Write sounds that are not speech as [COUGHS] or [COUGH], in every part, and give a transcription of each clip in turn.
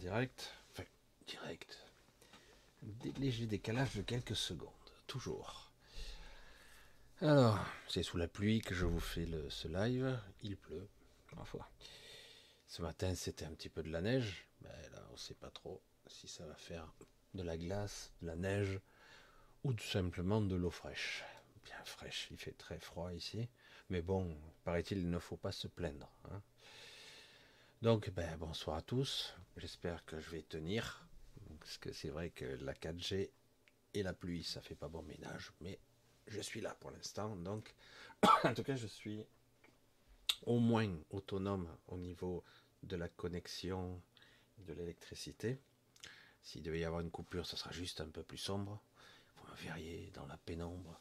direct. Enfin, direct. Des léger décalage de quelques secondes. Toujours. Alors, c'est sous la pluie que je vous fais ce live. Il pleut, ma. Ce matin, c'était un petit peu de la neige. Mais là, on ne sait pas trop si ça va faire de la glace, de la neige ou tout simplement de l'eau fraîche. Bien fraîche, il fait très froid ici. Mais bon, paraît-il, il ne faut pas se plaindre. Hein. Donc, ben, bonsoir à tous. J'espère que je vais tenir. Parce que c'est vrai que la 4G et la pluie, ça fait pas bon ménage. Mais je suis là pour l'instant. Donc, [COUGHS] en tout cas, je suis au moins autonome au niveau de la connexion de l'électricité. S'il devait y avoir une coupure, ça sera juste un peu plus sombre. Vous me verriez dans la pénombre.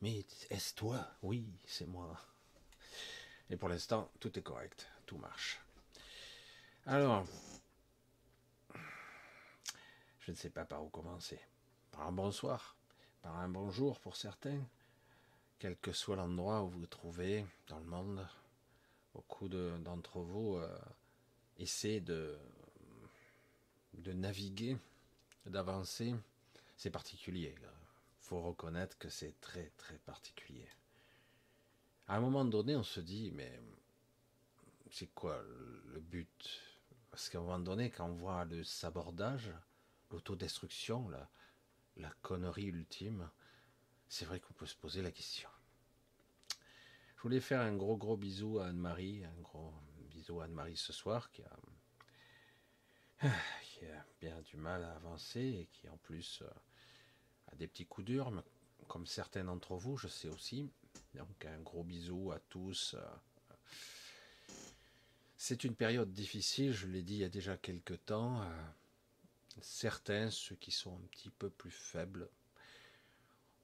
Mais est-ce toi? Oui, c'est moi. Et pour l'instant, tout est correct, tout marche. Alors, je ne sais pas par où commencer. Par un bonsoir, par un bonjour pour certains, quel que soit l'endroit où vous vous trouvez dans le monde. Beaucoup d'entre vous euh, essaient de, naviguer, d'avancer. C'est particulier faut reconnaître que c'est très très particulier. À un moment donné, on se dit, mais c'est quoi le but Parce qu'à un moment donné, quand on voit le sabordage, l'autodestruction, la, connerie ultime, c'est vrai qu'on peut se poser la question. Je voulais faire un gros gros bisou à Anne-Marie, un gros bisou à Anne-Marie ce soir, qui a, [SIGHS] a bien du mal à avancer et qui en plus euh, à des petits coups durs, comme certains d'entre vous, je sais aussi. Donc un gros bisou à tous. C'est une période difficile, je l'ai dit il y a déjà quelques temps. Certains, ceux qui sont un petit peu plus faibles,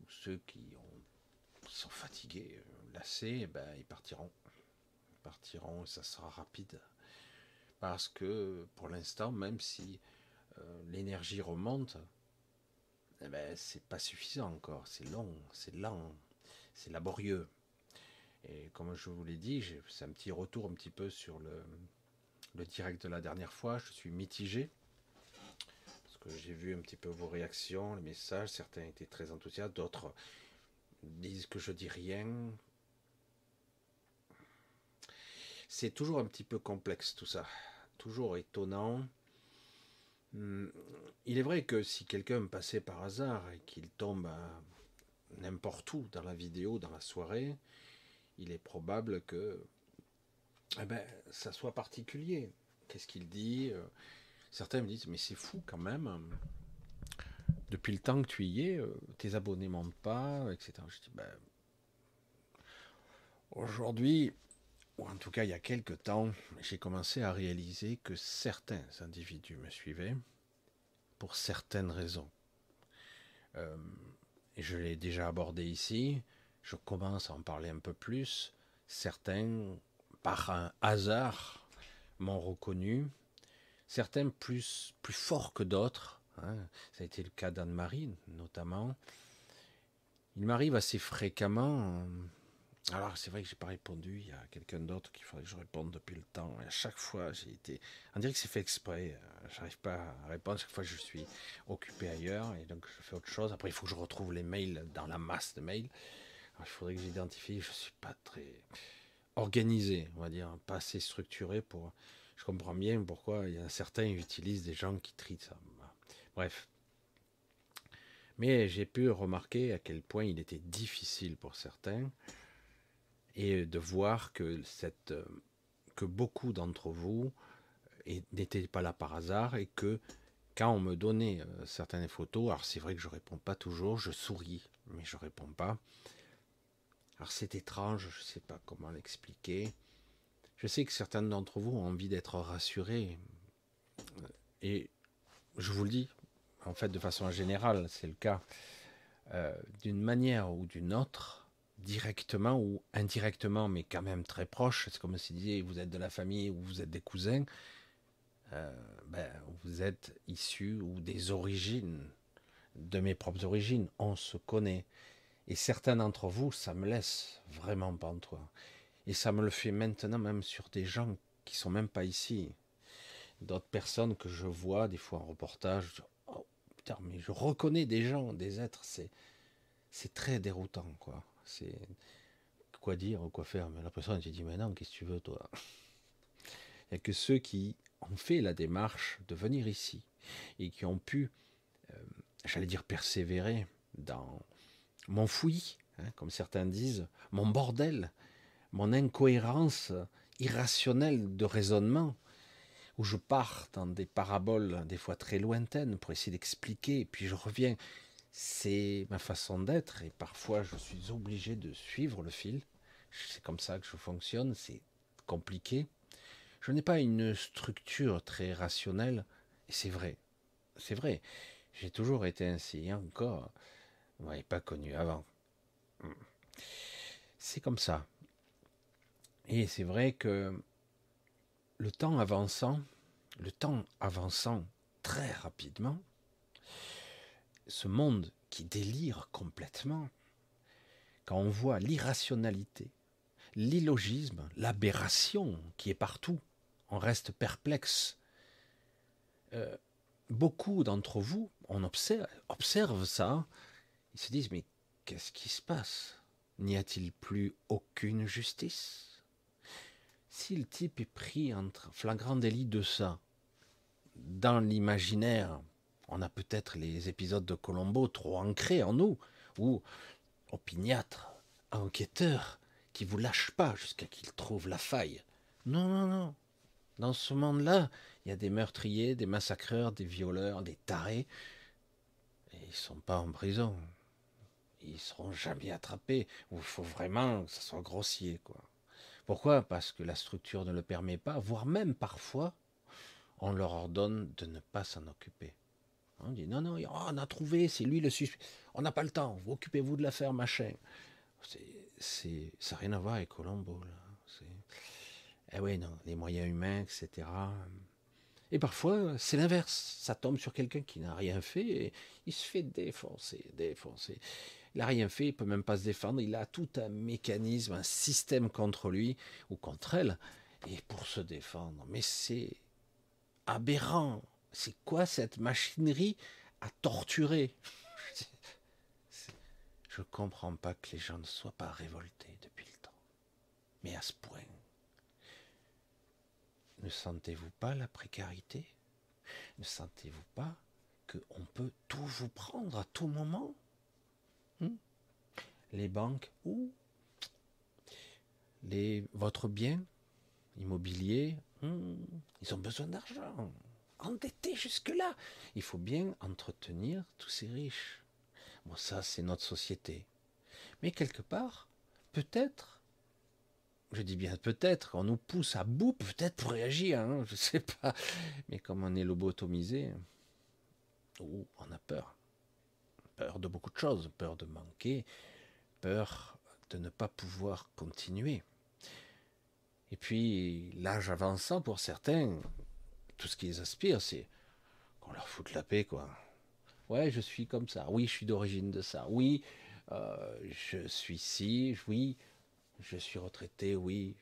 ou ceux qui, ont, sont fatigués, lassés, eh ben, ils partiront. Ils partiront et ça sera rapide. Parce que pour l'instant, même si euh, l'énergie remonte, eh ben, c'est pas suffisant encore, c'est long, c'est lent, c'est laborieux. Et comme je vous l'ai dit, c'est un petit retour un petit peu sur le, direct de la dernière fois, je suis mitigé. Parce que j'ai vu un petit peu vos réactions, les messages, certains étaient très enthousiastes, d'autres disent que je dis rien. C'est toujours un petit peu complexe tout ça, toujours étonnant. Hmm. Il est vrai que si quelqu'un passait par hasard et qu'il tombe n'importe où dans la vidéo, dans la soirée, il est probable que eh ben, ça soit particulier. Qu'est-ce qu'il dit euh, Certains me disent, mais c'est fou quand même. Depuis le temps que tu y es, euh, tes abonnés montent pas, etc. Je dis, ben, aujourd'hui, ou en tout cas il y a quelques temps, j'ai commencé à réaliser que certains individus me suivaient pour certaines raisons. Euh, je l'ai déjà abordé ici, je commence à en parler un peu plus. Certains, par un hasard, m'ont reconnu. Certains plus, plus forts que d'autres. Hein. Ça a été le cas d'Anne-Marie, notamment. Il m'arrive assez fréquemment alors c'est vrai que j'ai pas répondu, il y a quelqu'un d'autre qu'il faudrait que je réponde depuis le temps. À chaque fois j'ai été. On dirait que c'est fait exprès. Euh, j'arrive pas à répondre. Chaque fois je suis occupé ailleurs et donc je fais autre chose. Après il faut que je retrouve les mails dans la masse de mails. Il faudrait que j'identifie. Je suis pas très organisé, on va dire, pas assez structuré pour. Je comprends bien pourquoi il y a certains utilisent des gens qui trient ça. Bref. Mais j'ai pu remarquer à quel point il était difficile pour certains et de voir que, cette, que beaucoup d'entre vous n'étaient pas là par hasard et que quand on me donnait euh, certaines photos, alors c'est vrai que je réponds pas toujours, je souris, mais je réponds pas. Alors c'est étrange, je ne sais pas comment l'expliquer. Je sais que certains d'entre vous ont envie d'être rassurés. Et je vous le dis, en fait, de façon générale, c'est le cas. Euh, d'une manière ou d'une autre, directement ou indirectement, mais quand même très proche, c'est comme si disait vous êtes de la famille ou vous êtes des cousins, euh, ben, vous êtes issus ou des origines, de mes propres origines, on se connaît. Et certains d'entre vous, ça me laisse vraiment pantois. Et ça me le fait maintenant même sur des gens qui sont même pas ici. d'autres personnes que je vois des fois en reportage. Oh, putain, mais je reconnais des gens, des êtres, c'est c'est très déroutant, quoi. C'est quoi dire quoi faire. Mais la personne, j'ai dit, mais non, qu'est-ce que tu veux, toi? Il n'y a que ceux qui ont fait la démarche de venir ici et qui ont pu, euh, j'allais dire, persévérer dans mon fouillis, hein, comme certains disent, mon bordel, mon incohérence irrationnelle de raisonnement, où je pars dans des paraboles des fois très lointaines pour essayer d'expliquer, puis je reviens. C'est ma façon d'être, et parfois je suis obligé de suivre le fil. C'est comme ça que je fonctionne, c'est compliqué. Je n'ai pas une structure très rationnelle, et c'est vrai. C'est vrai. J'ai toujours été ainsi, et encore, vous m'avez pas connu avant. C'est comme ça. Et c'est vrai que le temps avançant, le temps avançant très rapidement, ce monde qui délire complètement, quand on voit l'irrationalité, l'illogisme, l'aberration qui est partout, on reste perplexe. Euh, beaucoup d'entre vous, on observe, observe ça, ils se disent mais qu'est-ce qui se passe? N'y a-t-il plus aucune justice? Si le type est pris entre flagrant délit de ça, dans l'imaginaire, on a peut-être les épisodes de Colombo trop ancrés en nous, ou opiniâtre, enquêteur, qui vous lâche pas jusqu'à qu'il trouve la faille. Non, non, non. Dans ce monde-là, il y a des meurtriers, des massacreurs, des violeurs, des tarés. Et ils sont pas en prison. Ils seront jamais attrapés. Il faut vraiment que ça soit grossier, quoi. Pourquoi? Parce que la structure ne le permet pas, voire même parfois, on leur ordonne de ne pas s'en occuper. On dit non, non, oh, on a trouvé, c'est lui le suspect. On n'a pas le temps, occupez-vous de l'affaire, machin. C'est, ça n'a rien à voir avec Colombo. Là. Eh oui, non, les moyens humains, etc. Et parfois, c'est l'inverse. Ça tombe sur quelqu'un qui n'a rien fait et il se fait défoncer, défoncer. Il n'a rien fait, il peut même pas se défendre. Il a tout un mécanisme, un système contre lui ou contre elle, et pour se défendre. Mais c'est aberrant. C'est quoi cette machinerie à torturer? Je ne comprends pas que les gens ne soient pas révoltés depuis le temps. Mais à ce point, ne sentez-vous pas la précarité? Ne sentez-vous pas qu'on peut tout vous prendre à tout moment? Les banques ou les, votre bien immobilier, hmm, ils ont besoin d'argent. Endettés jusque-là. Il faut bien entretenir tous ces riches. Bon, ça, c'est notre société. Mais quelque part, peut-être, je dis bien peut-être, on nous pousse à bout, peut-être pour réagir, hein, je ne sais pas. Mais comme on est lobotomisé, on a peur peur de beaucoup de choses, peur de manquer, peur de ne pas pouvoir continuer. Et puis, l'âge avançant, pour certains, tout ce qu'ils aspirent, c'est qu'on leur foute la paix, quoi. Ouais, je suis comme ça. Oui, je suis d'origine de ça. Oui, euh, je suis ci. Oui, je suis retraité. Oui,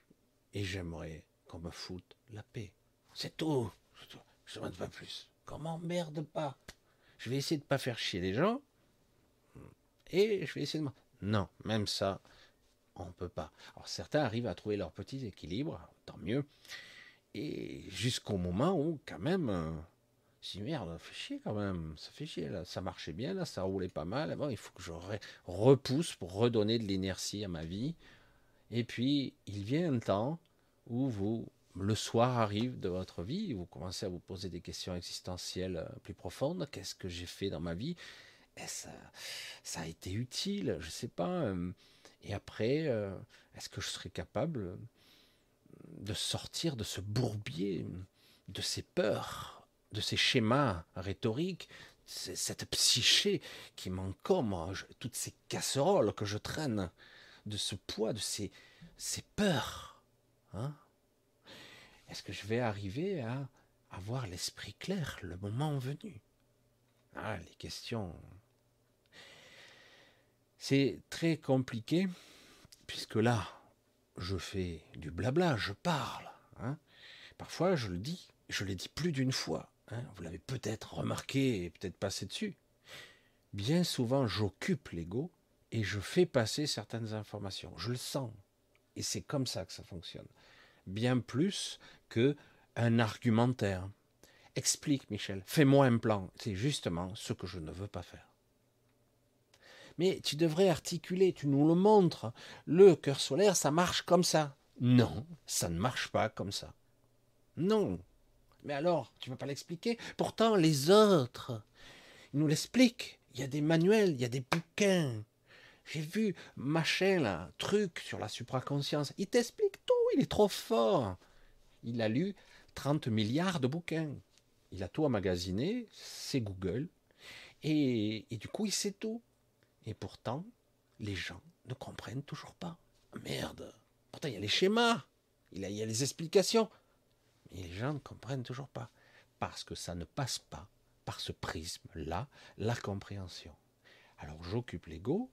et j'aimerais qu'on me foute la paix. C'est tout. Je ne demande pas plus. Qu'on m'emmerde pas. Je vais essayer de pas faire chier les gens et je vais essayer de... Non, même ça, on ne peut pas. Alors certains arrivent à trouver leur petit équilibre, tant mieux. Et jusqu'au moment où, quand même, euh, si merde, ça fait chier quand même, ça fait chier là, ça marchait bien ça roulait pas mal. Bon, il faut que je repousse pour redonner de l'énergie à ma vie. Et puis, il vient un temps où vous, le soir arrive de votre vie, vous commencez à vous poser des questions existentielles euh, plus profondes. Qu'est-ce que j'ai fait dans ma vie? Ça, ça a été utile, je sais pas. Euh, et après, euh, est-ce que je serais capable de sortir de ce bourbier, de ces peurs, de ces schémas rhétoriques, cette psyché qui m'encombre, toutes ces casseroles que je traîne, de ce poids, de ces, ces peurs. Hein? Est-ce que je vais arriver à avoir l'esprit clair le moment venu? Ah, les questions c'est très compliqué, puisque là, je fais du blabla, je parle. Hein. Parfois, je le dis, je l'ai dit plus d'une fois, hein, vous l'avez peut-être remarqué et peut-être passé dessus, bien souvent j'occupe l'ego et je fais passer certaines informations. Je le sens. Et c'est comme ça que ça fonctionne. Bien plus que un argumentaire. Explique, Michel. Fais-moi un plan. C'est justement ce que je ne veux pas faire. Mais tu devrais articuler, tu nous le montres. Le cœur solaire, ça marche comme ça. Non, ça ne marche pas comme ça. Non. Mais alors, tu ne veux pas l'expliquer? Pourtant, les autres, ils nous l'expliquent. Il y a des manuels, il y a des bouquins. J'ai vu machin là, truc sur la supraconscience. Il t'explique tout, il est trop fort. Il a lu 30 milliards de bouquins. Il a tout emmagasiné, c'est Google. Et, du coup, il sait tout. Et pourtant, les gens ne comprennent toujours pas. Merde. Pourtant, il y a les schémas, il, il y a les explications. Mais les gens ne comprennent toujours pas. Parce que ça ne passe pas par ce prisme-là, la compréhension. Alors j'occupe l'ego,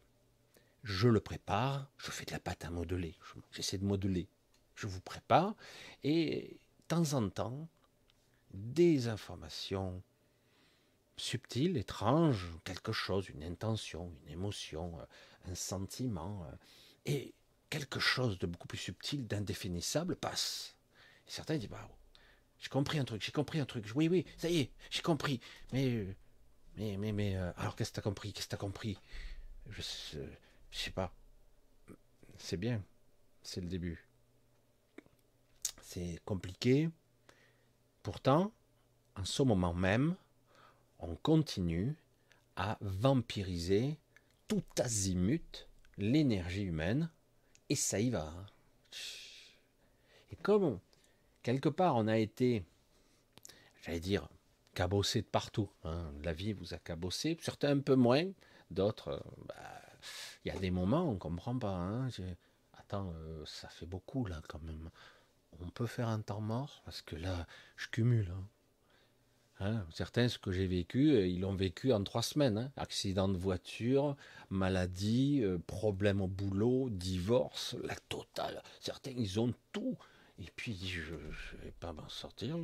je le prépare, je fais de la pâte à modeler, j'essaie de modeler, je vous prépare, et de temps en temps, des informations subtiles, étranges, quelque chose, une intention, une émotion, un sentiment, et quelque chose de beaucoup plus subtil, d'indéfinissable passe. Et certains disent, j'ai compris un truc, j'ai compris un truc. Oui, oui, ça y est, j'ai compris. Mais, mais, mais, mais, euh, alors qu'est-ce que t'as compris Qu'est-ce que t'as compris? Je, je sais pas. C'est bien, c'est le début. C'est compliqué. Pourtant, en ce moment même, on continue à vampiriser tout azimut l'énergie humaine, et ça y va. Et comme quelque part, on a été, j'allais dire, cabossé de partout. Hein. La vie vous a cabossé, certains un peu moins, d'autres, euh, bah, il y a des moments, on ne comprend pas. Hein. Attends, euh, ça fait beaucoup là quand même. On peut faire un temps mort parce que là, je cumule. Hein. certains, ce que j'ai vécu, euh, ils l'ont vécu en trois semaines. Accident de voiture, maladie, problème au boulot, divorce, la totale. Certains, ils ont tout. Et puis, je ne vais pas m'en sortir.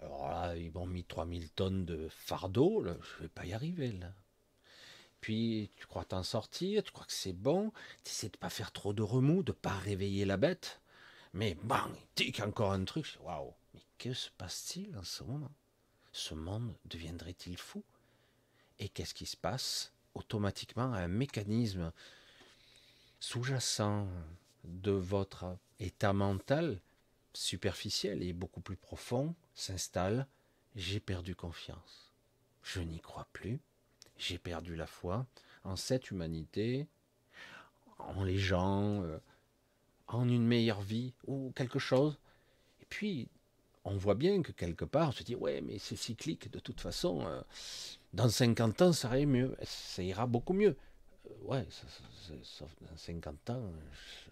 Alors là, ils m'ont mis 3000 tonnes de fardeau. Je ne vais pas y arriver. Là. Puis, tu crois t'en sortir, tu crois que c'est bon. Tu essaies de pas faire trop de remous, de pas réveiller la bête. Mais bang, tic, encore un truc. Waouh, mais que se passe-t-il en ce moment? Ce monde deviendrait-il fou? Et qu'est-ce qui se passe Automatiquement, un mécanisme sous-jacent de votre état mental superficiel et beaucoup plus profond s'installe. J'ai perdu confiance. Je n'y crois plus. J'ai perdu la foi en cette humanité, en les gens, euh, en une meilleure vie ou quelque chose. Et puis, on voit bien que quelque part, on se dit, ouais, mais c'est cyclique, de toute façon, euh, dans 50 ans, ça ira mieux, ça ira beaucoup mieux. Euh, ouais, sauf dans 50 ans,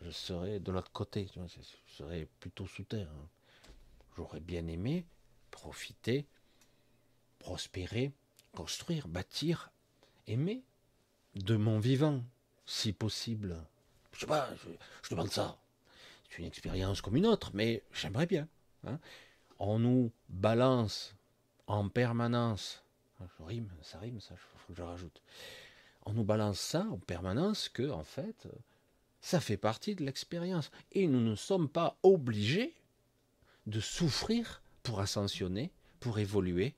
je, serai de l'autre côté, je serai plutôt sous terre. Hein. J'aurais bien aimé profiter, prospérer, construire, bâtir, aimer de mon vivant, si possible. Je sais pas, je, demande ça. C'est une expérience comme une autre, mais j'aimerais bien. Hein. On nous balance en permanence. Ah, je rime, ça rime, ça, faut que je rajoute on nous balance ça en permanence que, en fait, ça fait partie de l'expérience. Et nous ne sommes pas obligés de souffrir pour ascensionner, pour évoluer,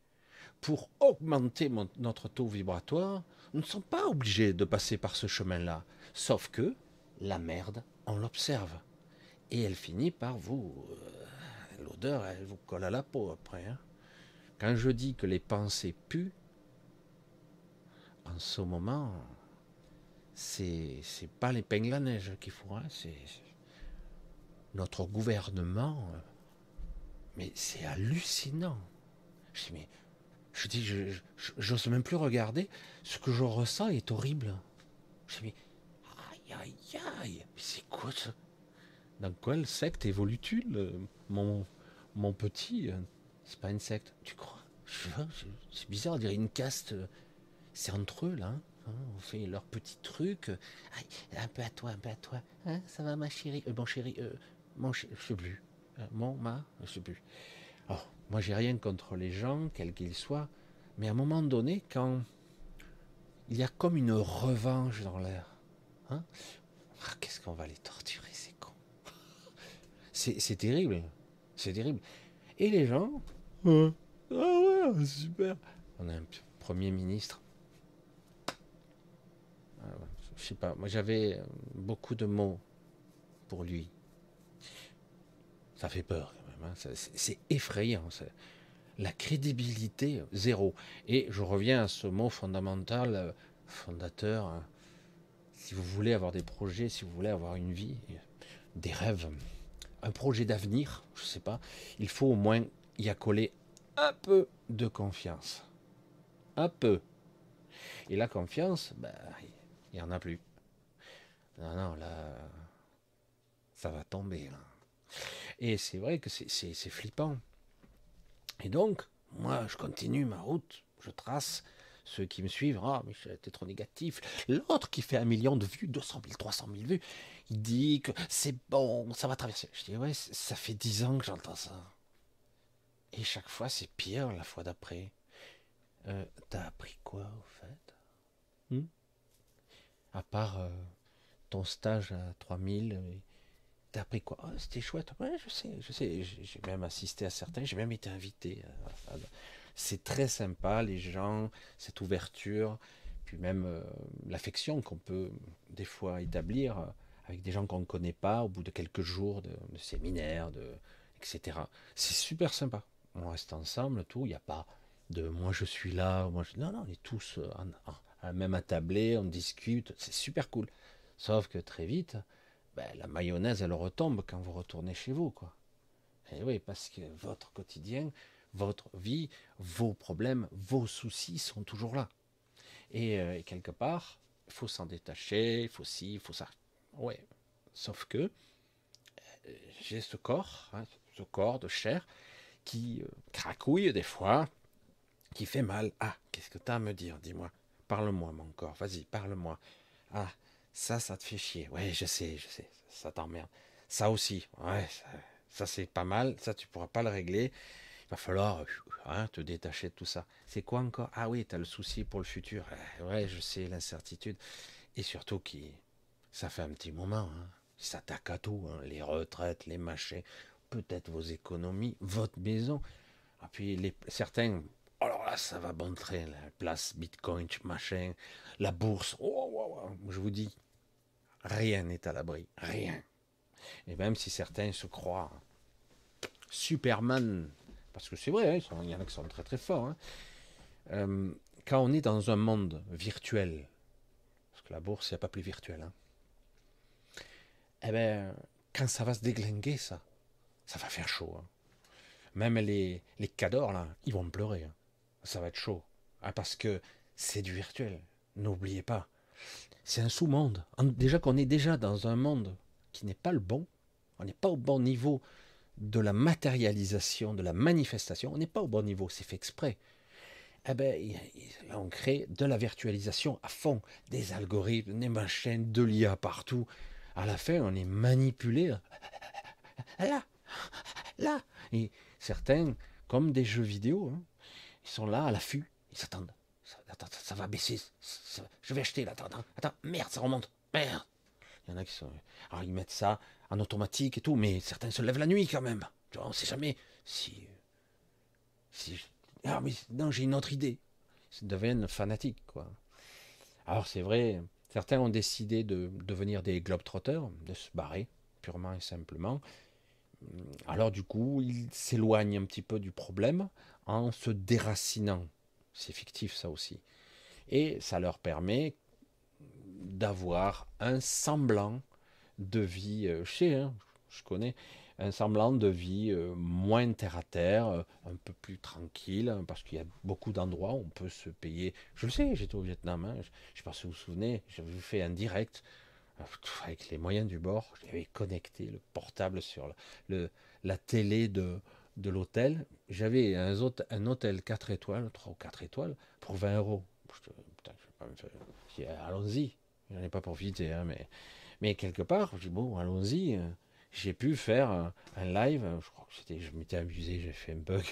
pour augmenter notre taux vibratoire. Nous ne sommes pas obligés de passer par ce chemin-là. Sauf que la merde, on l'observe. Et elle finit par vous... Euh, l'odeur, elle vous colle à la peau après. Hein. Quand je dis que les pensées puent, en ce moment, c'est pas l'épingle à neige qu'il faut, hein, c'est notre gouvernement. Mais c'est hallucinant. Je dis, mais je dis, je, j'ose même plus regarder. Ce que je ressens est horrible. Je dis, mais aïe, aïe, aïe, mais c'est quoi ça? Dans quelle secte évolue-tu, mon, mon petit? C'est pas une secte, tu crois? C'est bizarre, on dirait une caste c'est entre eux là. Hein. on fait leur petit truc. un peu à toi, un peu à toi. Hein, ça va ma chérie? Euh, Mon chéri, euh, mon je sais plus. Euh, mon, ma, je sais plus. Alors, moi, j'ai rien contre les gens, quels qu'ils soient, mais à un moment donné, quand il y a comme une revanche dans l'air, hein, ah, qu'est-ce qu'on va les torturer, [LAUGHS] c'est con. C'est terrible, c'est terrible. Et les gens, ah ouais, super. On a un premier ministre. Ah je sais pas, moi j'avais beaucoup de mots pour lui. Ça fait peur quand même, hein. c'est effrayant. La crédibilité, zéro. Et je reviens à ce mot fondamental, euh, fondateur. Hein. Si vous voulez avoir des projets, si vous voulez avoir une vie, des rêves, un projet d'avenir, je ne sais pas, il faut au moins y accoler un peu de confiance. Un peu. Et la confiance, ben, il n'y en a plus. Non, non, là, ça va tomber. Et c'est vrai que c'est flippant. Et donc, moi, je continue ma route, je trace. Ceux qui me suivent, ah, mais été trop négatif. L'autre qui fait un million de vues, 200 000, 300 000 vues, il dit que c'est bon, ça va traverser. Je dis, ouais, ça fait dix ans que j'entends ça. Et chaque fois, c'est pire la fois d'après. Euh, T'as appris quoi, au fait? Hmm? À part euh, ton stage à 3000, T'as appris quoi? Oh, C'était chouette. Ouais, je sais, je sais. J'ai même assisté à certains, j'ai même été invité. C'est très sympa, les gens, cette ouverture, puis même euh, l'affection qu'on peut des fois établir euh, avec des gens qu'on ne connaît pas au bout de quelques jours de, séminaires, de, etc. C'est super sympa. On reste ensemble, tout. Il n'y a pas de moi je suis là, moi. Non, non, on est tous euh, à même attablé, on discute. C'est super cool. Sauf que très vite, ben, la mayonnaise, elle retombe quand vous retournez chez vous, quoi. Et oui, parce que votre quotidien, votre vie, vos problèmes, vos soucis sont toujours là. Et, euh, quelque part, il faut s'en détacher, il faut ci, il faut ça. Ouais. Sauf que euh, j'ai ce corps, hein, ce corps de chair, qui euh, cracouille des fois, qui fait mal. Ah, qu'est-ce que tu as à me dire Dis-moi? Parle-moi, mon corps. Vas-y, parle-moi. Ah, ça, ça te fait chier. Ouais, je sais, je sais. Ça t'emmerde. Ça aussi. Ouais, ça, c'est pas mal. Ça, tu pourras pas le régler. Il va falloir hein, te détacher de tout ça. C'est quoi encore? Ah oui, tu as le souci pour le futur. Ouais, je sais, l'incertitude. Et surtout qui, ça fait un petit moment. Hein. Ça s'attaque à tout. Hein. Les retraites, les machins, peut-être vos économies, votre maison. Et ah, puis les, certains, alors là, ça va bon train, la place Bitcoin, machin, la bourse. Oh, oh, oh, je vous dis, Rien n'est à l'abri, rien. Et même si certains se croient Superman, parce que c'est vrai, hein, il y en a qui sont très très forts, hein. euh, quand on est dans un monde virtuel, parce que la bourse, il n'y a pas plus virtuel, hein, eh bien, quand ça va se déglinguer, ça, ça va faire chaud. Même les, les cadors, là, ils vont pleurer. Ça va être chaud. parce que c'est du virtuel. N'oubliez pas. C'est un sous-monde. Déjà qu'on est déjà dans un monde qui n'est pas le bon, on n'est pas au bon niveau de la matérialisation, de la manifestation, on n'est pas au bon niveau, c'est fait exprès. Eh ben, on crée de la virtualisation à fond, des algorithmes, des machines, de l'IA partout. À la fin, on est manipulé. Là, là. Et certains, comme des jeux vidéo, hein, ils sont là à l'affût, ils s'attendent. Attends, ça va baisser. je vais acheter là. Attends, attends, Merde, ça remonte. Merde. Il y en a qui sont. Alors ils mettent ça en automatique et tout, mais certains se lèvent la nuit quand même. On sait jamais si. Si. Ah, mais non, j'ai une autre idée. Ils deviennent fanatiques, quoi. Alors c'est vrai, certains ont décidé de devenir des globetrotters, de se barrer, purement et simplement. Alors du coup, ils s'éloignent un petit peu du problème en se déracinant c'est fictif ça aussi. Et ça leur permet d'avoir un semblant de vie, euh, chez, hein, je connais, un semblant de vie euh, moins terre à terre, euh, un peu plus tranquille, hein, parce qu'il y a beaucoup d'endroits où on peut se payer. Je le sais, j'étais au Vietnam, hein, je ne sais pas si vous vous souvenez, j'avais fait un direct avec les moyens du bord, j'avais connecté le portable sur le, la télé de, de l'hôtel. J'avais un, hôtel 4 étoiles, 3 ou 4 étoiles, pour 20 euros. Allons-y. J'en ai pas profité, hein, mais, mais quelque part, je bon, allons-y. j'ai pu faire un, live. Je crois que c'était, je m'étais amusé, j'ai fait un bug.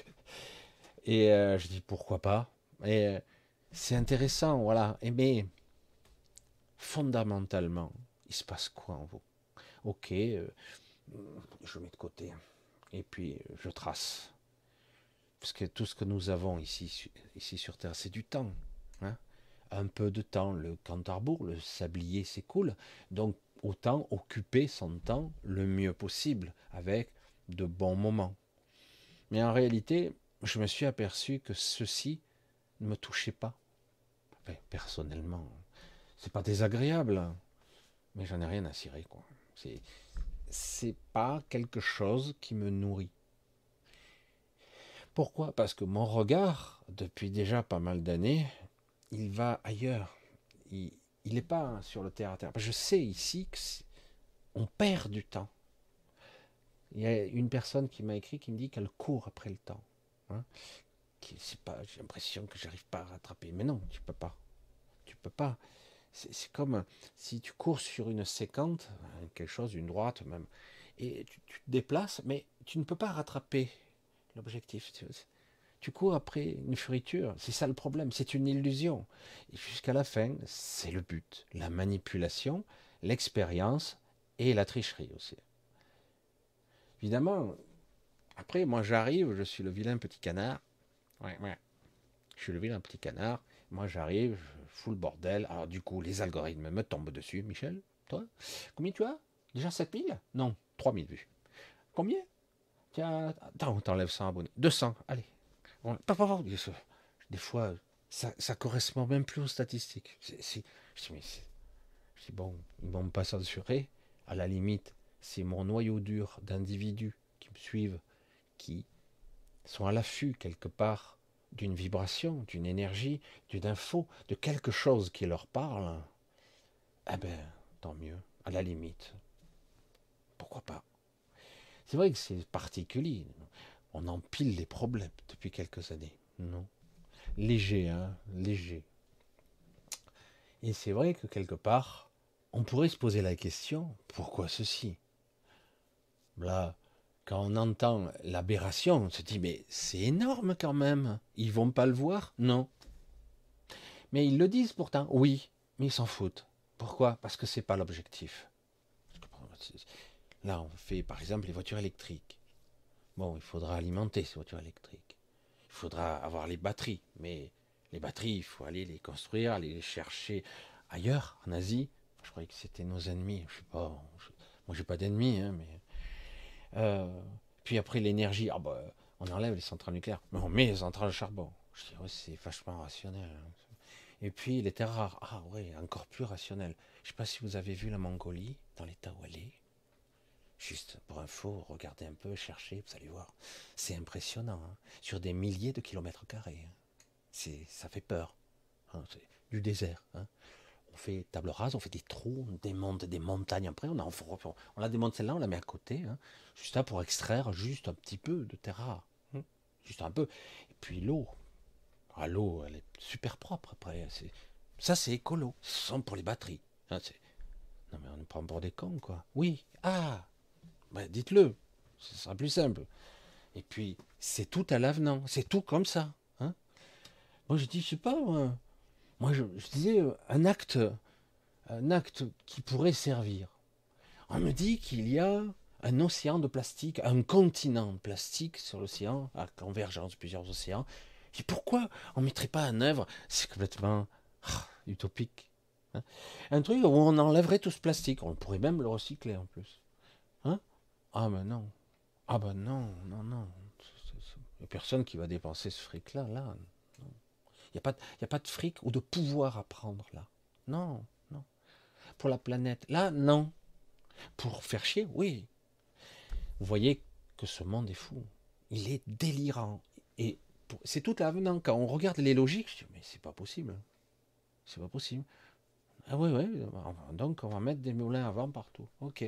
[LAUGHS] Et je dis pourquoi pas? Et c'est intéressant, voilà. Et mais fondamentalement, il se passe quoi en vous? Ok, je mets de côté. Et puis je trace. Parce que tout ce que nous avons ici, ici sur Terre, c'est du temps. Hein un peu de temps. Le cantarbourg, le sablier s'écoule. Donc autant occuper son temps le mieux possible avec de bons moments. Mais en réalité, je me suis aperçu que ceci ne me touchait pas. Enfin, personnellement, c'est pas désagréable, mais j'en ai rien à cirer, quoi. C'est, c'est pas quelque chose qui me nourrit. Pourquoi? Parce que mon regard, depuis déjà pas mal d'années, il va ailleurs. Il n'est pas sur le terre à terre. Je sais ici qu'on perd du temps. Il y a une personne qui m'a écrit qui me dit qu'elle court après le temps. Hein. pas, j'ai l'impression que j'arrive pas à rattraper. Mais non, tu peux pas. Tu peux pas. C'est comme si tu cours sur une séquente, quelque chose, une droite même, et tu te déplaces, mais tu ne peux pas rattraper l'objectif. Tu cours après une friture, c'est ça le problème, c'est une illusion. Et jusqu'à la fin, c'est le but, la manipulation, l'expérience et la tricherie aussi. Évidemment, après, moi j'arrive, je suis le vilain petit canard. Ouais, ouais. Je suis le vilain petit canard. Moi j'arrive, je fous le bordel. Alors du coup, les algorithmes me tombent dessus. Michel, toi, combien tu as? Déjà 7000 Non, 3000 vues. Combien? Tiens, attends, t'enlèves 100 abonnés. 200, allez, des fois, ça, ça correspond même plus aux statistiques. je dis, bon, ils ne vont pas censurer. À la limite, c'est mon noyau dur d'individus qui me suivent, qui sont à l'affût quelque part d'une vibration, d'une énergie, d'une info, de quelque chose qui leur parle. Eh ben, tant mieux, à la limite. Pourquoi pas? C'est vrai que c'est particulier on empile les problèmes depuis quelques années. Non? Léger, hein, léger. Et c'est vrai que quelque part, on pourrait se poser la question, pourquoi ceci? Là, quand on entend l'aberration, on se dit, mais c'est énorme quand même. Ils vont pas le voir? Non. Mais ils le disent pourtant, oui, mais ils s'en foutent. Pourquoi? Parce que c'est pas l'objectif. Là, on fait par exemple les voitures électriques. Bon, il faudra alimenter ces voitures électriques. Il faudra avoir les batteries. Mais les batteries, il faut aller les construire, aller les chercher ailleurs, en Asie. Je croyais que c'était nos ennemis. Je sais pas. Je, moi, j'ai pas d'ennemis, hein, mais. Euh, puis après, l'énergie. Ah bah, on enlève les centrales nucléaires. Mais on met les centrales de charbon. Je dirais, c'est vachement rationnel. Hein. Et puis les terres rares. Ah oui, encore plus rationnel. Je sais pas si vous avez vu la Mongolie, dans l'état où elle est. Juste pour info, regardez un peu, cherchez, vous allez voir. C'est impressionnant, hein. sur des milliers de kilomètres carrés. Hein. C'est, ça fait peur. Hein. C'est du désert. On fait table rase, on fait des trous, on démonte des montagnes. Après, on, a, on, on la démonte celle-là, on la met à côté, juste là pour extraire juste un petit peu de terre rare. Juste un peu. Et puis l'eau. Ah, l'eau, elle est super propre après. Ça, c'est écolo. Ce sont pour les batteries. non, mais on ne prend pour des cons, quoi. Oui. Ah ben, dites-le, ce sera plus simple. Et puis, c'est tout à l'avenant, c'est tout comme ça. Hein moi, je dis, je sais pas, moi, je, disais, euh, un acte, un acte qui pourrait servir. On me dit qu'il y a un océan de plastique, un continent plastique sur l'océan, à convergence de plusieurs océans. Et pourquoi on ne mettrait pas en œuvre C'est complètement ah, utopique. Hein un truc où on enlèverait tout ce plastique. On pourrait même le recycler en plus. Hein ah ben non. Ah ben non, non, non. Il n'y a personne qui va dépenser ce fric-là, là. Il n'y a, pas, a pas de fric ou de pouvoir à prendre, là. Non, non. Pour la planète, là, non. Pour faire chier, oui. Vous voyez que ce monde est fou. Il est délirant. Et c'est tout l'avenant. Quand on regarde les logiques, je dis, mais c'est pas possible. C'est pas possible. Ah oui, oui. Donc on va mettre des moulins à vent partout. Ok.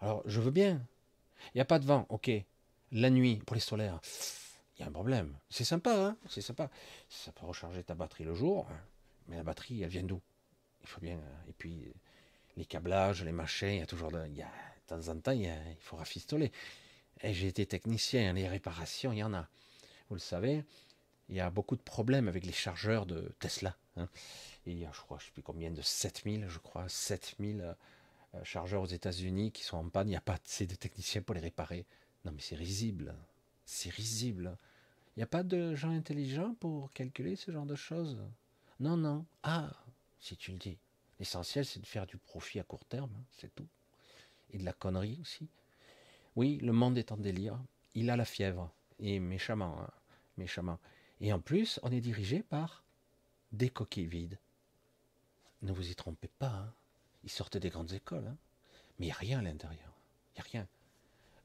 Alors je veux bien. Il n'y a pas de vent, ok. La nuit, pour les solaires, il y a un problème. C'est sympa, hein C'est sympa. Ça peut recharger ta batterie le jour, mais la batterie, elle vient d'où? Il faut bien. Et puis, les câblages, les machins, il y a toujours. Il y a temps en temps, il, faut rafistoler. Et j'ai été technicien, les réparations, il y en a. Vous le savez, il y a beaucoup de problèmes avec les chargeurs de Tesla. Hein. il y a, je crois, je ne sais plus combien, de 7000, je crois, 7000 euh, chargeurs aux États-Unis qui sont en panne. Il n'y a pas assez de techniciens pour les réparer. Non, mais c'est risible. C'est risible. Il n'y a pas de gens intelligents pour calculer ce genre de choses? Non, non. Ah, si tu le dis. L'essentiel, c'est de faire du profit à court terme, hein, c'est tout. Et de la connerie aussi. Oui, le monde est en délire. Il a la fièvre. Et méchamment, hein, méchamment. Et en plus, on est dirigé par des coquilles vides. Ne vous y trompez pas. Hein. Ils sortent des grandes écoles. Hein. Mais il n'y a rien à l'intérieur. Il n'y a rien.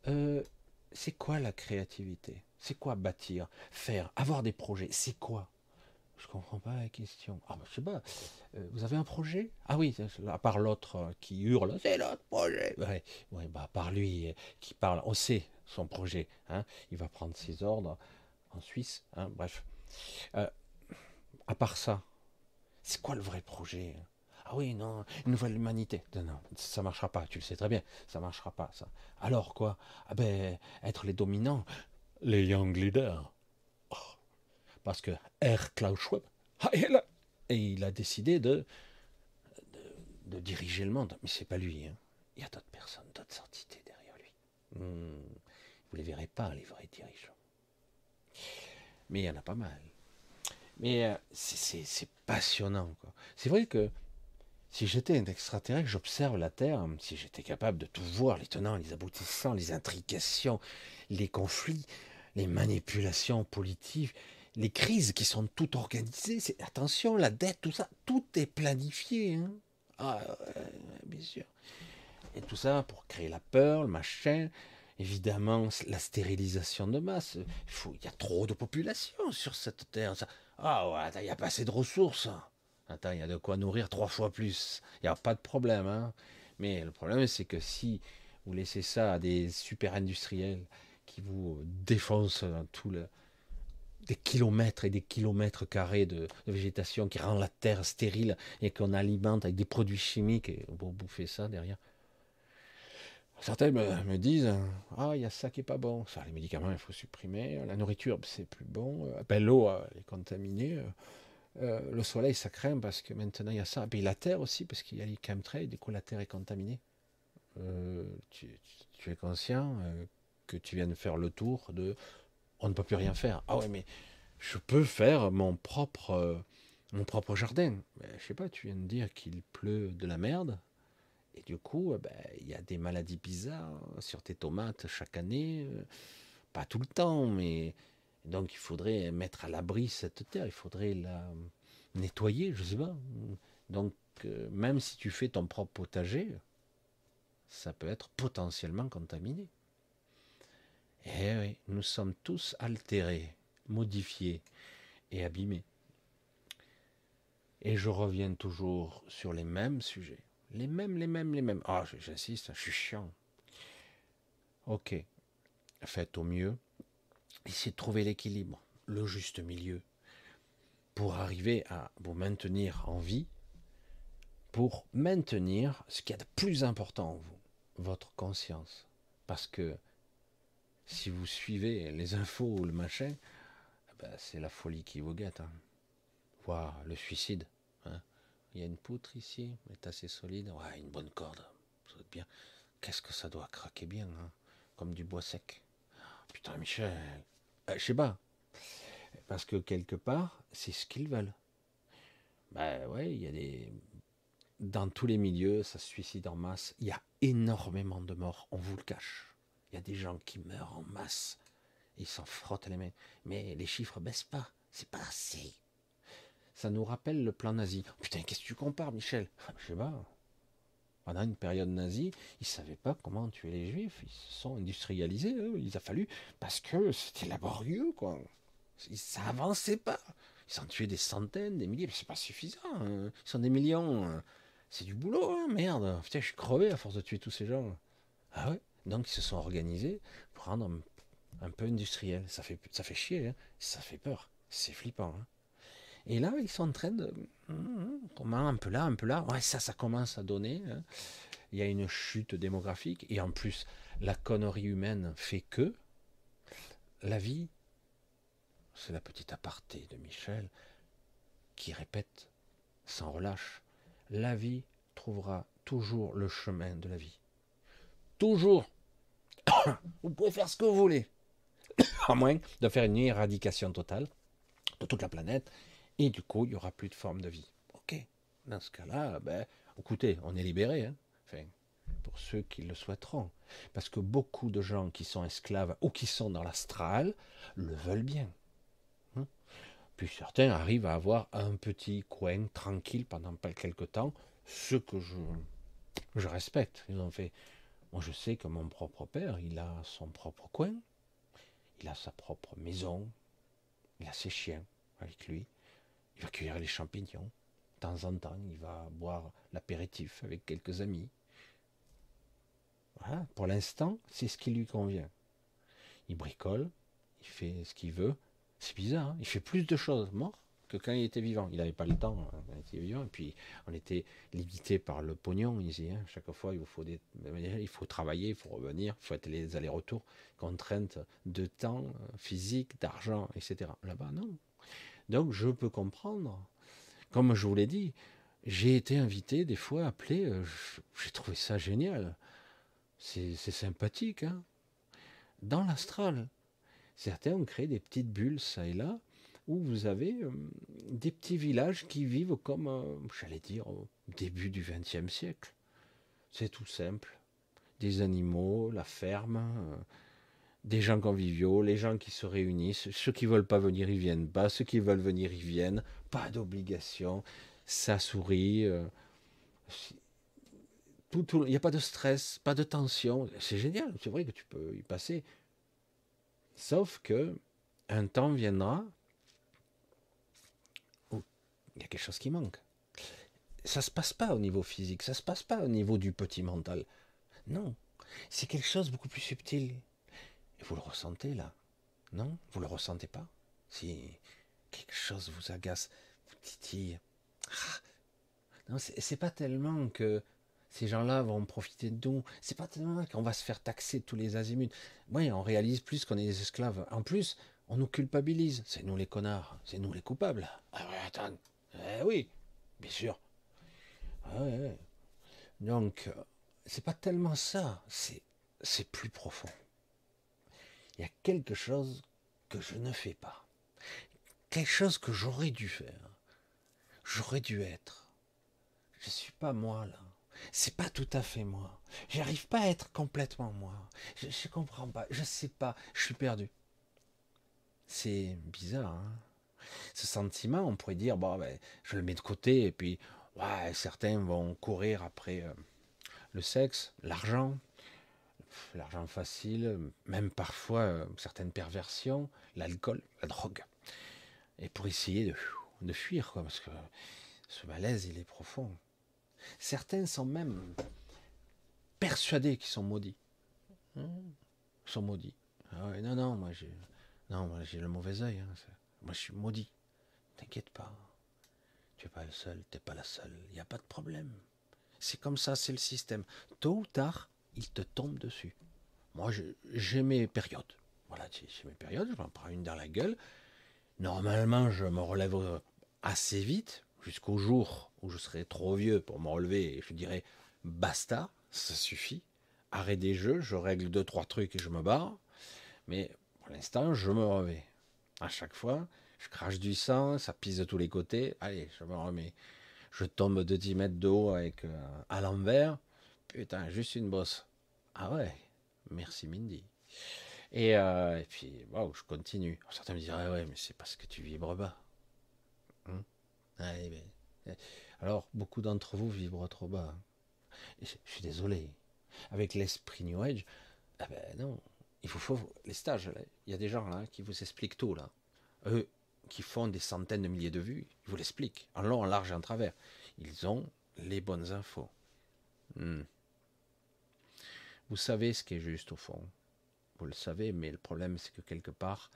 Euh, c'est quoi la créativité? C'est quoi bâtir, faire, avoir des projets? C'est quoi? Je comprends pas la question. Ah ben, je sais pas. Euh, vous avez un projet? Ah oui, à part l'autre euh, qui hurle, c'est notre projet. Ouais, bah à part lui qui parle, on sait son projet. Hein. Il va prendre ses ordres en Suisse. Hein, bref. à part ça, c'est quoi le vrai projet? Ah oui, non, une nouvelle humanité. Non, non, ça marchera pas. Tu le sais très bien, ça marchera pas ça. Alors quoi? Ah ben être les dominants, les young leaders parce que R. Klaus Schwab, ah, et il a décidé de, de, diriger le monde. Mais c'est pas lui. Hein. Il y a d'autres personnes, d'autres entités derrière lui. Hmm. Vous les verrez pas, les vrais dirigeants. Mais il y en a pas mal. Mais euh, c'est passionnant. C'est vrai que si j'étais un extraterrestre, j'observe la Terre, si j'étais capable de tout voir, les tenants, les aboutissants, les intrications, les conflits, les manipulations politiques, les crises qui sont toutes organisées, attention, la dette, tout ça, tout est planifié. Hein. ah, bien sûr. Et tout ça pour créer la peur, le machin. Évidemment, la stérilisation de masse. Il, faut, il y a trop de population sur cette terre. Ah ouais, il n'y a pas assez de ressources. Il y a de quoi nourrir trois fois plus. Il n'y a pas de problème. Hein. Mais le problème, c'est que si vous laissez ça à des super industriels qui vous défoncent dans tout des kilomètres et des kilomètres carrés de, végétation qui rend la terre stérile et qu'on alimente avec des produits chimiques et on va bouffer ça derrière. Certains me, disent Ah, il y a ça qui est pas bon. Les médicaments, il faut supprimer. La nourriture, c'est plus bon. Ben, l'eau, elle est contaminée. Euh, le soleil, ça craint parce que maintenant, il y a ça. Et puis la terre aussi, parce qu'il y a les chemtrails, du coup, la terre est contaminée. Euh, tu, es conscient que tu viens de faire le tour de on ne peut plus rien faire. Ah ouais, mais je peux faire mon propre, euh, mon propre jardin. Je je sais pas, tu viens de dire qu'il pleut de la merde. Et du coup, euh, ben, il y a des maladies bizarres sur tes tomates chaque année. Euh, pas tout le temps, mais donc il faudrait mettre à l'abri cette terre. Il faudrait la nettoyer, je sais pas. Donc, même si tu fais ton propre potager, ça peut être potentiellement contaminé. Eh oui, nous sommes tous altérés, modifiés et abîmés. Et je reviens toujours sur les mêmes sujets. Les mêmes, les mêmes, les mêmes. Ah, j'insiste, je suis chiant. Ok, faites au mieux. Essayez de trouver l'équilibre, le juste milieu, pour arriver à vous maintenir en vie, pour maintenir ce qu'il y a de plus important en vous, votre conscience. Parce que si vous suivez les infos ou le machin, eh ben, c'est la folie qui vous guette. Hein. Voir le suicide. Hein. Il y a une poutre ici, elle est assez solide. Ouais, une bonne corde. Bien. Qu'est-ce que ça doit craquer bien, hein. comme du bois sec. Putain, Michel. Euh, je sais pas. Parce que quelque part, c'est ce qu'ils veulent. Ben ouais, il y a des. Dans tous les milieux, ça se suicide en masse. Il y a énormément de morts, on vous le cache. Il y a des gens qui meurent en masse. Ils s'en frottent les mains. Mais les chiffres baissent pas. C'est pas assez. Ça nous rappelle le plan nazi. putain, qu'est-ce que tu compares, Michel? Je sais pas. Pendant une période nazie, ils savaient pas comment tuer les juifs. Ils se sont industrialisés. Il a fallu parce que c'était laborieux, quoi. Ça avançait pas. Ils ont tué des centaines, des milliers. C'est pas suffisant. Hein. Ils sont des millions. Hein. C'est du boulot, hein. merde. Putain, je suis crevé à force de tuer tous ces gens. Ah ouais? Donc ils se sont organisés pour rendre un, peu industriel. Ça fait, ça fait chier, hein. ça fait peur, c'est flippant. Et là, ils sont en train de. Comment un peu là, un peu là. Ouais, ça, ça commence à donner. Hein. Il y a une chute démographique. Et en plus, la connerie humaine fait que la vie, c'est la petite aparté de Michel qui répète sans relâche, la vie trouvera toujours le chemin de la vie. Toujours. [COUGHS] vous pouvez faire ce que vous voulez. [COUGHS] à moins de faire une éradication totale de toute la planète. Et du coup, il n'y aura plus de forme de vie. Ok. Dans ce cas-là, ben, écoutez, on est libéré. Hein. enfin, pour ceux qui le souhaiteront. Parce que beaucoup de gens qui sont esclaves ou qui sont dans l'astral le veulent bien. Hein. Puis certains arrivent à avoir un petit coin tranquille pendant quelques temps, ce que je, je respecte. Ils ont fait. Moi, je sais que mon propre père, il a son propre coin, il a sa propre maison, il a ses chiens avec lui, il va cueillir les champignons. De temps en temps, il va boire l'apéritif avec quelques amis. Voilà, pour l'instant, c'est ce qui lui convient. Il bricole, il fait ce qu'il veut. C'est bizarre, hein. il fait plus de choses mort que quand il était vivant. Il n'avait pas le temps hein, quand il était vivant. Et puis, on était limité par le pognon ici. Hein. Chaque fois, il faut, il faut travailler, il faut revenir, il faut être les allers-retours, contraintes de temps euh, physique, d'argent, etc. Là-bas, non. Donc, je peux comprendre. Comme je vous l'ai dit, j'ai été invité des fois, appelé, euh, j'ai trouvé ça génial. C'est sympathique. Hein Dans l'astral, certains ont créé des petites bulles, ça et là, où vous avez euh, des petits villages qui vivent comme, euh, j'allais dire, au début du XXe siècle. C'est tout simple. Des animaux, la ferme, des gens conviviaux, les gens qui se réunissent. Ceux qui veulent pas venir, ils viennent pas. Ceux qui veulent venir, ils viennent. Pas d'obligation. Ça sourit. Il n'y a pas de stress, pas de tension. C'est génial. C'est vrai que tu peux y passer. Sauf que un temps viendra il y a quelque chose qui manque. Ça se passe pas au niveau physique, ça se passe pas au niveau du petit mental. Non, c'est quelque chose de beaucoup plus subtil. Vous le ressentez là? Non? Vous le ressentez pas? Si quelque chose vous agace, vous titille. Ah non, c'est pas tellement que ces gens-là vont profiter de nous. C'est pas tellement qu'on va se faire taxer tous les azimuts. Oui, on réalise plus qu'on est des esclaves. En plus, on nous culpabilise. C'est nous les connards. C'est nous les coupables. Ah ouais, attends. Eh oui, bien sûr. Ah Donc, c'est pas tellement ça, c'est plus profond. Il y a quelque chose que je ne fais pas. Quelque chose que j'aurais dû faire. J'aurais dû être. Je suis pas moi là. C'est pas tout à fait moi. J'arrive pas à être complètement moi. Je, je comprends pas. Je sais pas. Je suis perdu. C'est bizarre. Hein ce sentiment, on pourrait dire, bon, ben, je le mets de côté, et puis, ouais, certains vont courir après euh, le sexe, l'argent, l'argent facile, même parfois euh, certaines perversions, l'alcool, la drogue, et pour essayer de, de fuir, quoi, parce que ce malaise, il est profond. Certains sont même persuadés qu'ils sont maudits. Ils sont maudits. Ah non, non, moi j'ai, non, moi j'ai le mauvais œil. Hein, moi, je suis maudit. T'inquiète pas. Tu n'es pas le seul, tu n'es pas la seule. Il n'y a pas de problème. C'est comme ça, c'est le système. Tôt ou tard, il te tombe dessus. Moi, j'ai mes périodes. Voilà, j'ai mes périodes, je m'en prends une dans la gueule. Normalement, je me relève assez vite, jusqu'au jour où je serai trop vieux pour me relever et je dirais basta, ça suffit. Arrêt des jeux, je règle deux, trois trucs et je me barre. Mais pour l'instant, je me remets à chaque fois. Je crache du sang, ça pisse de tous les côtés. Allez, je me remets. Je tombe de 10 mètres de haut avec euh, à l'envers. Putain, juste une bosse. Ah ouais, merci Mindy. Et, euh, puis, waouh, je continue. Certains me diraient, ouais, mais c'est parce que tu vibres bas. Hein eh, alors, beaucoup d'entre vous vibrent trop bas. je, suis désolé. Avec l'esprit New Age, ah ben non, il faut, les stages. Il y a des gens là qui vous expliquent tout là. Eux qui font des centaines de milliers de vues, ils vous l'expliquent en long, en large et en travers. Ils ont les bonnes infos. Hmm. Vous savez ce qui est juste au fond. Vous le savez, mais le problème c'est que quelque part,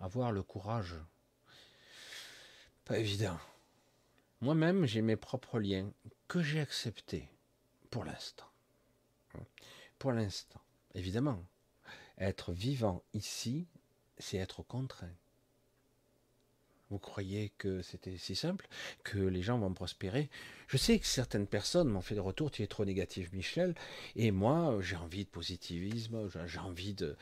avoir le courage, Pas évident. Moi-même, j'ai mes propres liens que j'ai acceptés pour l'instant. Pour l'instant. Évidemment, être vivant ici, c'est être contraint. Vous croyez que c'était si simple Que les gens vont prospérer? Je sais que certaines personnes m'ont fait des retours, tu es trop négatif Michel, et moi j'ai envie de positivisme, j'ai envie de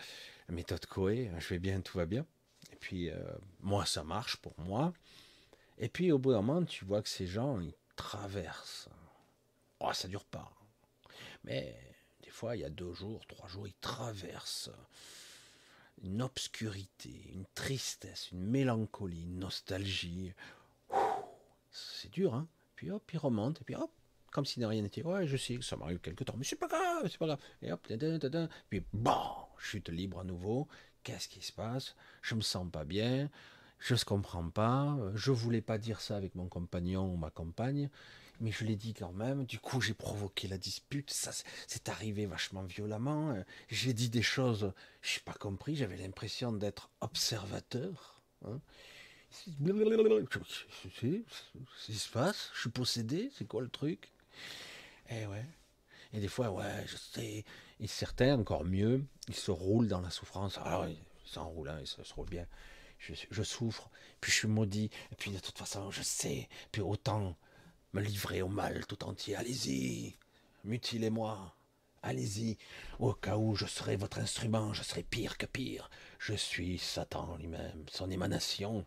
méthode Coé, je vais bien, tout va bien. Et puis euh, moi ça marche pour moi. Et puis au bout d'un moment tu vois que ces gens ils traversent. Oh ça dure pas. Mais des fois il y a deux jours, trois jours, ils traversent une obscurité, une tristesse, une mélancolie, une nostalgie. C'est dur, hein Puis hop, il remonte, et puis hop, comme si de rien n'était. Ouais, je sais ça m'arrive quelque temps, mais c'est pas grave, c'est pas grave. Et hop, puis bon, chute libre à nouveau. Qu'est-ce qui se passe? Je me sens pas bien, je ne comprends pas, je voulais pas dire ça avec mon compagnon ou ma compagne mais je l'ai dit quand même. Du coup, j'ai provoqué la dispute. Ça, c'est arrivé vachement violemment. J'ai dit des choses, je n'ai pas compris. J'avais l'impression d'être observateur. Hein. Qu'est-ce qui se passe Je suis possédé C'est quoi le truc Eh ouais. Et des fois, ouais, je sais. Et certains, encore mieux, ils se roulent dans la souffrance. Alors, ils s'enroulent, hein, ils se, roulent bien. Je, souffre, puis je suis maudit, puis de toute façon, je sais, puis autant me livrer au mal tout entier. Allez-y, mutilez-moi. Allez-y, au cas où je serai votre instrument, je serai pire que pire. Je suis Satan lui-même, son émanation.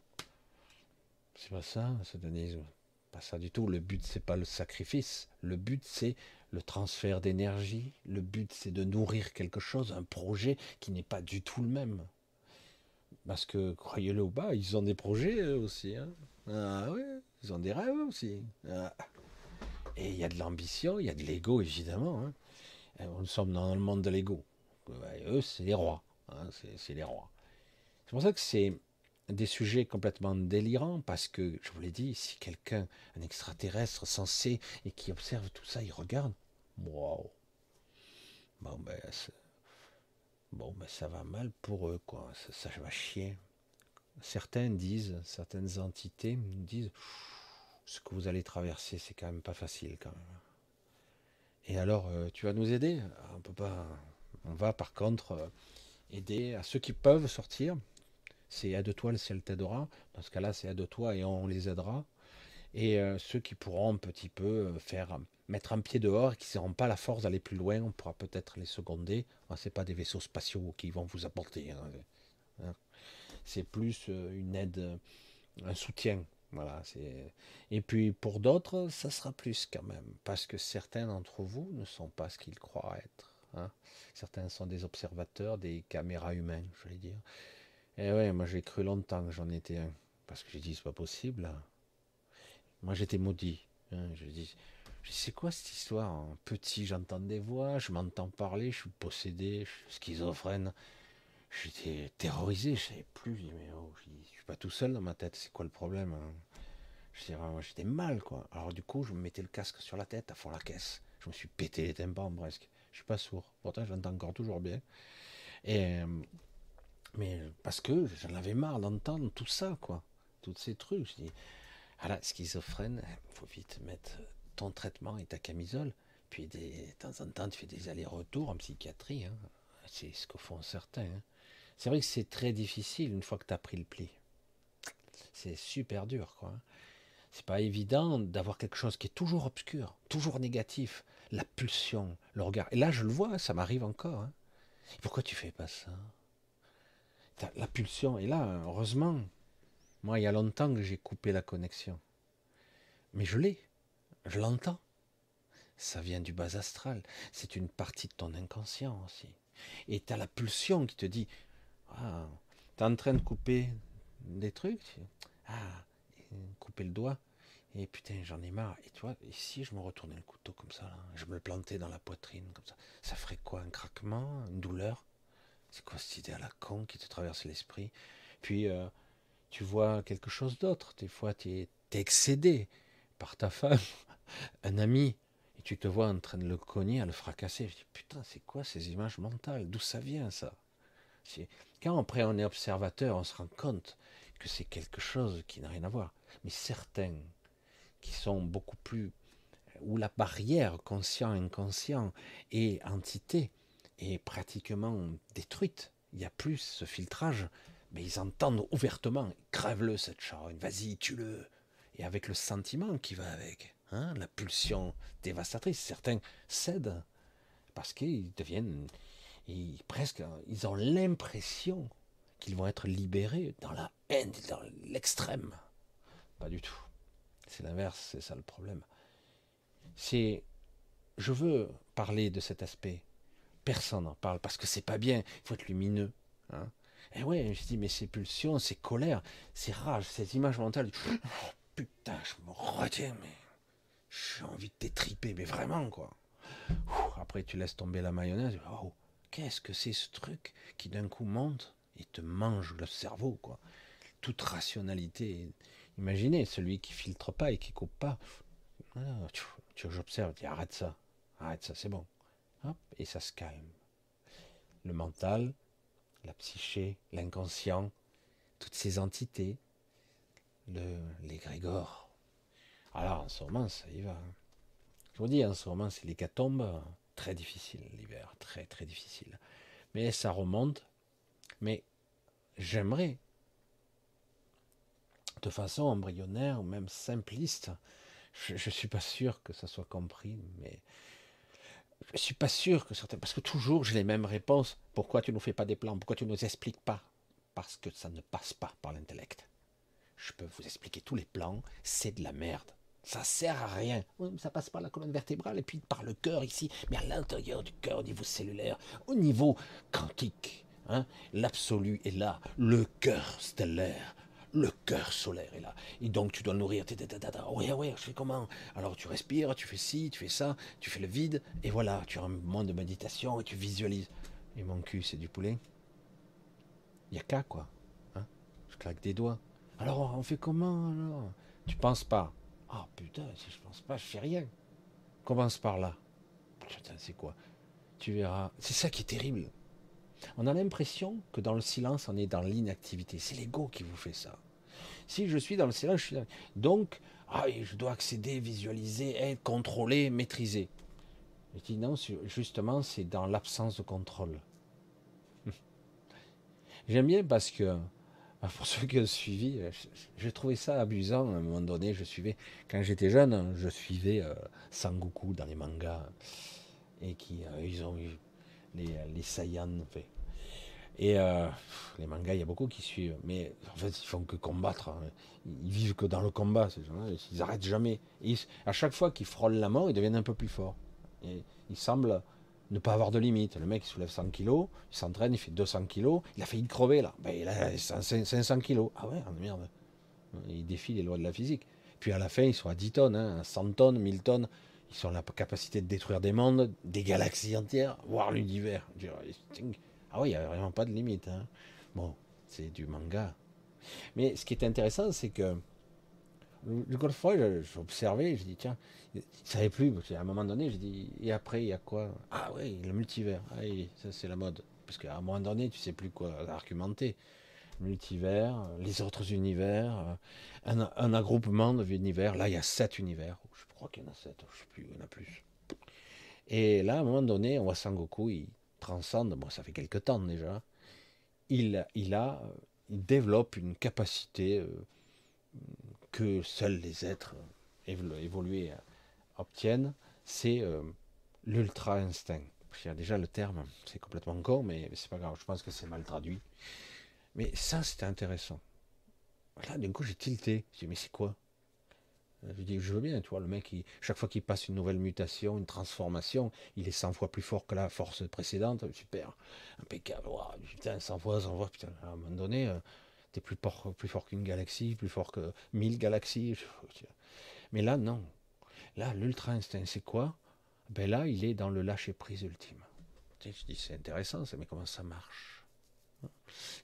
C'est pas ça, satanisme. Pas ça du tout. Le but, c'est pas le sacrifice. Le but, c'est le transfert d'énergie. Le but, c'est de nourrir quelque chose, un projet qui n'est pas du tout le même. Parce que, croyez-le ou pas, ils ont des projets eux aussi. Hein. Ah oui, ils ont des rêves aussi. Ah. Et il y a de l'ambition, il y a de l'ego évidemment. Hein. Nous sommes dans le monde de l'ego. Eux, c'est les rois. Hein, c'est les rois. C'est pour ça que c'est des sujets complètement délirants, parce que, je vous l'ai dit, si quelqu'un, un extraterrestre sensé, et qui observe tout ça, il regarde, waouh, bon ben, bon ben ça va mal pour eux, quoi, ça, va chier. Certains disent, certaines entités disent, ce que vous allez traverser, c'est quand même pas facile quand même. Et alors, euh, tu vas nous aider? On peut pas. On va par contre euh, aider à ceux qui peuvent sortir. C'est aide-toi, le ciel t'aidera. Dans ce cas-là, c'est aide-toi et on les aidera. Et euh, ceux qui pourront un petit peu faire mettre un pied dehors et qui n'auront pas la force d'aller plus loin, on pourra peut-être les seconder. Ce c'est pas des vaisseaux spatiaux qui vont vous apporter. Hein. Hein c'est plus euh, une aide, euh, un soutien. Voilà, et puis pour d'autres, ça sera plus quand même, parce que certains d'entre vous ne sont pas ce qu'ils croient être. Hein. Certains sont des observateurs, des caméras humaines, je vais dire. Et ouais, moi j'ai cru longtemps que j'en étais un, parce que j'ai dit c'est pas possible. Moi j'étais maudit. Je dis, c'est quoi cette histoire Petit, j'entends des voix, je m'entends parler, je suis possédé, je suis schizophrène. J'étais terrorisé, je savais plus, je, mais oh, je suis pas tout seul dans ma tête, c'est quoi le problème hein? J'étais mal, quoi. Alors du coup, je me mettais le casque sur la tête à fond la caisse. Je me suis pété les tympans presque. Je suis pas sourd, pourtant j'entends encore toujours bien. Et euh, mais parce que j'en avais marre d'entendre tout ça, quoi. Tous ces trucs. Je dis, ah là, schizophrène, faut vite mettre ton traitement et ta camisole. Puis des, de temps en temps, tu fais des allers-retours en psychiatrie. Hein. C'est ce que font certains. Hein. C'est vrai que c'est très difficile une fois que tu as pris le pli. C'est super dur, quoi. C'est pas évident d'avoir quelque chose qui est toujours obscur, toujours négatif, la pulsion, le regard. Et là, je le vois, ça m'arrive encore. Hein. Pourquoi tu fais pas ça? La pulsion. Et là, heureusement, moi, il y a longtemps que j'ai coupé la connexion. Mais je l'ai, je l'entends. Ça vient du bas astral. C'est une partie de ton inconscient aussi. Et tu as la pulsion qui te dit ah, tu es en train de couper des trucs? Ah, couper le doigt. Et putain, j'en ai marre. Et tu vois, si je me retournais le couteau comme ça, je me le plantais dans la poitrine comme ça, ça ferait quoi? Un craquement? Une douleur? C'est quoi cette idée à la con qui te traverse l'esprit? Puis, euh, tu vois quelque chose d'autre. Des fois, tu es, excédé par ta femme, un ami, et tu te vois en train de le cogner, à le fracasser. Je dis, putain, c'est quoi ces images mentales? D'où ça vient ça? Quand après on est observateur, on se rend compte que c'est quelque chose qui n'a rien à voir. Mais certains qui sont beaucoup plus où la barrière conscient-inconscient et entité est pratiquement détruite. Il n'y a plus ce filtrage, mais ils entendent ouvertement, crève-le cette charogne, vas-y, tue-le. Et avec le sentiment qui va avec, hein, la pulsion dévastatrice, certains cèdent parce qu'ils deviennent, ils, presque, ils ont l'impression qu'ils vont être libérés dans la haine, dans l'extrême. Pas du tout. C'est l'inverse, c'est ça le problème. C'est, je veux parler de cet aspect. Personne n'en parle parce que c'est pas bien. Il faut être lumineux. Hein. Et ouais, je dis, mais ces pulsions, ces colères, ces rages, ces images mentales. [LAUGHS] Oh, putain, je me retiens, mais j'ai envie de t'étriper, mais vraiment, quoi. Après, tu laisses tomber la mayonnaise. Oh, qu'est-ce que c'est ce truc qui d'un coup monte et te mange le cerveau, quoi. Toute rationalité. Imaginez celui qui filtre pas et qui coupe pas. Ah, tu, j'observe, dis arrête ça, arrête ça, c'est bon. et ça se calme. Le mental, la psyché, l'inconscient, toutes ces entités, le, l'égrégore. Alors en ce moment, ça y va. Je vous dis, en ce moment, c'est l'hécatombe, très difficile l'hiver, très très difficile. Mais ça remonte. Mais j'aimerais, de façon embryonnaire ou même simpliste, je, ne suis pas sûr que ça soit compris, mais je suis pas sûr que certains, parce que toujours j'ai les mêmes réponses. Pourquoi tu ne nous fais pas des plans? Pourquoi tu ne nous expliques pas? Parce que ça ne passe pas par l'intellect. Je peux vous expliquer tous les plans, c'est de la merde. Ça sert à rien. ça passe par la colonne vertébrale et puis par le cœur ici, mais à l'intérieur du cœur, au niveau cellulaire, au niveau quantique. Hein, L'absolu est là, le cœur stellaire, le cœur solaire est là. Et donc tu dois le nourrir. Oui, oui, je fais comment? Alors tu respires, tu fais ci, tu fais ça, tu fais le vide, et voilà, tu as un moment de méditation et tu visualises. Et mon cul, c'est du poulet. Il n'y a qu'à quoi. Hein? Je claque des doigts. Alors on fait comment alors? Tu penses pas. Ah putain, si je pense pas, je fais rien. Commence par là. Putain, c'est quoi? Tu verras. C'est ça qui est terrible. On a l'impression que dans le silence, on est dans l'inactivité. C'est l'ego qui vous fait ça. Si je suis dans le silence, je suis Donc, ah, je dois accéder, visualiser, être contrôlé, maîtriser. Je dis non, justement, c'est dans l'absence de contrôle. [LAUGHS] J'aime bien parce que, pour ceux qui ont suivi, j'ai trouvé ça amusant à un moment donné. Quand j'étais jeune, je suivais euh, Sangoku dans les mangas et qui, euh, ils ont eu les, les Saiyans. Et euh, les mangas, il y a beaucoup qui suivent, mais en fait, ils font que combattre. Hein. Ils vivent que dans le combat, ces gens-là. Ils n'arrêtent jamais. à chaque fois qu'ils frôlent la mort, ils deviennent un peu plus forts. Ils semblent ne pas avoir de limite. Le mec, il soulève 100 kilos, il s'entraîne, il fait 200 kilos, il a failli crever là. Ben, il a 500 kilos. Ah ouais, merde. Il défie les lois de la physique. Puis à la fin, ils sont à 10 tonnes, hein, 100 tonnes, 1000 tonnes. Ils ont la capacité de détruire des mondes, des galaxies entières, voire l'univers. Ah oui, il n'y a vraiment pas de limite. Hein. Bon, c'est du manga. Mais ce qui est intéressant, c'est que le fois, j'observais, je dis, tiens, il ne savait plus, parce qu'à un moment donné, je dis, et après, il y a quoi? Ah oui, le multivers. Ah ça c'est la mode. Parce qu'à un moment donné, tu sais plus quoi argumenter. Multivers, les autres univers, un, un agroupement d'univers. Là, il y a sept univers. Je crois qu'il y en a sept, je ne sais plus, il y en a plus. Et là, à un moment donné, on voit Sangoku, il transcende, bon, ça fait quelque temps déjà. Il, a, il développe une capacité euh, que seuls les êtres évolués obtiennent, c'est euh, l'ultra instinct. Il y a déjà le terme, c'est complètement con, mais c'est pas grave, je pense que c'est mal traduit. Mais ça, c'était intéressant. Là, d'un coup, j'ai tilté. J'ai dit, mais c'est quoi? Je dis, je veux bien, tu vois, le mec, chaque fois qu'il passe une nouvelle mutation, une transformation, il est 100 fois plus fort que la force précédente. Super, impeccable. putain, 100 fois, 100 fois, putain, à un moment donné, euh, t'es plus, plus fort qu'une galaxie, plus fort que mille galaxies. Mais là, non. Là, l'ultra instinct, c'est quoi? Ben là, il est dans le lâcher prise ultime. Je dis, c'est intéressant, mais comment ça marche?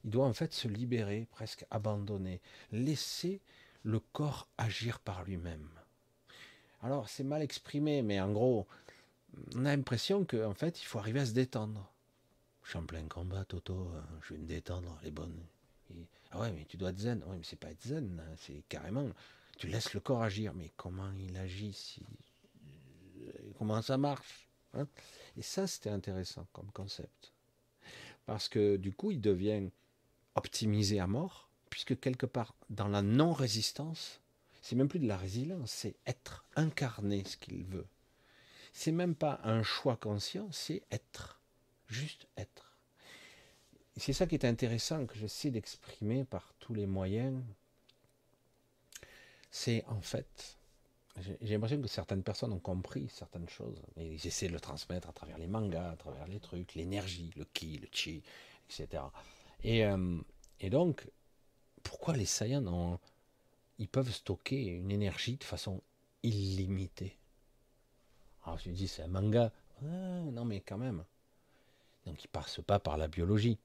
Il doit en fait se libérer, presque abandonner, laisser le corps agir par lui-même. Alors, c'est mal exprimé, mais en gros, on a l'impression qu'en fait, il faut arriver à se détendre. Je suis en plein combat, Toto, je vais me détendre, les bonnes. Ouais, mais tu dois être zen. Ouais, mais c'est pas être zen, hein, c'est carrément, tu laisses le corps agir. Mais comment il agit si, comment ça marche hein? Et ça, c'était intéressant comme concept. Parce que du coup, il devient optimisé à mort, puisque quelque part, dans la non-résistance, c'est même plus de la résilience, c'est être, incarné ce qu'il veut. C'est même pas un choix conscient, c'est être, juste être. C'est ça qui est intéressant, que j'essaie d'exprimer par tous les moyens. C'est en fait, j'ai l'impression que certaines personnes ont compris certaines choses, mais ils essaient de le transmettre à travers les mangas, à travers les trucs, l'énergie, le ki, le chi, etc. Et, euh, et donc, pourquoi les Saiyans, ils peuvent stocker une énergie de façon illimitée? Alors je dis, c'est un manga. non, mais quand même. Donc ils passent pas par la biologie.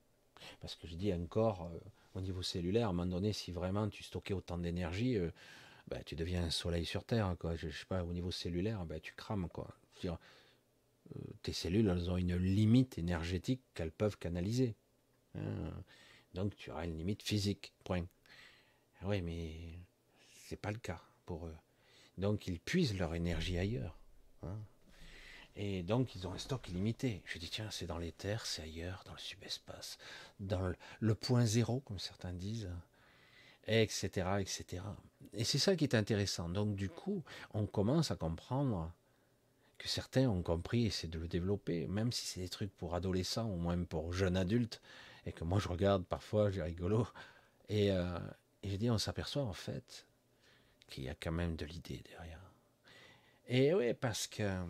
Parce que je dis encore, euh, au niveau cellulaire, à un moment donné, si vraiment tu stockais autant d'énergie, euh, bah, tu deviens un soleil sur Terre. Quoi. Je, sais pas, au niveau cellulaire, bah, tu crames. Quoi. Euh, tes cellules, elles ont une limite énergétique qu'elles peuvent canaliser. Hein. Donc tu auras une limite physique. Point. Oui, mais c'est pas le cas pour eux. Donc ils puisent leur énergie ailleurs. Hein. Et donc, ils ont un stock illimité. Je dis, tiens, c'est dans les terres, c'est ailleurs, dans le subespace, dans le, point zéro, comme certains disent, etc., etc. Et c'est ça qui est intéressant. Donc, du coup, on commence à comprendre que certains ont compris et c'est de le développer, même si c'est des trucs pour adolescents ou même pour jeunes adultes, et que moi je regarde parfois, j'ai rigolo, euh, et je dis, on s'aperçoit en fait qu'il y a quand même de l'idée derrière. Et oui, parce que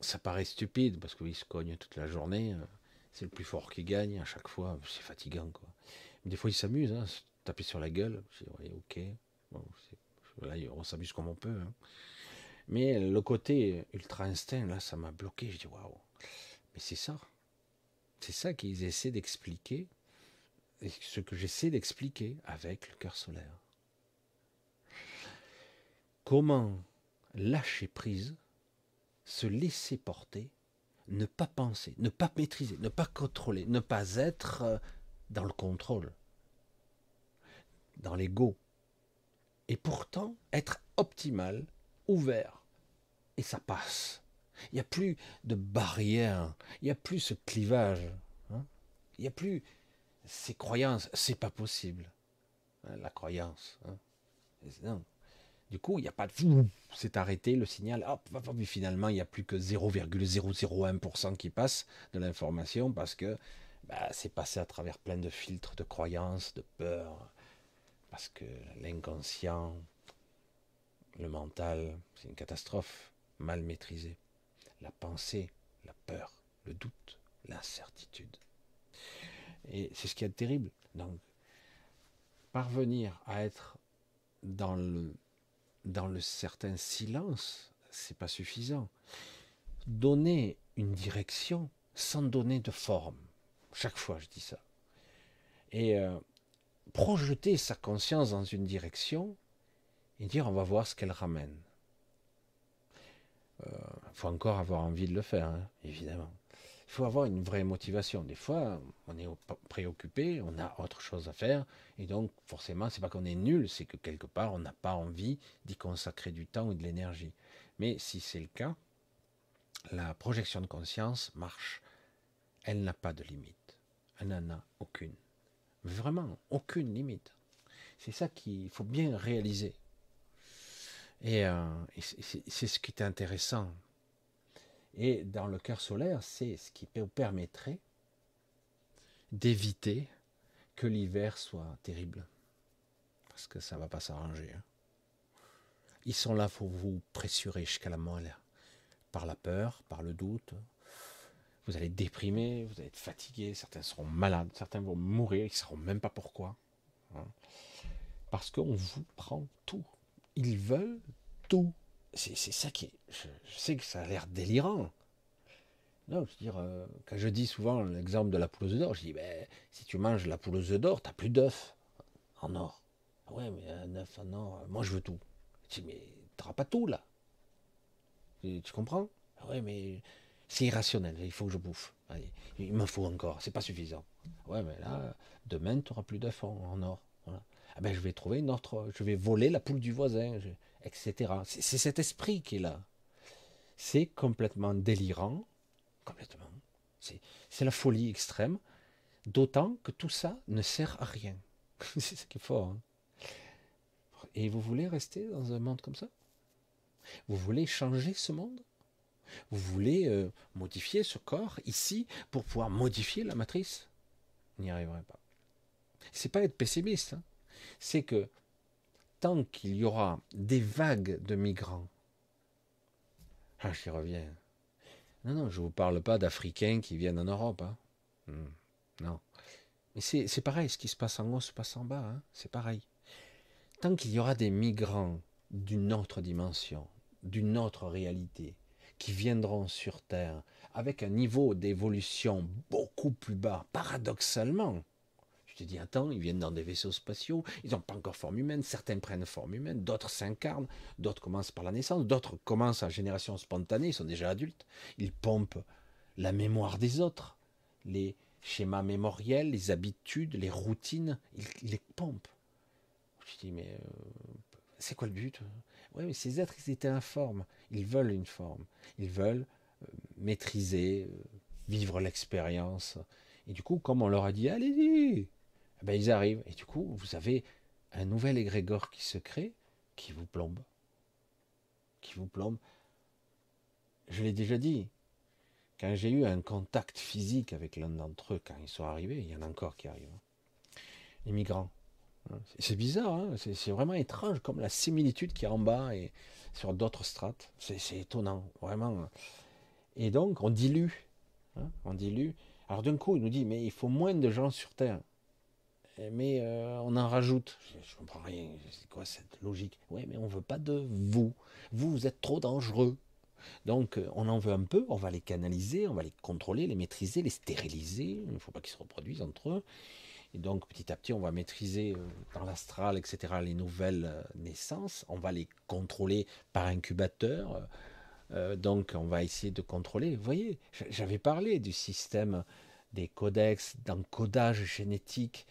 ça paraît stupide parce qu'il se cogne toute la journée. Euh, c'est le plus fort qui gagne à chaque fois. C'est fatigant, quoi. Mais des fois, il s'amuse, hein, se taper sur la gueule. Je dis, ok. là, on s'amuse comme on peut. Hein. Mais le côté ultra instinct, là, ça m'a bloqué. Je dis, waouh. Mais c'est ça. C'est ça qu'ils essaient d'expliquer. Ce que j'essaie d'expliquer avec le cœur solaire. Comment lâcher prise se laisser porter, ne pas penser, ne pas maîtriser, ne pas contrôler, ne pas être euh, dans le contrôle, dans l'ego. Et pourtant, être optimal, ouvert. Et ça passe. Il n'y a plus de barrière, il n'y a plus ce clivage. Hein. il n'y a plus ces croyances. C'est pas possible. Hein, la croyance. Hein. Non. Du coup, il n'y a pas de... C'est arrêté, le signal, hop, hop, finalement, il n'y a plus que 0,001% qui passe de l'information parce que bah, c'est passé à travers plein de filtres de croyances, de peurs, parce que l'inconscient, le mental, c'est une catastrophe mal maîtrisée. La pensée, la peur, le doute, l'incertitude. Et c'est ce qui est terrible. Donc, parvenir à être dans le dans le certain silence, c'est pas suffisant. Donner une direction sans donner de forme. Chaque fois, je dis ça. Et euh, projeter sa conscience dans une direction et dire on va voir ce qu'elle ramène. Il euh, faut encore avoir envie de le faire, hein, évidemment. Il faut avoir une vraie motivation. Des fois, on est préoccupé, on a autre chose à faire, et donc forcément, c'est pas qu'on est nul, c'est que quelque part, on n'a pas envie d'y consacrer du temps ou de l'énergie. Mais si c'est le cas, la projection de conscience marche. Elle n'a pas de limite. Elle n'en a aucune. Vraiment, aucune limite. C'est ça qu'il faut bien réaliser. Et, euh, et c'est ce qui est intéressant et dans le cœur solaire, c'est ce qui permettrait d'éviter que l'hiver soit terrible. Parce que ça ne va pas s'arranger. Hein. Ils sont là pour vous pressurer jusqu'à la moelle. Par la peur, par le doute. Vous allez déprimer, vous allez être fatigué, certains seront malades, certains vont mourir, ils ne sauront même pas pourquoi. Hein. Parce qu'on vous prend tout. Ils veulent tout c'est ça qui est. Je, sais que ça a l'air délirant. Non, je veux dire, euh, quand je dis souvent l'exemple de la pouleuse d'or, je dis, ben, si tu manges la pouleuse d'or, t'as plus d'œufs en or. Ouais, mais un œuf en or, moi je veux tout. Je dis, mais t'auras pas tout là. tu comprends? Ouais, mais c'est irrationnel, il faut que je bouffe. il me faut encore, c'est pas suffisant. Ouais, mais là, demain, tu n'auras plus d'œufs en, or. Ah ben, je vais trouver une autre, je vais voler la poule du voisin, etc. C'est cet esprit qui est là. C'est complètement délirant, complètement. C'est la folie extrême, d'autant que tout ça ne sert à rien. [LAUGHS] c'est ce qui est fort. Hein. Et vous voulez rester dans un monde comme ça? Vous voulez changer ce monde? Vous voulez euh, modifier ce corps ici pour pouvoir modifier la matrice? N'y arriverez pas. C'est pas être pessimiste, hein. c'est que tant qu'il y aura des vagues de migrants, ah j'y reviens. Non, non, je ne vous parle pas d'Africains qui viennent en Europe. Hein. Hmm, non. Mais c'est pareil, ce qui se passe en haut se passe en bas. Hein. C'est pareil tant qu'il y aura des migrants d'une autre dimension, d'une autre réalité, qui viendront sur Terre avec un niveau d'évolution beaucoup plus bas, paradoxalement, te dis, attends, ils viennent dans des vaisseaux spatiaux, ils n'ont pas encore forme humaine, certains prennent forme humaine, d'autres s'incarnent, d'autres commencent par la naissance, d'autres commencent à génération spontanée, ils sont déjà adultes, ils pompent la mémoire des autres, les schémas mémoriels, les habitudes, les routines, ils les pompent. Je dis, mais euh, c'est quoi le but? Oui, mais ces êtres, ils étaient informes. Ils veulent une forme. Ils veulent euh, maîtriser, euh, vivre l'expérience. Et du coup, comme on leur a dit, allez-y, ben, ils arrivent. Et du coup, vous avez un nouvel égrégore qui se crée, qui vous plombe. Qui vous plombe. Je l'ai déjà dit, quand j'ai eu un contact physique avec l'un d'entre eux, quand ils sont arrivés, il y en a encore qui arrivent, les migrants, c'est bizarre, hein. c'est vraiment étrange comme la similitude qui est en bas et sur d'autres strates. C'est étonnant, vraiment. Et donc, on dilue. Hein, on dilue. Alors d'un coup, il nous dit, mais il faut moins de gens sur Terre. Mais euh, on en rajoute. Je ne comprends rien. C'est quoi cette logique? Oui, mais on veut pas de vous. Vous, vous êtes trop dangereux. Donc, euh, on en veut un peu. On va les canaliser, on va les contrôler, les maîtriser, les stériliser. Il ne faut pas qu'ils se reproduisent entre eux. Et donc petit à petit, on va maîtriser euh, dans l'astral, etc., les nouvelles naissances. On va les contrôler par incubateur. Donc on va essayer de contrôler. Vous voyez, j'avais parlé du système des codex d'encodage génétique,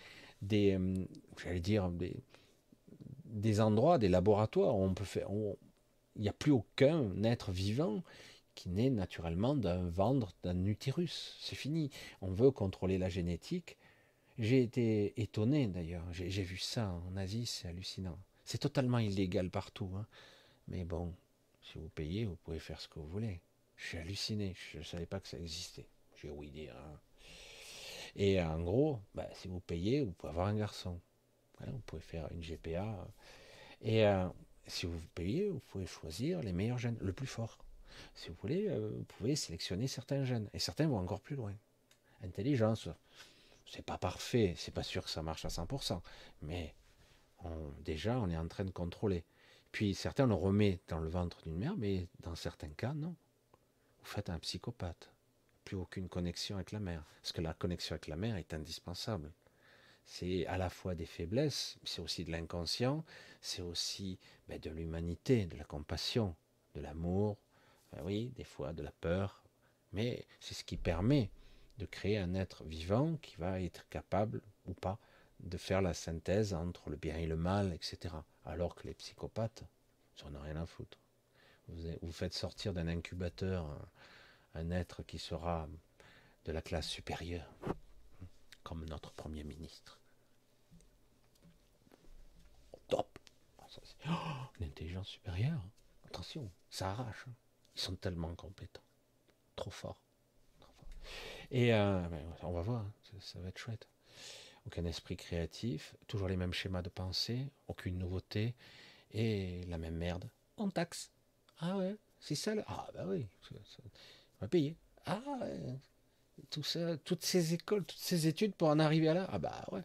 des, j'allais dire, des, des endroits, des laboratoires où on peut faire. il n'y a plus aucun être vivant qui naît naturellement d'un ventre, d'un utérus. C'est fini. On veut contrôler la génétique j'ai été étonné d'ailleurs, j'ai vu ça en Asie, c'est hallucinant. C'est totalement illégal partout. Hein. Mais bon, si vous payez, vous pouvez faire ce que vous voulez. Je suis halluciné, je ne savais pas que ça existait. J'ai ouï dire. Hein. Et en gros, bah, si vous payez, vous pouvez avoir un garçon. vous pouvez faire une GPA. Et euh, si vous payez, vous pouvez choisir les meilleurs gènes, le plus fort. Si vous voulez, euh, vous pouvez sélectionner certains gènes. Et certains vont encore plus loin. Intelligence, c'est pas parfait, c'est pas sûr que ça marche à 100%, mais déjà on est en train de contrôler. Puis certains on le remet dans le ventre d'une mère, mais dans certains cas, non. Vous faites un psychopathe. Plus aucune connexion avec la mère. Parce que la connexion avec la mère est indispensable. C'est à la fois des faiblesses, c'est aussi de l'inconscient, c'est aussi ben, de l'humanité, de la compassion, de l'amour, ben oui, des fois de la peur, mais c'est ce qui permet de créer un être vivant qui va être capable ou pas de faire la synthèse entre le bien et le mal, etc. Alors que les psychopathes, ça n'en rien à foutre. Vous, faites sortir d'un incubateur un, être qui sera de la classe supérieure, comme notre Premier ministre. Top oh, L'intelligence supérieure, attention, ça arrache. Hein. Ils sont tellement compétents, trop forts. Et euh, ben, on va voir, ça, va être chouette. Aucun esprit créatif, toujours les mêmes schémas de pensée, aucune nouveauté, et la même merde. On taxe. Ah ouais, c'est ça. Ah bah oui, on va payer. Ah tout ça, toutes ces écoles, toutes ces études pour en arriver à là. Ah bah ouais,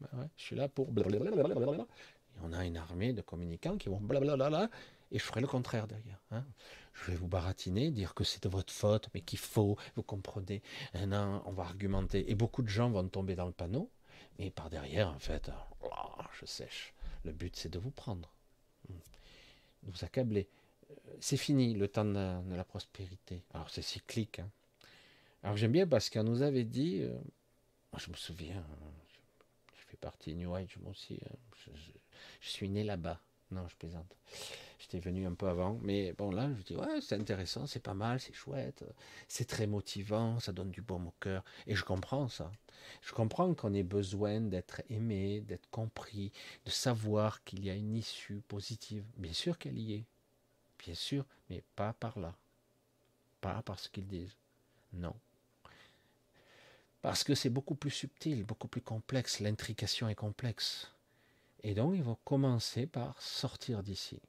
bah ouais je suis là pour. Et on a une armée de communicants qui vont blablabla et je ferai le contraire derrière. Hein. Je vais vous baratiner, dire que c'est de votre faute, mais qu'il faut, vous comprenez. Non, on va argumenter. Et beaucoup de gens vont tomber dans le panneau, mais par derrière, en fait, oh, je sèche. Le but, c'est de vous prendre. Vous accabler. C'est fini le temps de la, prospérité. Alors, c'est cyclique. Hein. Alors j'aime bien parce qu'on nous avait dit, euh, je me souviens, je, fais partie New Age moi aussi, hein, je, suis né là-bas. Non, je plaisante. J'étais venu un peu avant, mais bon là, je dis ouais, c'est intéressant, c'est pas mal, c'est chouette, c'est très motivant, ça donne du bon au cœur, et je comprends ça. Je comprends qu'on ait besoin d'être aimé, d'être compris, de savoir qu'il y a une issue positive. Bien sûr qu'elle y est, bien sûr, mais pas par là, pas par ce qu'ils disent. Non. Parce que c'est beaucoup plus subtil, beaucoup plus complexe, l'intrication est complexe. Et donc, il vont commencer par sortir d'ici.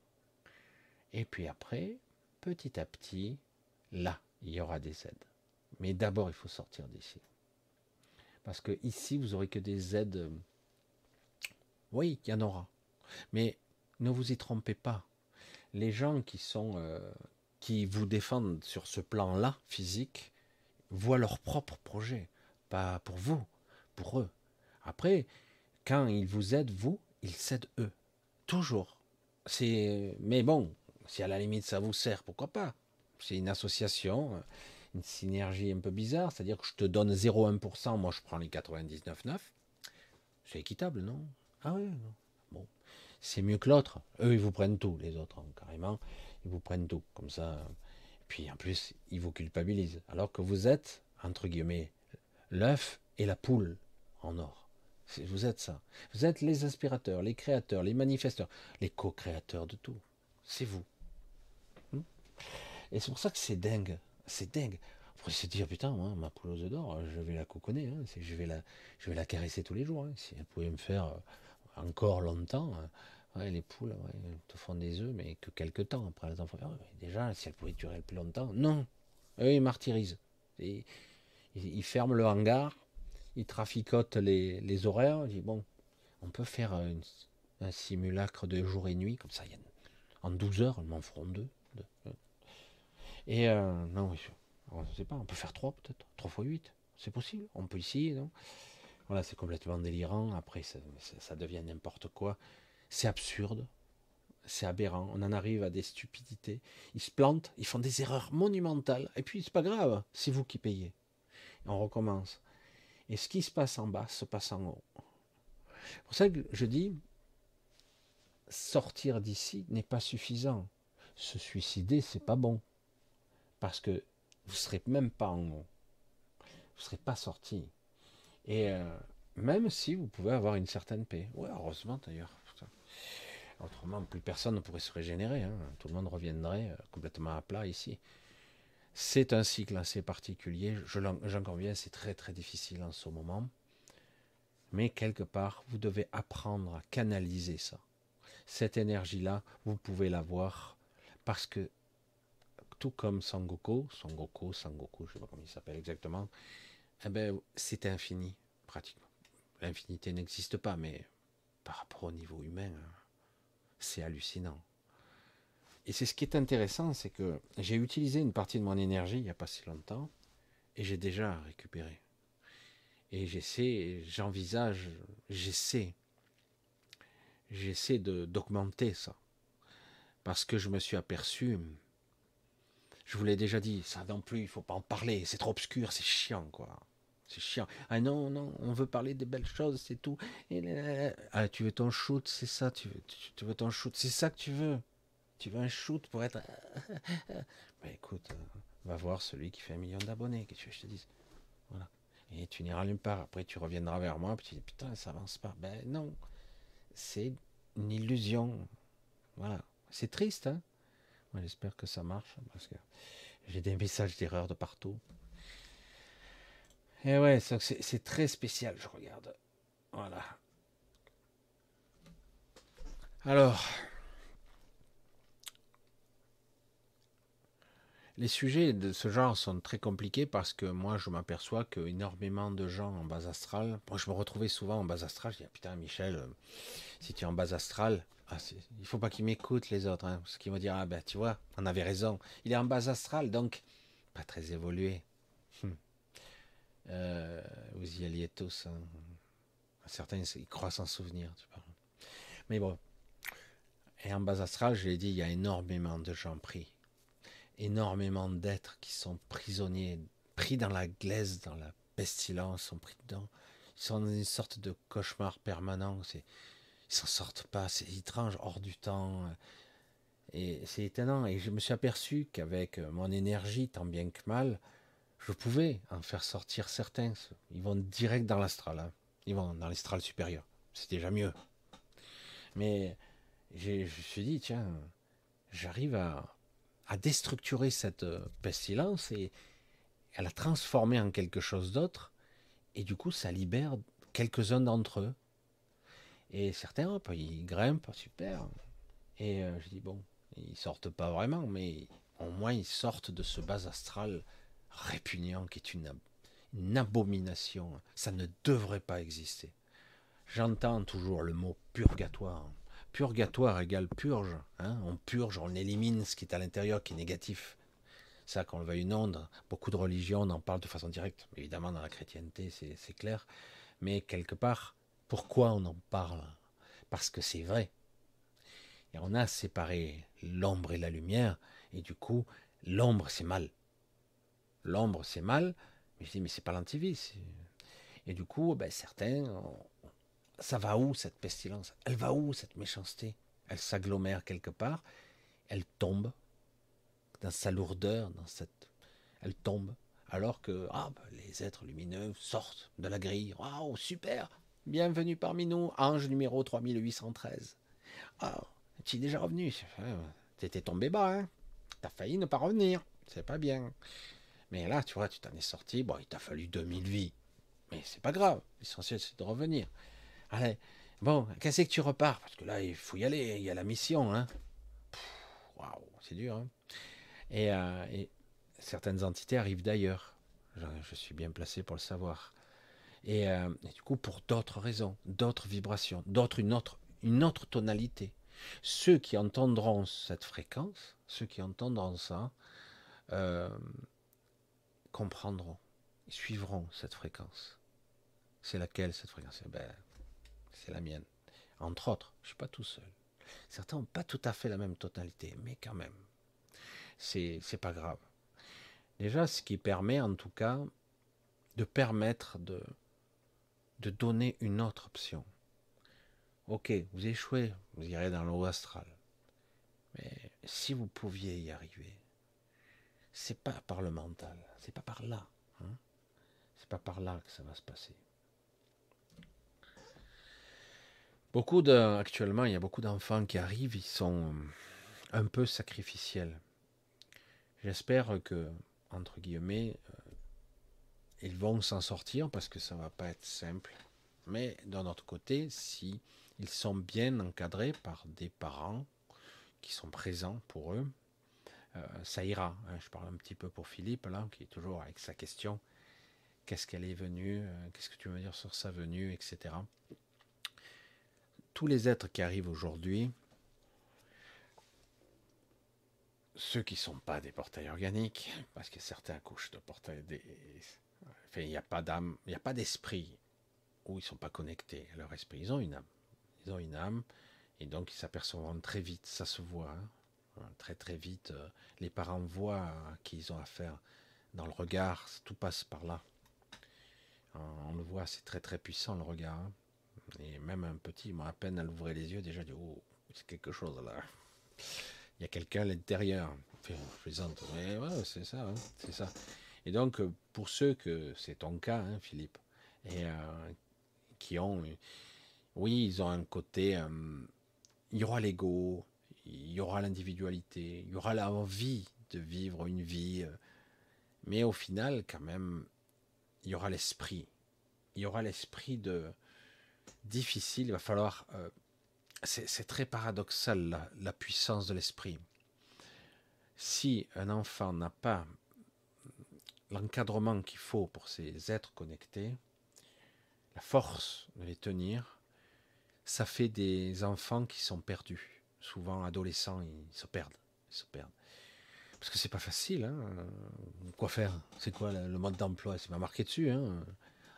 Et puis après, petit à petit, là, il y aura des aides. Mais d'abord, il faut sortir d'ici. Parce que ici, vous n'aurez que des aides. Oui, il y en aura. Mais ne vous y trompez pas. Les gens qui sont euh, qui vous défendent sur ce plan-là, physique, voient leur propre projet, pas pour vous, pour eux. Après, quand ils vous aident, vous, ils s'aident eux. Toujours. C'est, mais bon, si à la limite ça vous sert, pourquoi pas? C'est une association, une synergie un peu bizarre, c'est-à-dire que je te donne 0,1%, moi je prends les 99,9. C'est équitable, non? Ah oui, non. C'est mieux que l'autre. Eux, ils vous prennent tout, les autres, hein, carrément. Ils vous prennent tout, comme ça. Puis en plus, ils vous culpabilisent. Alors que vous êtes, entre guillemets, l'œuf et la poule en or. Vous êtes ça. Vous êtes les aspirateurs, les créateurs, les manifesteurs, les co-créateurs de tout. C'est vous. Hmm et c'est pour ça que c'est dingue. C'est dingue. On pourrait se dire, putain, ma poule aux œufs d'or, je vais la coconner. Hein. je, vais la, je vais la caresser tous les jours. Hein. Si elle pouvait me faire euh, encore longtemps. Euh, les poules te font des œufs, mais que quelques temps. Après, les enfants, déjà, si elles pouvaient durer plus longtemps. Non. Eux, ils martyrisent. ils, ferment le hangar, ils traficotent les, horaires. Ils disent, bon, on peut faire un simulacre de jour et nuit, comme ça, en 12 heures, ils m'en feront deux. Et euh, non, je ne sais pas, on peut faire trois peut-être, trois fois 8, c'est possible, on peut essayer, non? Voilà, c'est complètement délirant, après ça, devient n'importe quoi, c'est absurde, c'est aberrant, on en arrive à des stupidités, ils se plantent, ils font des erreurs monumentales, et puis c'est pas grave, c'est vous qui payez. On recommence. Et ce qui se passe en bas se passe en haut. C'est pour ça que je dis, sortir d'ici n'est pas suffisant. Se suicider, c'est pas bon. Parce que vous ne serez même pas en haut. Vous ne serez pas sorti. Et euh, même si vous pouvez avoir une certaine paix. Ouais, heureusement d'ailleurs. Autrement, plus personne ne pourrait se régénérer. Hein. Tout le monde reviendrait euh, complètement à plat ici. C'est un cycle assez particulier. J'en conviens, c'est très très difficile en ce moment. Mais quelque part, vous devez apprendre à canaliser ça. Cette énergie-là, vous pouvez l'avoir parce que tout comme Sangoku, Sangoku, Sangoku, je ne sais pas comment il s'appelle exactement, eh ben, c'est infini, pratiquement. L'infinité n'existe pas, mais par rapport au niveau humain, c'est hallucinant. Et c'est ce qui est intéressant, c'est que j'ai utilisé une partie de mon énergie il n'y a pas si longtemps, et j'ai déjà récupéré. Et j'essaie, j'envisage, j'essaie, j'essaie d'augmenter ça. Parce que je me suis aperçu, je vous l'ai déjà dit, ça non plus, il faut pas en parler, c'est trop obscur, c'est chiant, quoi. C'est chiant. Ah non, non, on veut parler des belles choses, c'est tout. ah, tu veux ton shoot, c'est ça, tu veux, tu, veux ton shoot, c'est ça que tu veux. Tu veux un shoot pour être. [LAUGHS] bah écoute, euh, va voir celui qui fait un million d'abonnés, qu'est-ce que je te dise? Voilà. Et tu n'iras nulle part. Après, tu reviendras vers moi, puis tu dis putain, ça avance pas. Ben non, c'est une illusion. Voilà. C'est triste, hein J'espère que ça marche parce que j'ai des messages d'erreur de partout. Et ouais, c'est très spécial, je regarde. Voilà. Alors, les sujets de ce genre sont très compliqués parce que moi, je m'aperçois qu'énormément de gens en base astrale, moi je me retrouvais souvent en base astrale, je dis, ah, putain Michel, euh, si tu es en base astrale, ah, il faut pas qu'ils m'écoutent les autres, hein, parce qu'ils vont dire ah ben tu vois, on avait raison. Il est en base astrale, donc pas très évolué. Euh, vous y alliez tous. Hein. Certains ils croient s'en souvenir, tu parles. Mais bon. Et en base astrale, je l'ai dit, il y a énormément de gens pris, énormément d'êtres qui sont prisonniers pris dans la glaise, dans la pestilence, sont pris dedans. Ils sont dans une sorte de cauchemar permanent. Ils s'en sortent pas. C'est étrange, hors du temps. Et c'est étonnant. Et je me suis aperçu qu'avec mon énergie, tant bien que mal, je pouvais en faire sortir certains. Ils vont direct dans l'astral. Hein. Ils vont dans l'astral supérieur. C'est déjà mieux. Mais je me suis dit, tiens, j'arrive à, déstructurer cette pestilence et à la transformer en quelque chose d'autre. Et du coup, ça libère quelques-uns d'entre eux. Et certains, hop, ils grimpent, super. Et euh, je dis, bon, ils sortent pas vraiment, mais au moins ils sortent de ce bas astral répugnant qui est une, abomination. Ça ne devrait pas exister. J'entends toujours le mot purgatoire. Purgatoire égale purge. Hein. on purge, on élimine ce qui est à l'intérieur, qui est négatif. Ça, qu'on le veuille une onde, beaucoup de religions en parlent de façon directe. Évidemment, dans la chrétienté, c'est clair. Mais quelque part, pourquoi on en parle? Parce que c'est vrai. Et on a séparé l'ombre et la lumière, et du coup, l'ombre c'est mal. L'ombre c'est mal, mais je dis, mais c'est pas l'antivie. Et du coup, ben, certains, ça va où cette pestilence? Elle va où cette méchanceté? Elle s'agglomère quelque part, elle tombe dans sa lourdeur, dans cette, elle tombe. Alors que ah, ben, les êtres lumineux sortent de la grille. Waouh, super Bienvenue parmi nous, ange numéro 3813. Ah, tu es déjà revenu. T'étais tombé bas, hein T'as failli ne pas revenir. C'est pas bien. Mais là, tu vois, tu t'en es sorti. Bon, il t'a fallu 2000 vies. Mais c'est pas grave. L'essentiel, c'est de revenir. Allez, bon, qu'est-ce que tu repars? Parce que là, il faut y aller. Il y a la mission, hein Waouh, c'est dur, hein euh, et, certaines entités arrivent d'ailleurs. Je, suis bien placé pour le savoir. Et, euh, et du coup, pour d'autres raisons, d'autres vibrations, d'autres, une autre, une autre tonalité. Ceux qui entendront cette fréquence, ceux qui entendront ça, euh, comprendront, ils suivront cette fréquence. C'est laquelle cette fréquence? Eh ben, C'est la mienne. Entre autres, je ne suis pas tout seul. Certains n'ont pas tout à fait la même totalité, mais quand même, c'est pas grave. Déjà, ce qui permet en tout cas de permettre de, de donner une autre option. Ok, vous échouez, vous irez dans l'eau astral. Mais si vous pouviez y arriver, c'est pas par le mental, c'est pas par là. Hein c'est pas par là que ça va se passer. Beaucoup de, actuellement, il y a beaucoup d'enfants qui arrivent, ils sont un peu sacrificiels. J'espère que, entre guillemets, euh, ils vont s'en sortir parce que ça va pas être simple. Mais d'un autre côté, si ils sont bien encadrés par des parents qui sont présents pour eux. Euh, ça ira. Hein. Je parle un petit peu pour Philippe, là, qui est toujours avec sa question. Qu'est-ce qu'elle est venue euh, Qu'est-ce que tu veux dire sur sa venue Etc. Tous les êtres qui arrivent aujourd'hui, ceux qui ne sont pas des portails organiques, parce que certains couchent de portails, des... il n'y a pas d'âme, il n'y a pas d'esprit où ils ne sont pas connectés à leur esprit. Ils ont une âme ils ont une âme, et donc ils s'aperçoivent très vite, ça se voit, hein. Très très vite, euh, les parents voient à qui ils ont affaire dans le regard, tout passe par là. On le voit, c'est très très puissant le regard. Hein. Et même un petit, moi, à peine à l'ouvrir les yeux, déjà, dit, oh, c'est quelque chose là. Il y a quelqu'un à l'intérieur. Enfin, mais c'est ça, hein, c'est ça. Et donc, pour ceux que c'est ton cas, Philippe, et euh, qui ont oui, ils ont un côté. Euh, il y aura l'ego, il y aura l'individualité, il y aura l'envie de vivre une vie. Euh, mais au final, quand même, il y aura l'esprit. Il y aura l'esprit de difficile. Il va falloir. Euh, c'est très paradoxal la puissance de l'esprit. Si un enfant n'a pas l'encadrement qu'il faut pour ces êtres connectés, la force de les tenir, ça fait des enfants qui sont perdus. Souvent, adolescents, ils se perdent. Ils se perdent. Parce que c'est pas facile. Hein. Quoi faire? C'est quoi le mode d'emploi? C'est pas marqué dessus. Hein.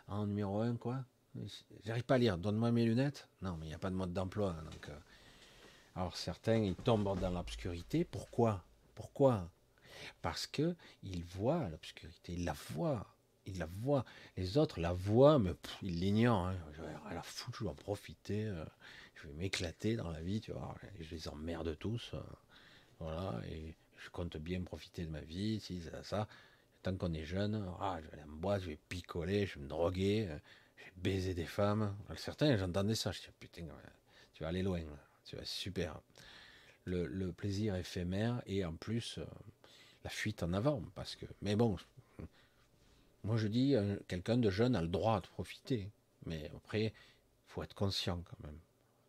En numéro 1, quoi? J'arrive pas à lire. Donne-moi mes lunettes. Non, mais il n'y a pas de mode d'emploi. Donc, euh. Alors certains, ils tombent dans l'obscurité. Pourquoi? Pourquoi? Parce que il voit l'obscurité, il la voit, il la voit. Les autres la voient, mais ils l'ignorent. Hein. Vais la foutre, je vais en profiter. Euh, je vais m'éclater dans la vie, tu vois. Je les emmerde tous. Euh, voilà, et je compte bien profiter de ma vie, si, ça, ça. Tant qu'on est jeune, ah, je vais aller en boîte, je vais picoler, je vais me droguer, euh, je vais baiser des femmes. Certains, j'entendais ça, je dis, putain, tu vas aller loin, tu vas super. Le, plaisir éphémère et en plus la fuite en avant, parce que. Mais bon, moi je dis, euh, quelqu'un de jeune a le droit de profiter, mais après, faut être conscient quand même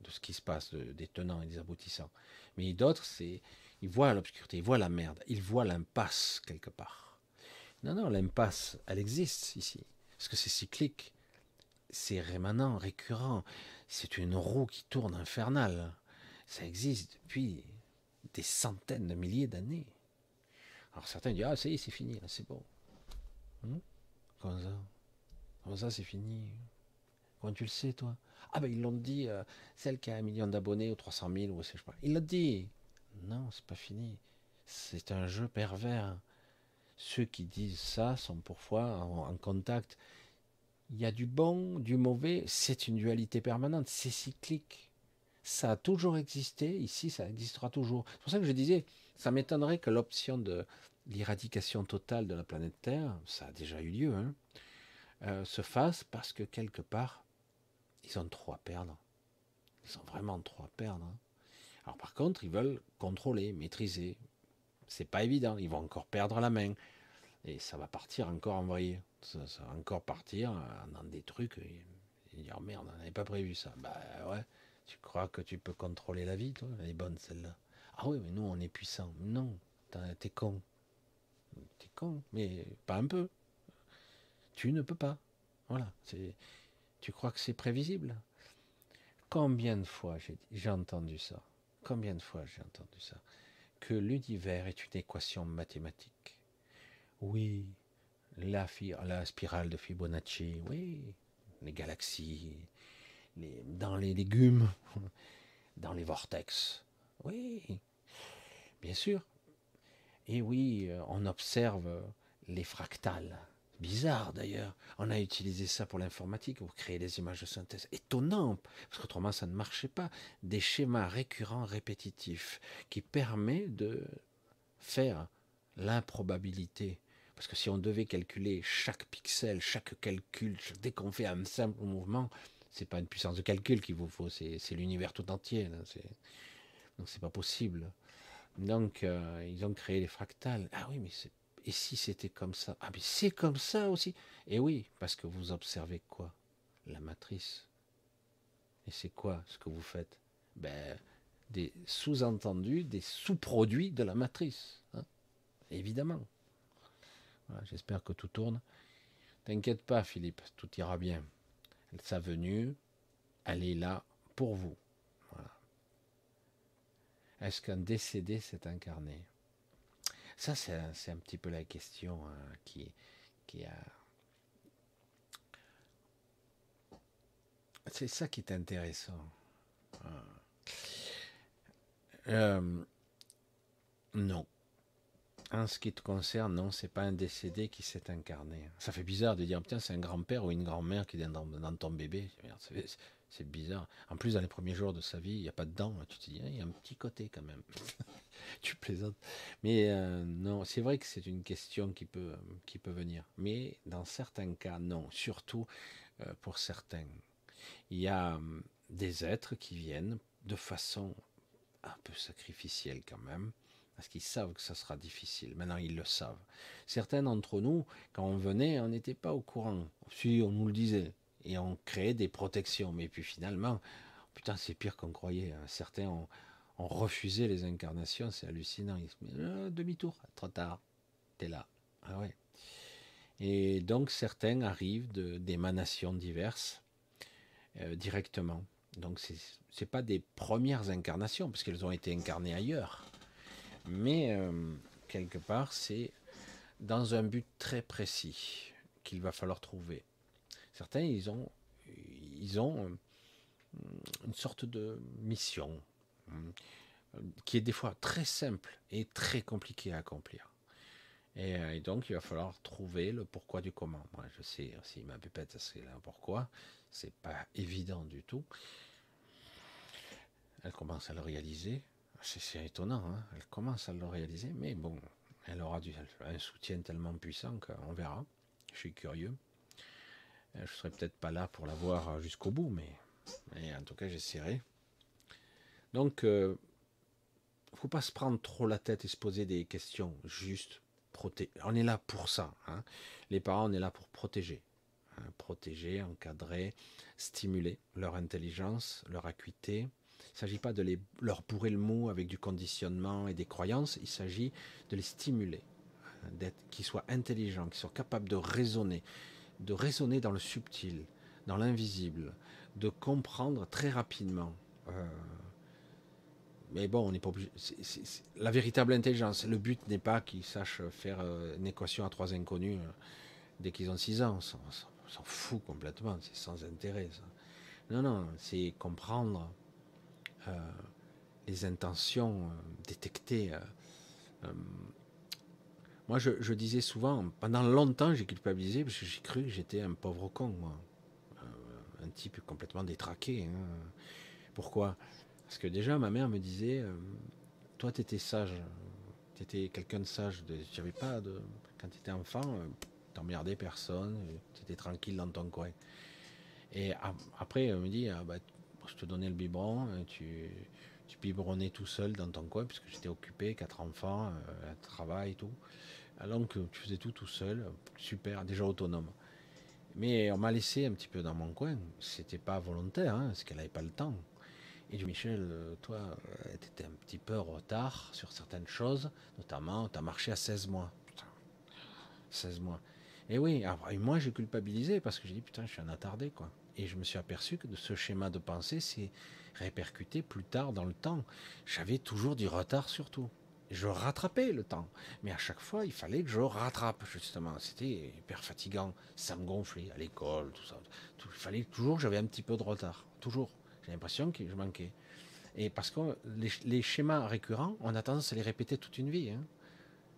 de ce qui se passe, des tenants et des aboutissants. Mais d'autres, c'est, ils voient l'obscurité, ils voient la merde, ils voient l'impasse quelque part. Non, non, l'impasse, elle existe ici, parce que c'est cyclique, c'est rémanent, récurrent, c'est une roue qui tourne infernale. Ça existe depuis des centaines de milliers d'années. Alors certains disent, ah, ça y est, c'est fini, c'est bon. Hmm Comment ça Comment ça, c'est fini Comment tu le sais, toi? Ah, ben ils l'ont dit, euh, celle qui a un million d'abonnés ou 300 000, ou je sais pas. Il l'a dit. Non, c'est pas fini. C'est un jeu pervers. Ceux qui disent ça sont parfois en, en contact. Il y a du bon, du mauvais. C'est une dualité permanente. C'est cyclique. Ça a toujours existé. Ici, ça existera toujours. C'est pour ça que je disais, ça m'étonnerait que l'option de l'éradication totale de la planète Terre, ça a déjà eu lieu, hein, euh, se fasse parce que quelque part, ils ont trop à perdre. Ils ont vraiment trop à perdre. Hein. Alors par contre, ils veulent contrôler, maîtriser. C'est pas évident. Ils vont encore perdre la main. Et ça va partir encore en. Ça, va encore partir dans des trucs. Et, dire oh merde, on n'avait pas prévu ça. Bah ouais. Tu crois que tu peux contrôler la vie, toi? Elle est bonne celle-là. Ah oui, mais nous on est puissants. Non, t'es con. T'es con, mais pas un peu. Tu ne peux pas. Voilà. Tu crois que c'est prévisible? Combien de fois j'ai entendu ça? Combien de fois j'ai entendu ça? Que l'univers est une équation mathématique. Oui, la, spirale de Fibonacci, oui, les galaxies, dans les légumes, [LAUGHS] dans les vortex, oui, bien sûr. Et oui, euh, on observe les fractales. Bizarre d'ailleurs. On a utilisé ça pour l'informatique, pour créer des images de synthèse. Étonnant, parce qu'autrement ça ne marchait pas. Des schémas récurrents, répétitifs, qui permettent de faire l'improbabilité. Parce que si on devait calculer chaque pixel, chaque calcul, dès qu'on fait un simple mouvement, c'est pas une puissance de calcul qu'il vous faut, c'est l'univers tout entier. Là. Donc c'est pas possible. Donc euh, ils ont créé les fractales. Ah oui, mais et si c'était comme ça? Ah mais c'est comme ça aussi. Et oui, parce que vous observez quoi? La matrice. Et c'est quoi ce que vous faites? Ben des sous-entendus, des sous-produits de la matrice. Hein Évidemment. J'espère que tout tourne. T'inquiète pas, Philippe, tout ira bien. Sa venue, elle est là pour vous. Est-ce qu'un décédé s'est incarné? Ça, c'est un, petit peu la question hein, qui, qui a. C'est ça qui est intéressant. Ah. Euh, non. En ce qui te concerne, non, c'est pas un décédé qui s'est incarné. Ça fait bizarre de dire, tiens, c'est un grand-père ou une grand-mère qui est dans, dans ton bébé. C'est bizarre. En plus, dans les premiers jours de sa vie, il n'y a pas de dents. Tu te dis, il y a un petit côté quand même. [LAUGHS] tu plaisantes. Mais euh, non, c'est vrai que c'est une question qui peut, qui peut venir. Mais dans certains cas, non. Surtout euh, pour certains. Il y a hum, des êtres qui viennent de façon un peu sacrificielle quand même parce qu'ils savent que ça sera difficile. Maintenant, ils le savent. Certains d'entre nous, quand on venait, on n'était pas au courant. Si, on nous le disait. Et on créait des protections. Mais puis finalement, putain, c'est pire qu'on croyait. Hein. Certains ont, refusé les incarnations. C'est hallucinant. Euh, demi-tour, trop tard. T'es là. Ah ouais. Et donc, certains arrivent d'émanations diverses euh, directement. Donc, ce n'est pas des premières incarnations, parce qu'elles ont été incarnées ailleurs. Mais euh, quelque part, c'est dans un but très précis qu'il va falloir trouver. Certains, ils ont, euh, une sorte de mission euh, qui est des fois très simple et très compliquée à accomplir. Et, donc, il va falloir trouver le pourquoi du comment. Je sais, si ma pépette, c'est là pourquoi, c'est pas évident du tout. Elle commence à le réaliser. C'est étonnant, hein elle commence à le réaliser, mais bon, elle aura un soutien tellement puissant qu'on verra. Je suis curieux. Je serai peut-être pas là pour la voir jusqu'au bout, mais, en tout cas, j'essaierai. Donc, euh, faut pas se prendre trop la tête et se poser des questions. Juste. On est là pour ça. Hein. Les parents, on est là pour protéger. Hein. Protéger, encadrer, stimuler leur intelligence, leur acuité. Il ne s'agit pas de les, leur bourrer le mot avec du conditionnement et des croyances. Il s'agit de les stimuler, hein, d'être, qu'ils soient intelligents, qu'ils soient capables de raisonner, de raisonner dans le subtil, dans l'invisible, de comprendre très rapidement. Euh, mais bon, on n'est pas obligé. la véritable intelligence. Le but n'est pas qu'ils sachent faire euh, une équation à trois inconnus euh, dès qu'ils ont 6 ans. On s'en fout complètement. C'est sans intérêt. Ça. Non, non, c'est comprendre euh, les intentions, détecter. Moi, je, disais souvent, pendant longtemps, j'ai culpabilisé parce que j'ai cru que j'étais un pauvre con, moi. un type complètement détraqué. Hein. Pourquoi? Parce que déjà, ma mère me disait, euh, toi, tu étais sage, tu étais quelqu'un de sage. Tu pas de, quand tu étais enfant, euh, t'emmerdais personne, tu étais tranquille dans ton coin. Et après, elle me dit, ah, bah, je te donnais le biberon, euh, tu, tu biberonnais tout seul dans ton coin, puisque j'étais occupé, quatre enfants, un travail et tout. Alors que tu faisais tout tout seul, super, déjà autonome. Mais on m'a laissé un petit peu dans mon coin. C'était pas volontaire, hein, parce qu'elle n'avait pas le temps. Et du Michel, euh, toi, euh, tu étais un petit peu en retard sur certaines choses, notamment, tu as marché à 16 mois. Putain, 16 mois. Et oui, après, moi j'ai culpabilisé parce que j'ai dit, putain, je suis un attardé, quoi. Et je me suis aperçu que ce schéma de pensée s'est répercuté plus tard dans le temps. J'avais toujours du retard sur tout. Je rattrapais le temps. Mais à chaque fois, il fallait que je rattrape, justement. C'était hyper fatigant. Ça me gonflait à l'école, tout ça. il fallait toujours j'avais un petit peu de retard. Toujours. J'ai l'impression que je manquais. Et parce que les, schémas récurrents, on a tendance à les répéter toute une vie. Hein.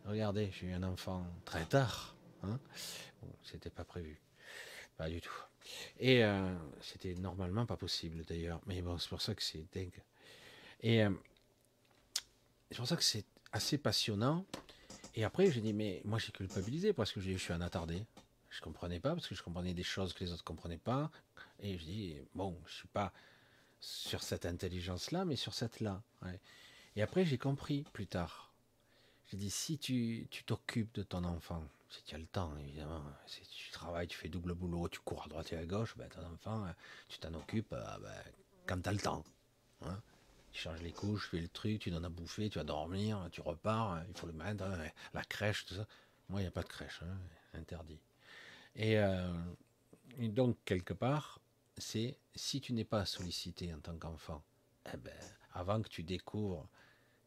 Regardez, j'ai eu un enfant très tard. Hein. Bon, c'était pas prévu. Pas du tout. Et euh, c'était normalement pas possible d'ailleurs. Mais bon, c'est pour ça que c'est dingue. Et euh, c'est pour ça que c'est assez passionnant. Et après, j'ai dit, mais moi j'ai culpabilisé parce que je suis un attardé. Je comprenais pas parce que je comprenais des choses que les autres comprenaient pas. Et je dis, bon, je suis pas sur cette intelligence-là, mais sur cette-là. Et après, j'ai compris plus tard. J'ai dit, si tu t'occupes de ton enfant, si tu as le temps, évidemment, si tu travailles, tu fais double boulot, tu cours à droite et à gauche, ben, ton enfant, tu t'en occupes euh, ben, quand tu as le temps. Hein. Tu changes les couches, tu fais le truc, tu donnes à bouffer, tu vas dormir, tu repars, il faut le mettre, hein, la crèche, tout ça. Moi, il n'y a pas de crèche, hein, interdit. et euh, donc, quelque part, c'est si tu n'es pas sollicité en tant qu'enfant, eh ben, avant que tu découvres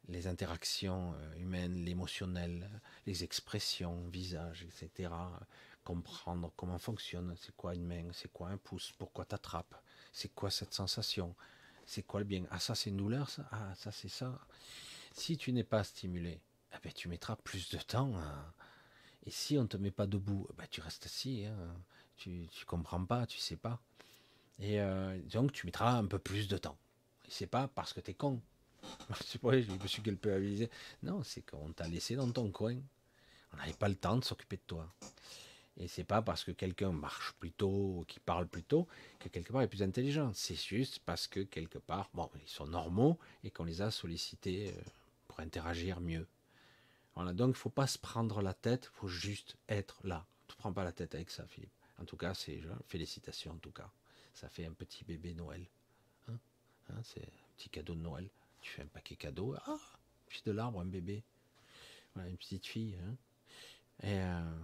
les interactions euh, humaines, l'émotionnel, les expressions, visage, etc., comprendre comment fonctionne, c'est quoi une main, c'est quoi un pouce, pourquoi t'attrapes, c'est quoi cette sensation, c'est quoi le bien, ah ça c'est une douleur, ça, ah ça c'est ça. Si tu n'es pas stimulé, eh ben, tu mettras plus de temps. Et si on ne te met pas debout, eh ben, tu restes assis, hein. tu ne comprends pas, tu sais pas. Et euh, donc, tu mettras un peu plus de temps. Et c'est pas parce que [LAUGHS] tu es con. c'est pas je me suis culpabilisé. Non, c'est qu'on t'a laissé dans ton coin. On n'avait pas le temps de s'occuper de toi. Et c'est pas parce que quelqu'un marche plus tôt, qui parle plus tôt, que quelque part est plus intelligent. C'est juste parce que quelque part, bon, ils sont normaux et qu'on les a sollicités euh, pour interagir mieux. Donc il faut pas se prendre la tête, faut juste être là. Tu ne prends pas la tête avec ça, Philippe. En tout cas, c'est félicitations en tout cas ça fait un petit bébé Noël. Hein, hein c'est un petit cadeau de Noël. Tu fais un paquet cadeau. Ah, puis de l'arbre, un bébé. Voilà, une petite fille. Hein. Et euh,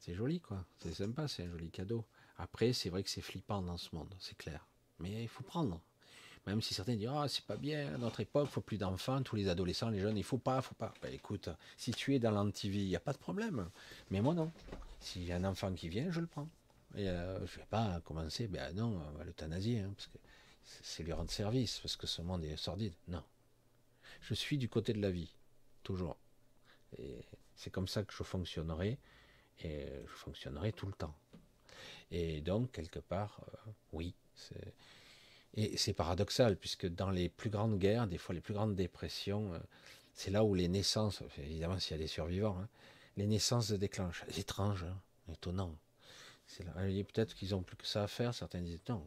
c'est joli, quoi. C'est sympa, c'est un joli cadeau. Après, c'est vrai que c'est flippant dans ce monde, c'est clair. Mais il faut prendre. Même si certains disent, ah, c'est pas bien, à notre époque, il faut plus d'enfants, tous les adolescents, les jeunes, il faut pas, faut pas. Ben, écoute, si tu es dans l'antivie, il n'y a pas de problème. Mais moi, non. S'il y a un enfant qui vient, je le prends. Et euh, je vais pas commencer, ben non, on l'euthanasier, hein, parce que c'est lui rendre service, parce que ce monde est sordide. Non. Je suis du côté de la vie, toujours. Et C'est comme ça que je fonctionnerai, et je fonctionnerai tout le temps. Et donc, quelque part, euh, oui, et c'est paradoxal, puisque dans les plus grandes guerres, des fois les plus grandes dépressions, euh, c'est là où les naissances, évidemment s'il y a des survivants, hein, les naissances se déclenchent. Étrange, hein, étonnant. Peut-être qu'ils ont plus que ça à faire, certains disent non.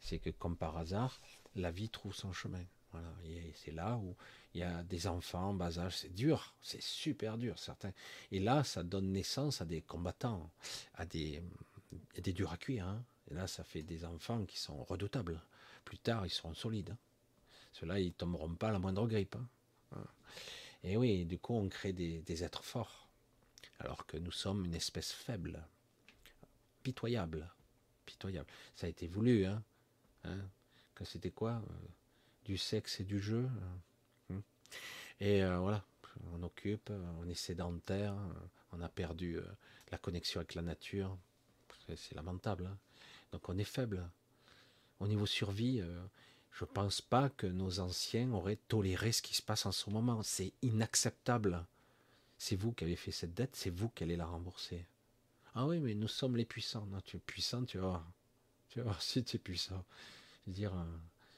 C'est que comme par hasard, la vie trouve son chemin. Voilà. C'est là où il y a des enfants en bas âge, c'est dur, c'est super dur, certains. Et là, ça donne naissance à des combattants, à des, des durs à cuire. Hein. Et là, ça fait des enfants qui sont redoutables. Plus tard, ils seront solides. Hein. Ceux-là, ils tomberont pas à la moindre grippe. Hein. Et oui, du coup, on crée des, êtres forts. Alors que nous sommes une espèce faible, pitoyable. Pitoyable. Ça a été voulu, hein, hein que c'était quoi? Euh, Du sexe et du jeu. Et euh, voilà, on occupe, on est sédentaire, on a perdu euh, la connexion avec la nature. C'est lamentable. Hein. Donc on est faible. Au niveau survie, euh, je ne pense pas que nos anciens auraient toléré ce qui se passe en ce moment. C'est inacceptable. C'est vous qui avez fait cette dette, c'est vous qui allez la rembourser. Ah oui, mais nous sommes les puissants. Non, tu es puissant, tu vas voir. Tu vas voir [LAUGHS] si tu es puissant. Je veux dire, euh,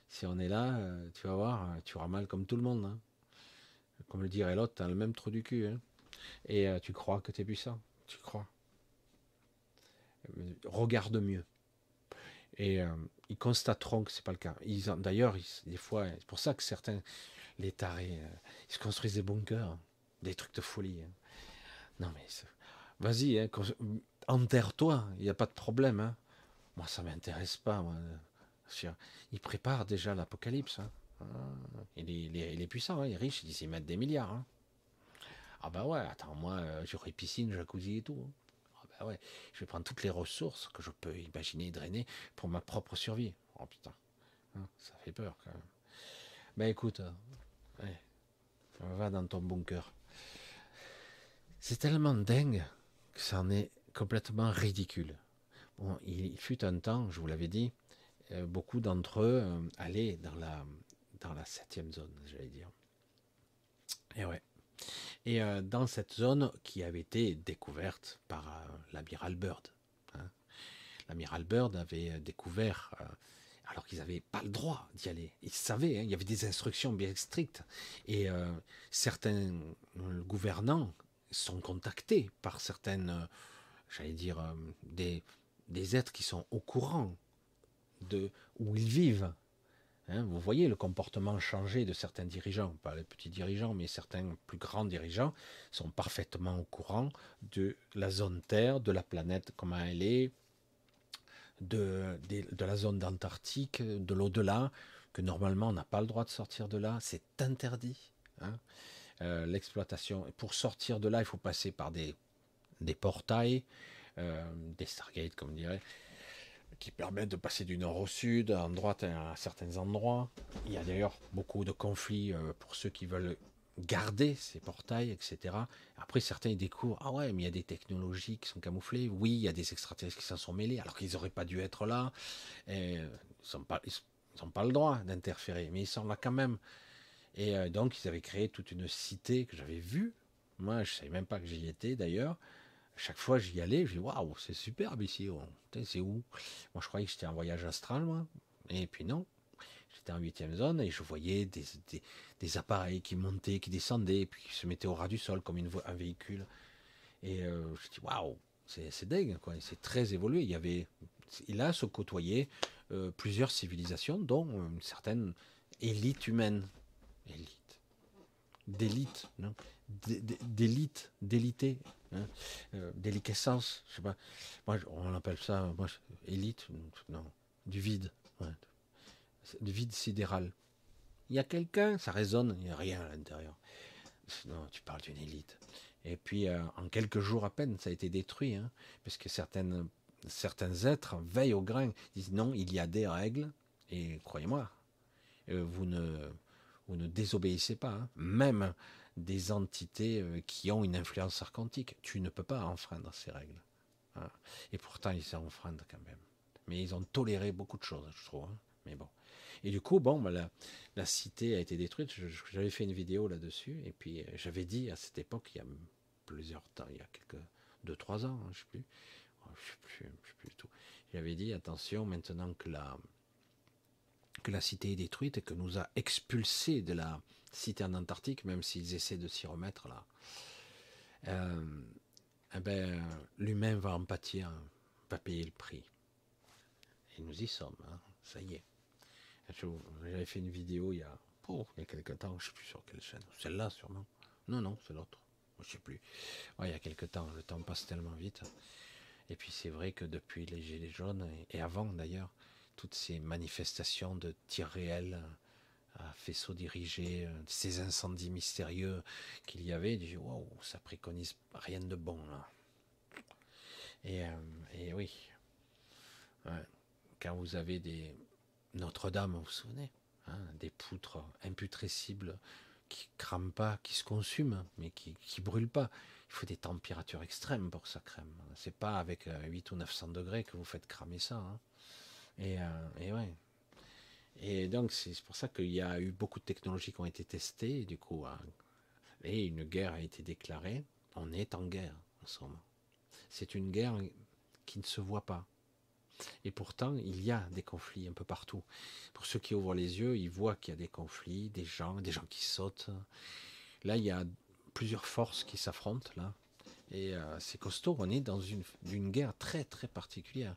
si on est là, euh, tu vas voir, tu auras mal comme tout le monde. Hein. Comme le dirait l'autre, tu as le même trou du cul. Hein. Et tu crois que tu es puissant. Tu crois. Regarde mieux. Et euh, ils constateront que c'est pas le cas. D'ailleurs, des fois, c'est pour ça que certains, les tarés, euh, ils se construisent des bunkers, des trucs de folie. Hein. Non mais, vas-y, hein, enterre-toi, il n'y a pas de problème. Hein. Moi, ça m'intéresse pas. Moi. Il prépare déjà l'apocalypse. Hein. Il, est, puissant, il est riche, il dit mettre des milliards. Ah bah ouais, attends, moi, euh, j'aurai piscine, jacuzzi et tout. Ah ouais, je vais prendre toutes les ressources que je peux imaginer drainer pour ma propre survie. Oh putain, hein, ça fait peur quand même. Ben écoute, euh, va dans ton bunker. C'est tellement dingue que ça en est complètement ridicule. Bon, il fut un temps, je vous l'avais dit, euh, beaucoup d'entre eux allaient dans la dans la septième zone, j'allais dire. Et ouais. Et euh, dans cette zone qui avait été découverte par euh, l'amiral Bird. Hein. L'amiral Bird avait euh, découvert, alors qu'ils n'avaient pas le droit d'y aller. Ils savaient, hein, il y avait des instructions bien strictes. Et certains gouvernants sont contactés par certaines, j'allais dire, des, des êtres qui sont au courant de où ils vivent, Hein, vous voyez le comportement changé de certains dirigeants, pas les petits dirigeants, mais certains plus grands dirigeants sont parfaitement au courant de la zone Terre, de la planète, comment elle est, de, de, la zone d'Antarctique, de l'au-delà, que normalement on n'a pas le droit de sortir de là, c'est interdit. Hein. Euh, l'exploitation. Pour sortir de là, il faut passer par des, des portails, euh, des Stargates, comme on dirait qui permettent de passer du nord au sud, en droite à certains endroits. Il y a d'ailleurs beaucoup de conflits euh, pour ceux qui veulent garder ces portails, etc. Après, certains découvrent, ah ouais, mais il y a des technologies qui sont camouflées. Oui, il y a des extraterrestres qui s'en sont mêlés, alors qu'ils n'auraient pas dû être là. Et ils n'ont pas, pas le droit d'interférer, mais ils sont là quand même. Et euh, donc, ils avaient créé toute une cité que j'avais vue. Moi, je ne savais même pas que j'y étais d'ailleurs chaque fois j'y allais, je dis waouh, c'est superbe ici. Oh. C'est où? Moi je croyais que j'étais en voyage astral, moi. Et puis non, j'étais en huitième zone et je voyais des, des, appareils qui montaient, qui descendaient, puis qui se mettaient au ras du sol comme une, un véhicule. Et euh, je dis waouh, c'est dingue, quoi. C'est très évolué. Il y avait, il se côtoyait euh, plusieurs civilisations, dont une certaine élite humaine. Élite d'élite, d'élite, d'élité, hein, euh, déliquescence, je sais pas. Moi, on appelle ça, moi, élite, non, du vide, du vide sidéral. Il y a quelqu'un, ça résonne, il n'y a rien à l'intérieur. Non, tu parles d'une élite. Et puis, euh, en quelques jours à peine, ça a été détruit, hein, parce que certaines, certains êtres veillent au grain, disent non, il y a des règles, et croyez-moi, euh, vous ne vous ne désobéissez pas, hein. même des entités euh, qui ont une influence archontique. Tu ne peux pas enfreindre ces règles. Hein. Et pourtant, ils s'enfreindent quand même. Mais ils ont toléré beaucoup de choses, je trouve. Hein. Mais bon. Et du coup, bon, la, cité a été détruite. J'avais fait une vidéo là-dessus. Et puis, euh, j'avais dit à cette époque, il y a plusieurs temps, il y a quelques deux trois ans, hein, je sais plus, oh, je sais plus, je sais plus du tout. J'avais dit attention maintenant que la que la cité est détruite et que nous a expulsés de la cité en Antarctique, même s'ils essaient de s'y remettre là. Euh, eh ben, l'humain va en pâtir, va payer le prix. Et nous y sommes, hein, ça y est. J'avais fait une vidéo il y a, oh, il y a quelques temps, je ne sais plus sur quelle chaîne, celle-là sûrement. Non, non, c'est l'autre, je ne sais plus. Ouais, il y a quelques temps, le temps passe tellement vite. Et puis c'est vrai que depuis les Gilets jaunes, et avant d'ailleurs, toutes ces manifestations de tirs réels à faisceaux dirigés, euh, ces incendies mystérieux qu'il y avait, dit waouh, ça préconise rien de bon là. Et, euh, et oui, quand vous avez des Notre-Dame, vous vous souvenez, hein, des poutres imputrescibles qui crament pas, qui se consument, mais qui, qui brûlent pas. Il faut des températures extrêmes pour ça crème. C'est pas avec 8 euh, ou 900 degrés que vous faites cramer ça. Hein. Et, et ouais, et donc, c'est pour ça qu'il y a eu beaucoup de technologies qui ont été testées, et du coup, hein, une guerre a été déclarée. On est en guerre en ce moment. C'est une guerre qui ne se voit pas. Et pourtant, il y a des conflits un peu partout. Pour ceux qui ouvrent les yeux, ils voient qu'il y a des conflits, des gens, des gens qui sautent. Là, il y a plusieurs forces qui s'affrontent, là. Et euh, c'est costaud. On est dans une, une, guerre très, très particulière.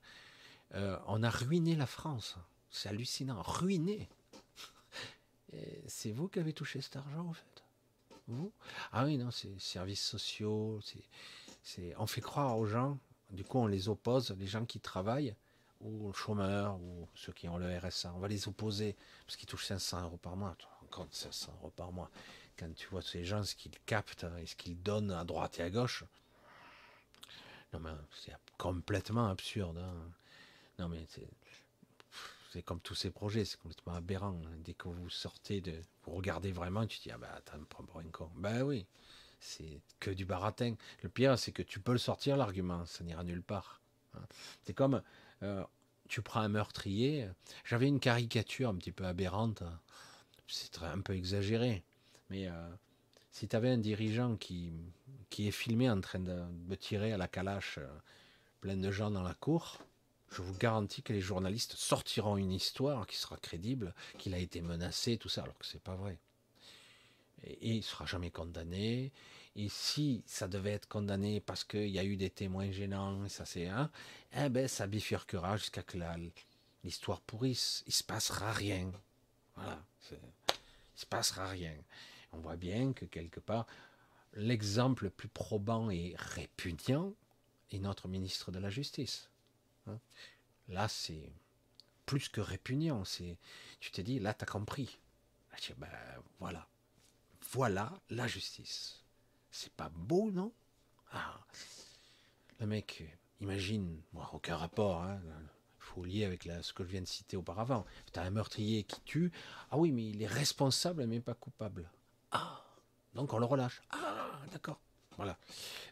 Euh, on a ruiné la France. C'est hallucinant, ruiné. C'est vous qui avez touché cet argent, en fait? Vous? Ah oui, non, c'est services sociaux. On fait croire aux gens, du coup, on les oppose, les gens qui travaillent, ou chômeurs, ou ceux qui ont le RSA. On va les opposer, parce qu'ils touchent 500 euros par mois. Encore 500 euros par mois. Quand tu vois ces gens, ce qu'ils captent et ce qu'ils donnent à droite et à gauche, non, mais c'est complètement absurde. Hein. Non, mais c'est comme tous ces projets, c'est complètement aberrant. Dès que vous sortez de, vous regardez vraiment, tu dis ah ben attends, me prends pour une con. Ben oui, c'est que du baratin. Le pire, c'est que tu peux le sortir l'argument, ça n'ira nulle part. Hein. C'est comme euh, tu prends un meurtrier. J'avais une caricature un petit peu aberrante. C'est un peu exagéré, mais euh, si tu avais un dirigeant qui qui est filmé en train de, de tirer à la calache euh, plein de gens dans la cour je vous garantis que les journalistes sortiront une histoire qui sera crédible, qu'il a été menacé, tout ça, alors que c'est pas vrai. Et, il sera jamais condamné. Et si ça devait être condamné parce qu'il y a eu des témoins gênants, ça c'est un, eh ben ça bifurquera jusqu'à que l'histoire pourrisse. Il se passera rien. Voilà. Il se passera rien. On voit bien que quelque part, l'exemple le plus probant et répugnant est notre ministre de la Justice. Hein. Là, c'est plus que répugnant. C'est, tu t'es dit, là, tu as compris. ben, voilà. Voilà la justice. C'est pas beau, non? Ah. Le mec, imagine, aucun rapport, hein, il faut lier avec ce que je viens de citer auparavant. Tu as un meurtrier qui tue. Ah oui, mais il est responsable, mais pas coupable. Ah, donc on le relâche. Ah, d'accord. Voilà.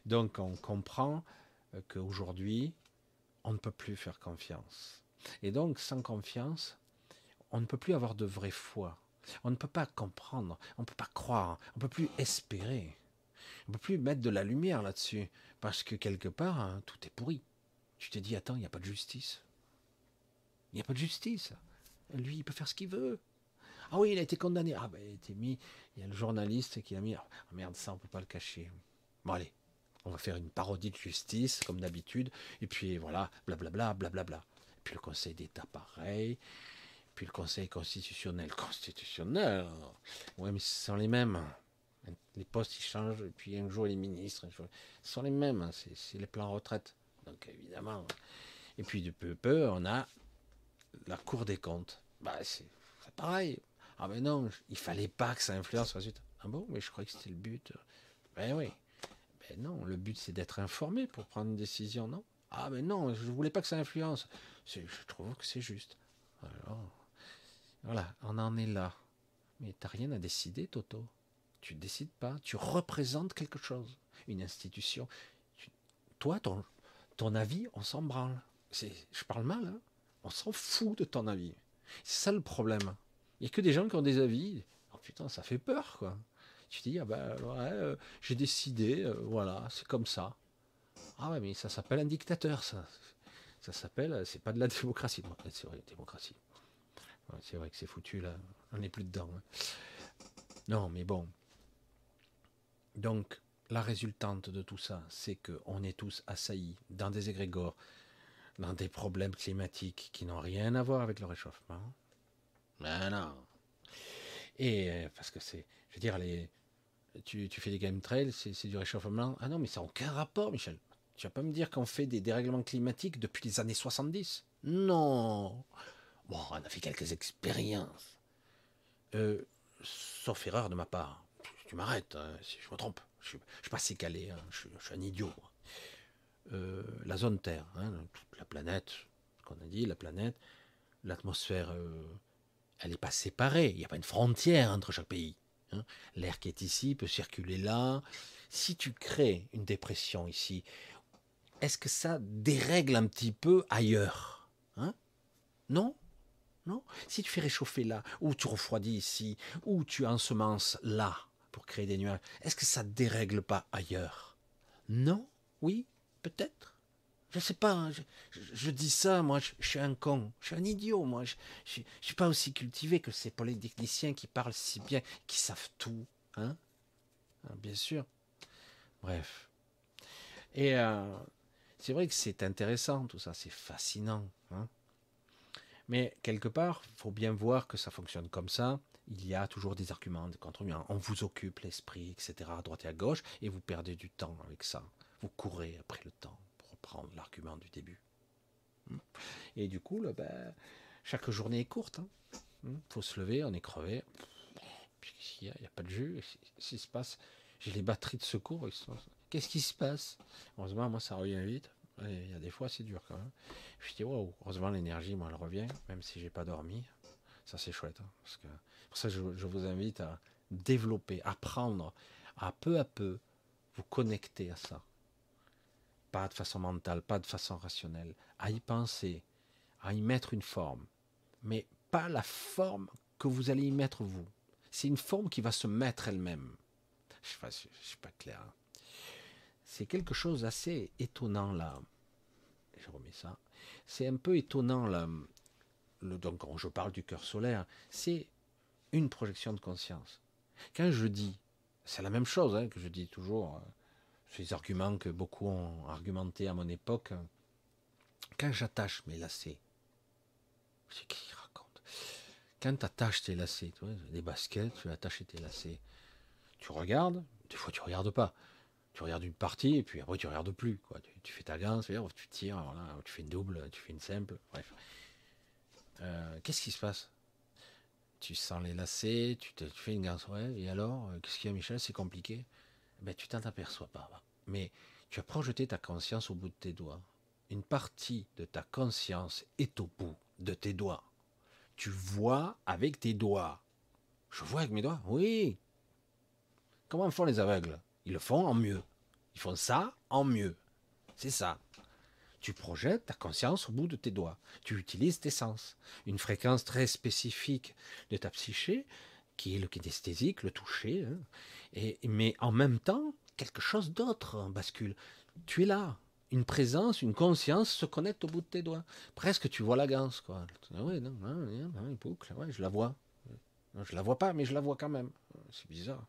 Donc on comprend qu'aujourd'hui, on ne peut plus faire confiance. Et donc, sans confiance, on ne peut plus avoir de vraie foi. On ne peut pas comprendre, on ne peut pas croire, on ne peut plus espérer. On ne peut plus mettre de la lumière là-dessus, parce que quelque part, hein, tout est pourri. Tu t'es dit, attends, il n'y a pas de justice. Il n'y a pas de justice. Lui, il peut faire ce qu'il veut. Ah oui, il a été condamné. Ah ben, il a été mis. Il y a le journaliste qui a mis. Ah merde, ça, on peut pas le cacher. Bon, allez, on va faire une parodie de justice, comme d'habitude, et puis voilà, blablabla, blablabla. Puis le Conseil d'État, pareil. Puis le Conseil constitutionnel, constitutionnel. Ouais, mais ce sont les mêmes. Les postes, ils changent, et puis un jour les ministres, ce sont les mêmes, hein. c'est les plans retraite. Donc évidemment. Et puis de peu à peu, on a la Cour des comptes. Bah, c'est pareil. Ah ben non, il fallait pas que ça influence. Ah bon, mais je crois que c'était le but. Ben oui. Ben non, le but c'est d'être informé pour prendre une décision, non? Ah mais non, je voulais pas que ça influence. Je trouve que c'est juste. Alors, voilà, on en est là. Mais t'as rien à décider, Toto. Tu décides pas, tu représentes quelque chose, une institution. toi, ton, ton avis, on s'en branle. Je parle mal, hein on s'en fout de ton avis. C'est ça le problème. Il n'y a que des gens qui ont des avis. Oh putain, ça fait peur, quoi. Tu dis, ah ben ouais, j'ai décidé, voilà, c'est comme ça. Ah ouais, mais ça s'appelle un dictateur, ça. Ça s'appelle, c'est pas de la démocratie. C'est vrai, démocratie. c'est vrai que c'est foutu là, on n'est plus dedans. Hein. Non, mais bon. Donc, la résultante de tout ça, c'est qu'on est tous assaillis dans des égrégores, dans des problèmes climatiques qui n'ont rien à voir avec le réchauffement. Ben non. Et euh, parce que c'est, je veux dire, les, tu, fais des game trails, c'est du réchauffement. Ah non, mais ça n'a aucun rapport, Michel. Tu vas pas me dire qu'on fait des dérèglements climatiques depuis les années 70 Non. Bon, on a fait quelques expériences. Euh, sauf erreur de ma part. Tu m'arrêtes hein, si je me trompe. Je ne suis pas si calé, hein. je, suis un idiot. Euh, la zone Terre, hein, toute la planète, ce qu'on a dit, la planète, l'atmosphère, euh, elle n'est pas séparée. Il n'y a pas une frontière entre chaque pays. L'air qui est ici peut circuler là. Si tu crées une dépression ici, est-ce que ça dérègle un petit peu ailleurs Non? Non? Si tu fais réchauffer là, ou tu refroidis ici, ou tu ensemences là, pour créer des nuages. Est-ce que ça dérègle pas ailleurs? Non? Oui? Peut-être? Je sais pas, hein, je, dis ça, moi, je, suis un con, je suis un idiot, moi, je, ne suis pas aussi cultivé que ces polytechniciens qui parlent si bien, qui savent tout, hein, hein Bien sûr. Bref. Et euh, c'est vrai que c'est intéressant tout ça, c'est fascinant, hein mais quelque part, il faut bien voir que ça fonctionne comme ça il y a toujours des arguments, des contre-arguments. On vous occupe l'esprit, etc., à droite et à gauche, et vous perdez du temps avec ça. Vous courez après le temps reprendre l'argument du début. Et du coup, ben, chaque journée est courte. Il hein. hmm. faut se lever, on est crevé. il n'y a, pas de jus. Qu'est-ce qui se passe? J'ai les batteries de secours. Qu'est-ce qui se passe? Heureusement, moi, ça revient vite. Il y a des fois, c'est dur quand même. Je dis, wow, heureusement, l'énergie, moi, elle revient, même si j'ai pas dormi. Ça, c'est chouette. Hein, parce que pour ça, je, je, vous invite à développer, apprendre à peu à peu vous connecter à ça. Pas de façon mentale, pas de façon rationnelle. À y penser, à y mettre une forme. Mais pas la forme que vous allez y mettre vous. C'est une forme qui va se mettre elle-même. Je ne suis pas clair. Hein. C'est quelque chose d'assez étonnant là. Je remets ça. C'est un peu étonnant là. Donc, quand je parle du cœur solaire, c'est une projection de conscience. Quand je dis, c'est la même chose hein, que je dis toujours, euh, ces arguments que beaucoup ont argumenté à mon époque, quand j'attache mes lacets, c'est qui raconte? Quand tu attaches tes lacets, des baskets, tu attaches tes lacets, tu regardes, des fois tu regardes pas. Tu regardes une partie et puis après tu regardes plus. Tu, fais ta gain, tu tires, tu fais une double, tu fais une simple, bref. Euh, qu'est-ce qui se passe? Tu sens les lacets, tu, te, fais une garce, ouais, et alors, euh, qu'est-ce qu'il y a Michel, c'est compliqué Ben tu t'en aperçois pas, mais tu as projeté ta conscience au bout de tes doigts. Une partie de ta conscience est au bout de tes doigts. Tu vois avec tes doigts. Je vois avec mes doigts Oui. Comment font les aveugles? Ils le font en mieux. Ils font ça en mieux. C'est ça. Tu projettes ta conscience au bout de tes doigts. Tu utilises tes sens. Une fréquence très spécifique de ta psyché, qui est le kinesthésique, le toucher. Hein. Mais en même temps, quelque chose d'autre bascule. Tu es là. Une présence, une conscience se connecte au bout de tes doigts. Presque tu vois la ganse, quoi. Ouais, non, boucle, je la vois. je la vois pas, mais je la vois quand même. C'est bizarre.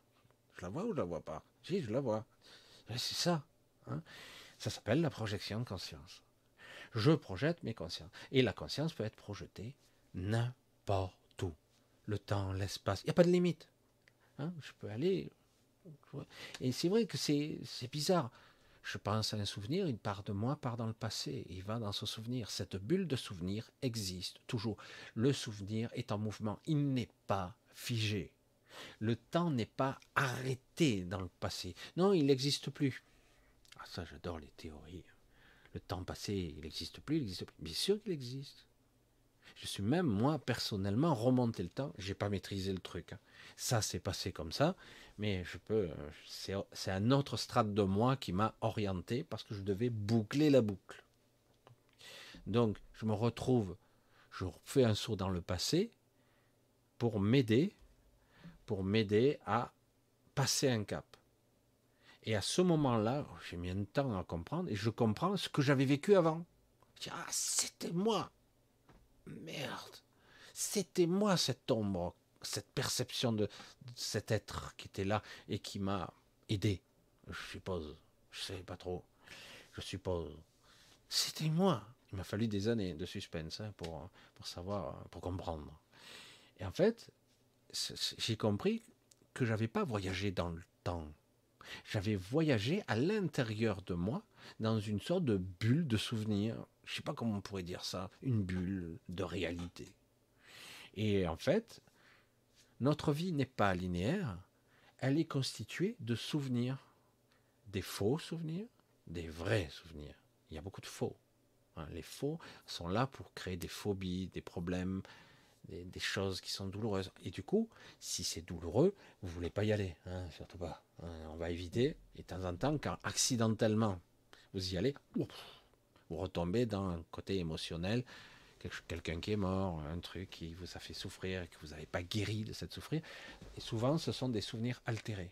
Je la vois ou je la vois pas? Si, je la vois. c'est ça. Hein. Ça s'appelle la projection de conscience. Je projette mes consciences. Et la conscience peut être projetée n'importe. Le temps, l'espace. Il n'y a pas de limite. Hein, je peux aller. Et c'est vrai que c'est bizarre. Je pense à un souvenir, une part de moi part dans le passé, il va dans ce souvenir. Cette bulle de souvenir existe toujours. Le souvenir est en mouvement, il n'est pas figé. Le temps n'est pas arrêté dans le passé. Non, il n'existe plus. Ah, ça, j'adore les théories. Le temps passé, il n'existe plus, il existe plus. Bien sûr qu'il existe. Je suis même, moi, personnellement, remonté le temps. J'ai pas maîtrisé le truc. Hein. Ça s'est passé comme ça, mais je peux. C'est un autre strate de moi qui m'a orienté parce que je devais boucler la boucle. Donc, je me retrouve, je fais un saut dans le passé pour m'aider, pour m'aider à passer un cap. Et à ce moment-là, j'ai mis un temps à comprendre, et je comprends ce que j'avais vécu avant. Je dis, ah, c'était moi. Merde. C'était moi cette ombre, cette perception de, cet être qui était là et qui m'a aidé. Je suppose. Je sais pas trop. Je suppose. C'était moi. Il m'a fallu des années de suspense hein, pour, savoir, pour comprendre. Et en fait, j'ai compris que j'avais pas voyagé dans le temps. J'avais voyagé à l'intérieur de moi, dans une sorte de bulle de souvenirs. Je sais pas comment on pourrait dire ça, une bulle de réalité. Et en fait, notre vie n'est pas linéaire, elle est constituée de souvenirs, des faux souvenirs, des vrais souvenirs. Il y a beaucoup de faux. Hein. Les faux sont là pour créer des phobies, des problèmes, des, choses qui sont douloureuses. Et du coup, si c'est douloureux, vous voulez pas y aller, hein, surtout pas. Hein. on va éviter. Et de temps en temps, quand accidentellement vous y allez, vous retombez dans un côté émotionnel, quelqu'un qui est mort, un truc qui vous a fait souffrir, que vous n'avez pas guéri de cette souffrir. Et souvent, ce sont des souvenirs altérés.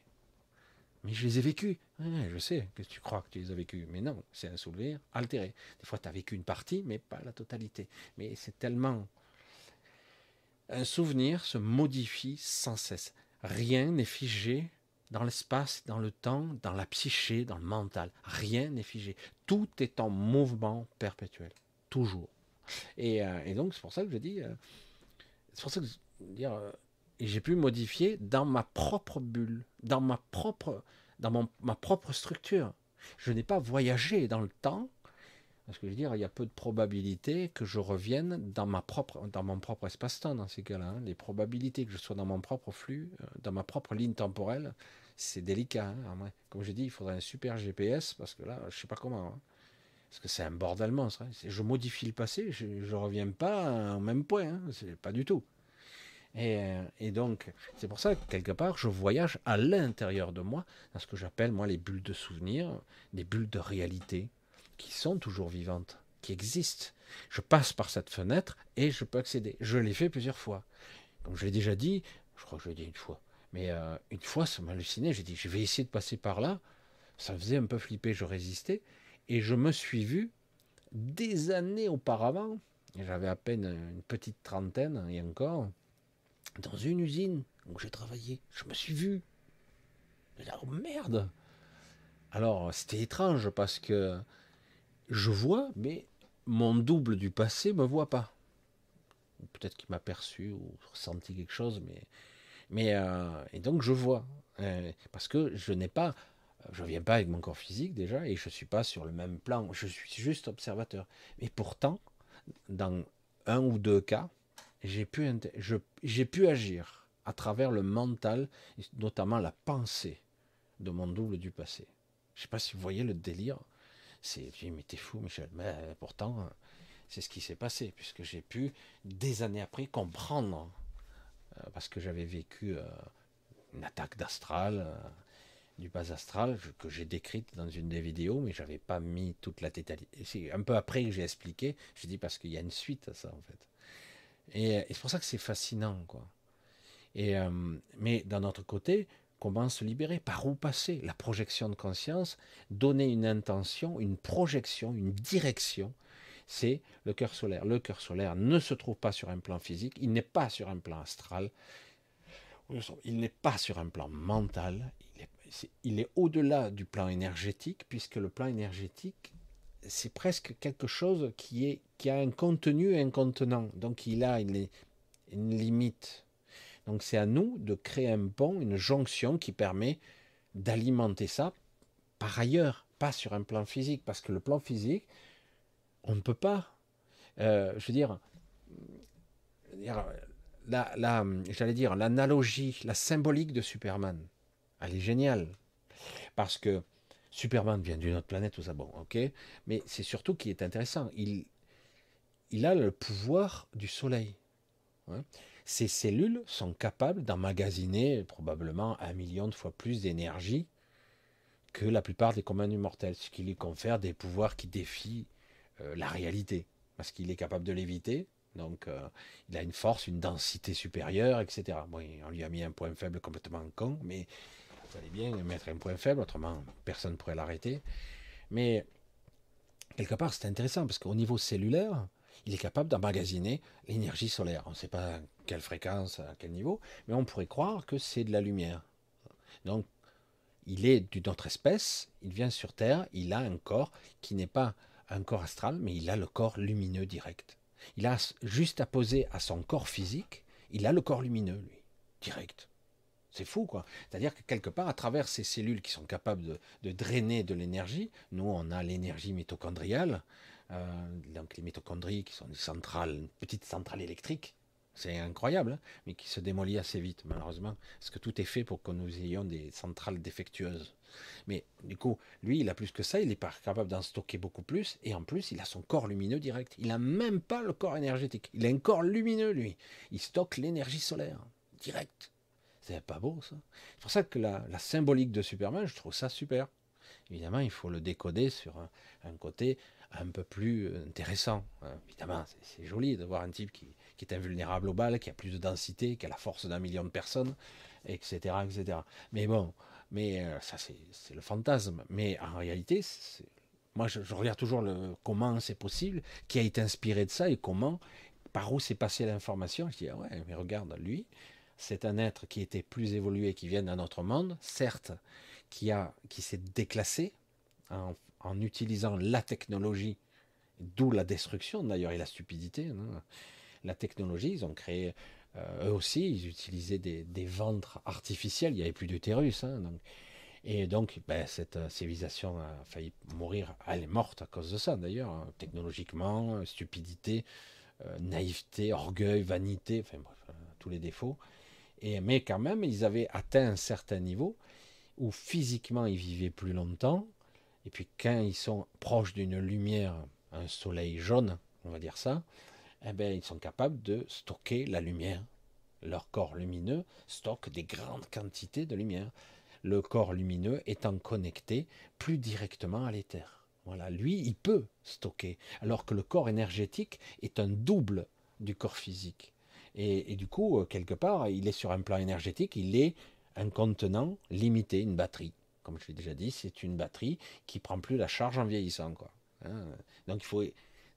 Mais je les ai vécus. je sais que tu crois que tu les as vécus. Mais non, c'est un souvenir altéré. Des fois, tu as vécu une partie, mais pas la totalité. Mais c'est tellement un souvenir se modifie sans cesse. Rien n'est figé dans l'espace, dans le temps, dans la psyché, dans le mental. Rien n'est figé. Tout est en mouvement perpétuel. Toujours. Et, euh, donc, c'est pour ça que je dis. Euh, c'est pour ça que dire. Euh, j'ai pu modifier dans ma propre bulle, dans ma propre, dans ma propre structure. Je n'ai pas voyagé dans le temps parce que je veux dire, il y a peu de probabilités que je revienne dans, mon propre espace-temps dans ces cas-là. Hein. Les probabilités que je sois dans mon propre flux, euh, dans ma propre ligne temporelle, c'est délicat. Hein. Comme je dis, il faudrait un super GPS parce que là, je ne sais pas comment. Hein. Parce que c'est un bordel monstre. Je modifie le passé, je ne reviens pas au même point. Pas du tout. Et, euh, et donc, c'est pour ça que quelque part, je voyage à l'intérieur de moi, dans ce que j'appelle moi les bulles de souvenirs, des bulles de réalité qui sont toujours vivantes, qui existent. Je passe par cette fenêtre et je peux accéder. Je l'ai fait plusieurs fois. Comme je l'ai déjà dit, je crois que je l'ai dit une fois, mais euh, une fois ça m'a halluciné, j'ai dit je vais essayer de passer par là. Ça faisait un peu flipper, je résistais. Et je me suis vu des années auparavant, j'avais à peine une petite trentaine et encore, dans une usine où j'ai travaillé. Je me suis vu. Oh merde Alors, c'était étrange parce que je vois, mais mon double du passé me voit pas. Peut-être qu'il m'a perçu ou ressenti quelque chose, mais, mais euh, et donc je vois, euh, parce que je n'ai pas, je viens pas avec mon corps physique déjà, et je suis pas sur le même plan. Je suis juste observateur. Mais pourtant, dans un ou deux cas, j'ai pu, j'ai pu agir à travers le mental, notamment la pensée de mon double du passé. Je sais pas si vous voyez le délire. C'est, mais t'es fou, Michel. Mais euh, pourtant, c'est ce qui s'est passé, puisque j'ai pu, des années après, comprendre, euh, parce que j'avais vécu euh, une attaque d'astral, du bas astral, que j'ai décrite dans une des vidéos, mais j'avais pas mis toute la tétalité. C'est un peu après que j'ai expliqué, j'ai dit parce qu'il y a une suite à ça, en fait. Et, c'est pour ça que c'est fascinant, quoi. Et, mais d'un autre côté, Comment se libérer? Par où passer? La projection de conscience, donner une intention, une projection, une direction, c'est le cœur solaire. Le cœur solaire ne se trouve pas sur un plan physique, il n'est pas sur un plan astral, il n'est pas sur un plan mental, il est, au-delà du plan énergétique, puisque le plan énergétique, c'est presque quelque chose qui, a un contenu et un contenant. Donc il a une limite donc c'est à nous de créer un pont, une jonction qui permet d'alimenter ça par ailleurs, pas sur un plan physique, parce que le plan physique, on ne peut pas. Euh, je veux dire, la, j'allais dire l'analogie, la symbolique de Superman, elle est géniale, parce que Superman vient d'une autre planète, tout ça, bon, ok, mais c'est surtout qui est intéressant, il, il a le pouvoir du soleil. Hein ces cellules sont capables d'emmagasiner probablement un million de fois plus d'énergie que la plupart des communs mortels, ce qui lui confère des pouvoirs qui défient euh, la réalité, parce qu'il est capable de l'éviter, donc euh, il a une force, une densité supérieure, etc. Bon, on lui a mis un point faible complètement con, mais il fallait bien mettre un point faible, autrement personne ne pourrait l'arrêter. Mais quelque part, c'est intéressant parce qu'au niveau cellulaire, il est capable d'emmagasiner l'énergie solaire. On ne sait pas quelle fréquence, à quel niveau, mais on pourrait croire que c'est de la lumière. Donc, il est d'une autre espèce, il vient sur Terre, il a un corps qui n'est pas un corps astral, mais il a le corps lumineux direct. Il a juste à poser à son corps physique, il a le corps lumineux, lui, direct. C'est fou, quoi. C'est-à-dire que quelque part, à travers ces cellules qui sont capables de, drainer de l'énergie, nous, on a l'énergie mitochondriale, euh, donc les mitochondries qui sont des centrales, une petite centrale électrique, c'est incroyable, hein, mais qui se démolit assez vite, malheureusement, parce que tout est fait pour que nous ayons des centrales défectueuses. Mais du coup, lui, il a plus que ça, il est pas capable d'en stocker beaucoup plus, et en plus, il a son corps lumineux direct. Il n'a même pas le corps énergétique. Il a un corps lumineux, lui. Il stocke l'énergie solaire, direct. C'est pas beau, ça. C'est pour ça que la, symbolique de Superman, je trouve ça super. Évidemment, il faut le décoder sur un côté un peu plus intéressant. Hein. Évidemment, c'est joli de voir un type qui, est invulnérable au bal, qui a plus de densité, qui a la force d'un million de personnes, etc., etc. Mais bon, mais euh, ça c'est le fantasme. Mais en réalité, moi je, regarde toujours comment c'est possible, qui a été inspiré de ça et comment, par où s'est passée l'information. Je dis ah ouais, mais regarde lui, c'est un être qui était plus évolué, qui vient d'un autre monde, certes, qui qui s'est déclassé en en utilisant la technologie, d'où la destruction d'ailleurs et la stupidité. Hein. La technologie, ils ont créé, euh, eux aussi, ils utilisaient des, ventres artificiels, il n'y avait plus d'utérus. Hein, et donc, ben, cette euh, civilisation a failli mourir, elle est morte à cause de ça d'ailleurs, hein. technologiquement, stupidité, euh, naïveté, orgueil, vanité, enfin bref, tous les défauts. Et, mais quand même, ils avaient atteint un certain niveau où physiquement ils vivaient plus longtemps, et puis quand ils sont proches d'une lumière, un soleil jaune, on va dire ça, eh bien, ils sont capables de stocker la lumière. Leur corps lumineux stocke des grandes quantités de lumière. Le corps lumineux étant connecté plus directement à l'éther. Voilà, lui, il peut stocker, alors que le corps énergétique est un double du corps physique. Et, du coup, quelque part, il est sur un plan énergétique, il est un contenant limité, une batterie comme je l'ai déjà dit, c'est une batterie qui prend plus la charge en vieillissant. Hein. donc, il faut,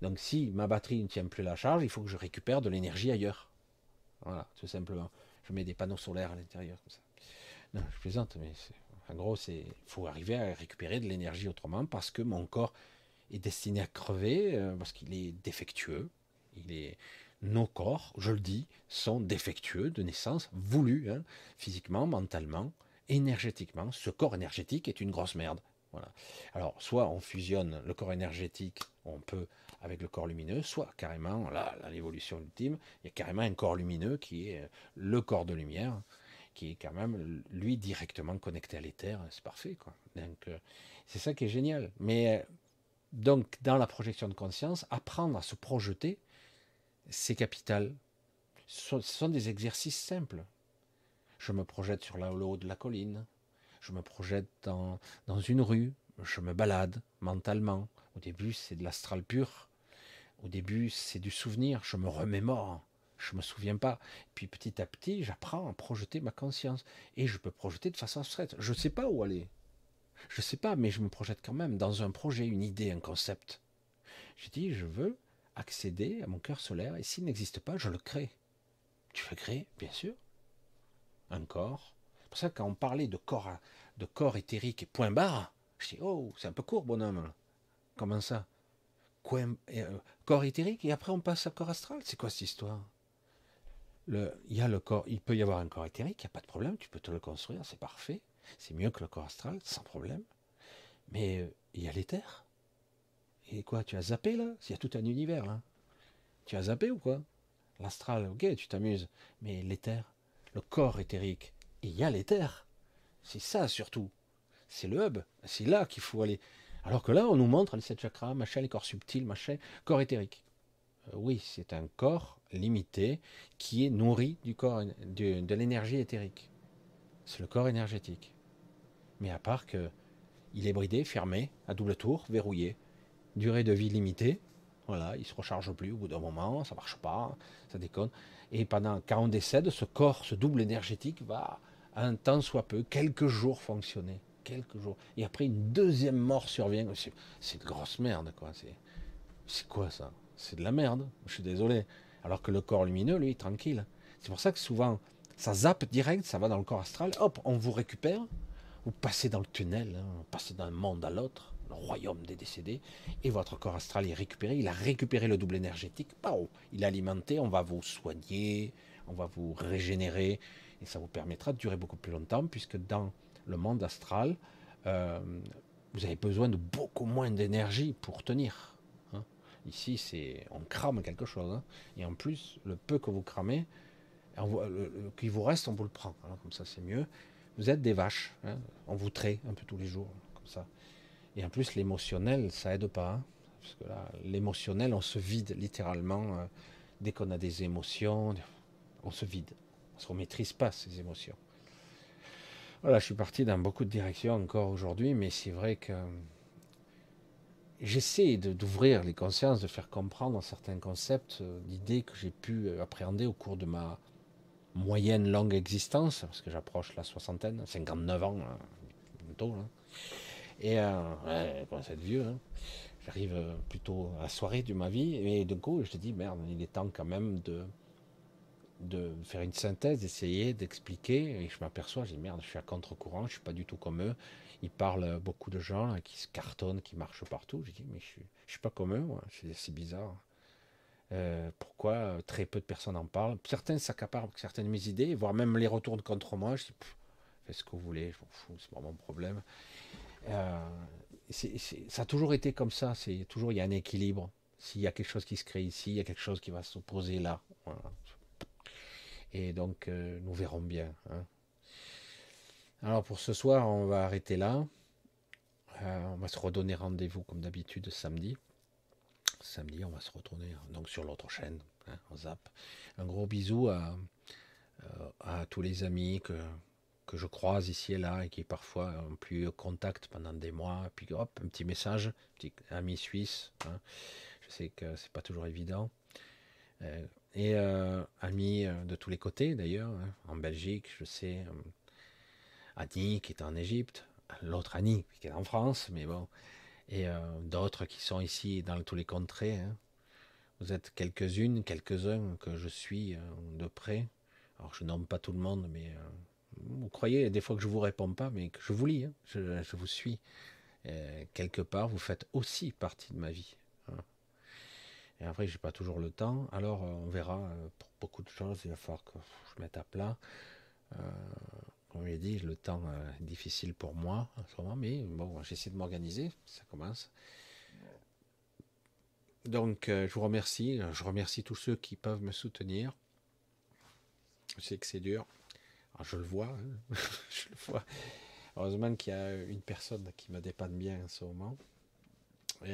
donc si ma batterie ne tient plus la charge, il faut que je récupère de l'énergie ailleurs. Voilà, tout simplement. Je mets des panneaux solaires à l'intérieur comme ça. Non, je plaisante, mais en gros, c'est faut arriver à récupérer de l'énergie autrement parce que mon corps est destiné à crever, euh, parce qu'il est défectueux. Il est, nos corps, je le dis, sont défectueux de naissance, voulus, hein, physiquement, mentalement énergétiquement, ce corps énergétique est une grosse merde. Alors, soit on fusionne le corps énergétique, on peut avec le corps lumineux, soit carrément, là, l'évolution ultime, il y a carrément un corps lumineux qui est le corps de lumière, qui est quand même, lui, directement connecté à l'éther, c'est parfait, quoi. Donc, euh, c'est ça qui est génial. Mais, euh, donc, dans la projection de conscience, apprendre à se projeter, c'est capital. Ce sont des exercices simples. Je me projette sur le haut de la colline. Je me projette dans, dans une rue. Je me balade mentalement. Au début, c'est de l'astral pur. Au début, c'est du souvenir. Je me remémore. Je me souviens pas. Puis petit à petit, j'apprends à projeter ma conscience. Et je peux projeter de façon abstraite. Je ne sais pas où aller. Je ne sais pas, mais je me projette quand même dans un projet, une idée, un concept. Je dis, je veux accéder à mon cœur solaire, et s'il n'existe pas, je le crée. Tu veux créer Bien sûr un corps. Pour ça que quand on parlait de corps, de corps éthérique et point barre, je dis, oh, c'est un peu court, bonhomme. Comment ça? Euh, Corps éthérique et après on passe à corps astral? C'est quoi cette histoire? Le, il le corps, il peut y avoir un corps éthérique, il n'y a pas de problème, tu peux te le construire, c'est parfait. C'est mieux que le corps astral, sans problème. Mais euh, il y a l'éther. Et quoi, tu as zappé là? Il y a tout un univers. Hein. Tu as zappé ou quoi? L'astral, ok, tu t'amuses. Mais l'éther, le corps éthérique. Il y a l'éther. C'est ça surtout. C'est le hub. C'est là qu'il faut aller. Alors que là, on nous montre les sept chakras, machin, les corps subtils, machin, corps éthérique. Euh, oui, c'est un corps limité qui est nourri du corps, de, l'énergie éthérique. C'est le corps énergétique. Mais à part que il est bridé, fermé, à double tour, verrouillé, durée de vie limitée. Voilà, il se recharge plus au bout d'un moment, ça marche pas, ça déconne. Et pendant, quand on décède, ce corps, ce double énergétique va un temps soit peu, quelques jours fonctionner, quelques jours. Et après, une deuxième mort survient. C'est de grosse merde, quoi. C'est quoi ça? C'est de la merde. Je suis désolé. Alors que le corps lumineux, lui, tranquille. C'est pour ça que souvent, ça zappe direct, ça va dans le corps astral. Hop, on vous récupère. Vous passez dans le tunnel, hein, vous passez d'un monde à l'autre, le royaume des décédés, et votre corps astral est récupéré. Il a récupéré le double énergétique. il est alimenté. On va vous soigner, on va vous régénérer, et ça vous permettra de durer beaucoup plus longtemps, puisque dans le monde astral, euh, vous avez besoin de beaucoup moins d'énergie pour tenir. Hein. Ici, c'est on crame quelque chose, hein. et en plus, le peu que vous cramez, le, qui vous reste, on vous le prend. Hein. comme ça, c'est mieux. Vous êtes des vaches, on vous traite un peu tous les jours, comme ça. Et en plus, l'émotionnel, ça aide pas. parce que là, l'émotionnel, on se vide littéralement. Euh, dès qu'on a des émotions, on se vide. On ne maîtrise pas ces émotions. Voilà, je suis parti dans beaucoup de directions encore aujourd'hui, mais c'est vrai que j'essaie d'ouvrir les consciences, de faire comprendre certains concepts, euh, d'idées que j'ai pu euh, appréhender au cours de ma moyenne longue existence, parce que j'approche la soixantaine, 59 ans, bientôt. Et euh, ouais, vieux, hein. j'arrive euh, plutôt à la soirée de ma vie, et de coup, je te dis, merde, il est temps quand même de, de faire une synthèse, d'essayer d'expliquer, et je m'aperçois, dis merde, je suis à contre-courant, je suis pas du tout comme eux. Ils parlent beaucoup de gens qui se cartonnent, qui marchent partout. Je dis mais je suis, je suis pas comme eux, c'est bizarre. Euh, pourquoi très peu de personnes en parlent? Certains s'accaparent certaines de mes idées, voire même les retournent contre moi. Je dis faites ce que vous voulez, je m'en fous, c'est pas mon problème. Euh, ça a toujours été comme ça. Toujours il y a un équilibre. S'il y a quelque chose qui se crée ici, il y a quelque chose qui va s'opposer là. Voilà. Et donc, euh, nous verrons bien. Hein. Alors, pour ce soir, on va arrêter là. Euh, on va se redonner rendez-vous, comme d'habitude, samedi. Samedi, on va se retourner donc sur l'autre chaîne, hein, en zap. Un gros bisou à, euh, à tous les amis que, que je croise ici et là et qui parfois ont plus contact pendant des mois. Puis hop, un petit message, petit ami suisse. Hein. Je sais que c'est pas toujours évident et euh, amis euh, de tous les côtés d'ailleurs, hein. en Belgique, je sais, euh, Annie qui est en Égypte, l'autre Annie qui est en France, mais bon, et d'autres qui sont ici dans tous les contrées. Hein. Vous êtes quelques-unes, quelques-uns que je suis de près. Alors je nomme pas tout le monde, mais vous croyez des fois que je vous réponds pas, mais que je vous lis, hein. je, je, vous suis. quelque part, vous faites aussi partie de ma vie. Et après, j'ai pas toujours le temps. Alors, euh, on verra. Euh, pour beaucoup de choses, il va falloir que je mette à plat. Euh, comme je l'ai dit, le temps est difficile pour moi en ce moment, mais bon, j'essaie de m'organiser. Ça commence. Donc, je vous remercie. Je remercie tous ceux qui peuvent me soutenir. Je sais que c'est dur. je le vois. Hein. [LAUGHS] je le vois. Heureusement qu'il y a une personne qui me dépanne bien en ce moment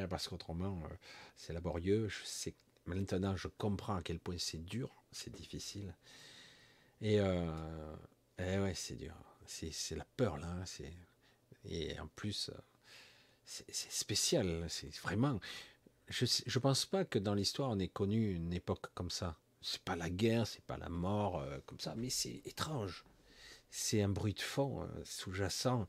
parce qu'autrement, euh, c'est laborieux. Je maintenant, je comprends à quel point c'est dur, c'est difficile. Et, euh, ouais, c'est dur. C'est la peur, là. Hein, et en plus, euh, c'est spécial. C'est vraiment. Je ne pense pas que dans l'histoire, on ait connu une époque comme ça. C'est pas la guerre, c'est pas la mort comme ça, mais c'est étrange. C'est un bruit de fond sous-jacent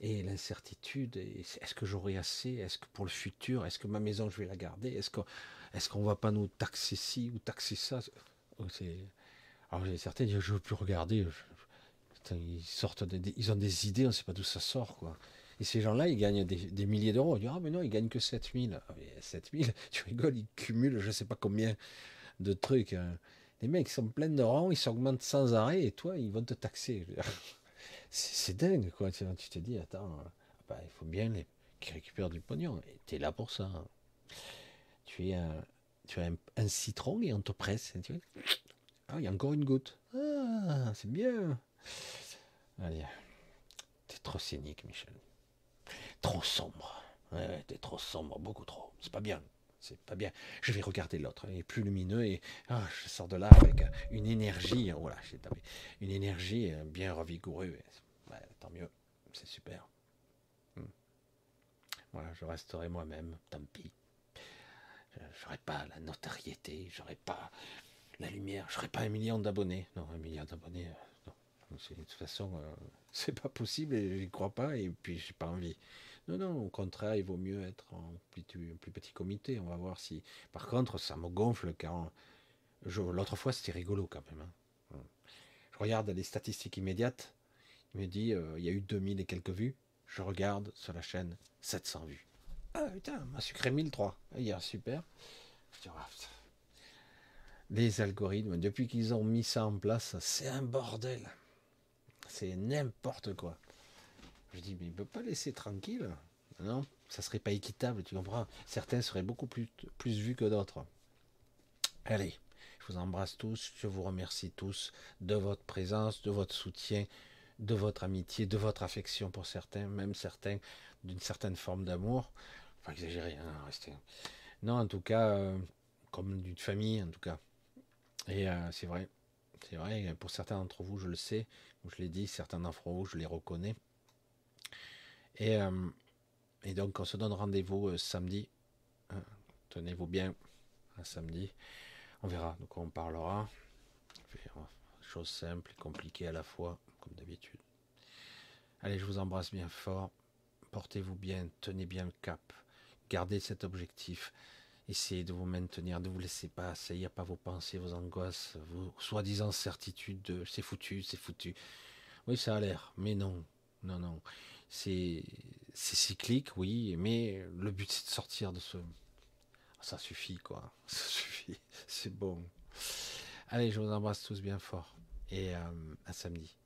et l'incertitude, est-ce que j'aurai assez? Est-ce que pour le futur, est-ce que ma maison, je vais la garder? Est-ce qu'on est va pas nous taxer ci ou taxer ça? Oh, Alors certains disent, je veux plus regarder. ils, sortent ils ont des idées, on ne sait pas d'où ça sort. Et ces gens-là, ils gagnent des, milliers d'euros. On dit, ah mais non, ils gagnent que 7000. Ah, 7000, [LAUGHS] tu rigoles, ils cumulent je ne sais pas combien de trucs. Hein. Les mecs sont pleins de rangs, ils s'augmentent sans arrêt, et toi, ils vont te taxer c'est dingue, quoi. Tu, te dis, attends, euh, bah, il faut bien les, qu'ils récupèrent du pognon. Et tu là pour ça. Tu, es un, tu as un, citron et on te presse. Tu ah, il y a encore une goutte. Ah, c'est bien. Allez, t'es trop cynique, Michel. Trop sombre. Ouais, t'es trop sombre, beaucoup trop. C'est pas bien. C'est pas bien. Je vais regarder l'autre. Il est plus lumineux et ah, je sors de là avec une énergie. Voilà, j'ai tapé. Une énergie bien revigoureuse. tant mieux. C'est super. Hmm. Voilà, je resterai moi-même. Tant pis. J'aurais pas la notoriété. J'aurais pas la lumière. J'aurais pas un million d'abonnés. Non, un million d'abonnés. Euh, non. De toute façon, euh, [LAUGHS] c'est pas possible et j'y crois pas et puis j'ai pas envie. Non, non, au contraire, il vaut mieux être en plus, petit comité. On va voir si. Par contre, ça me gonfle car l'autre fois c'était rigolo quand même. Hein. Je regarde les statistiques immédiates. Il me dit euh, il y a eu 2000 et quelques vues. Je regarde sur la chaîne 700 vues. Ah putain, m'a sucré 1003. Hier, super. Je dis, oh, les algorithmes, depuis qu'ils ont mis ça en place, c'est un bordel. C'est n'importe quoi. Je dis, mais il ne peut pas laisser tranquille. Non, ça serait pas équitable, tu comprends Certains seraient beaucoup plus, plus vus que d'autres. Allez, je vous embrasse tous, je vous remercie tous de votre présence, de votre soutien, de votre amitié, de votre affection pour certains, même certains d'une certaine forme d'amour. Enfin, exagérer, hein, rester. Non, en tout cas, euh, comme d'une famille, en tout cas. Et euh, c'est vrai, c'est vrai, pour certains d'entre vous, je le sais, je l'ai dit, certains d'entre vous, je les reconnais. Et, euh, et donc, on se donne rendez-vous euh, samedi. Hein, tenez-vous bien, un samedi. On verra, on parlera. Chose simple et compliquée à la fois, comme d'habitude. Allez, je vous embrasse bien fort. Portez-vous bien, tenez bien le cap. Gardez cet objectif. Essayez de vous maintenir, ne vous laissez pas assaillir pas vos pensées, vos angoisses, vos soi-disant certitudes de c'est foutu, c'est foutu. Oui, ça a l'air, mais non, non, non. C'est cyclique, oui, mais le but c'est de sortir de ce. Ça suffit, quoi. [LAUGHS] Ça suffit, c'est bon. Allez, je vous embrasse tous bien fort et euh, à samedi.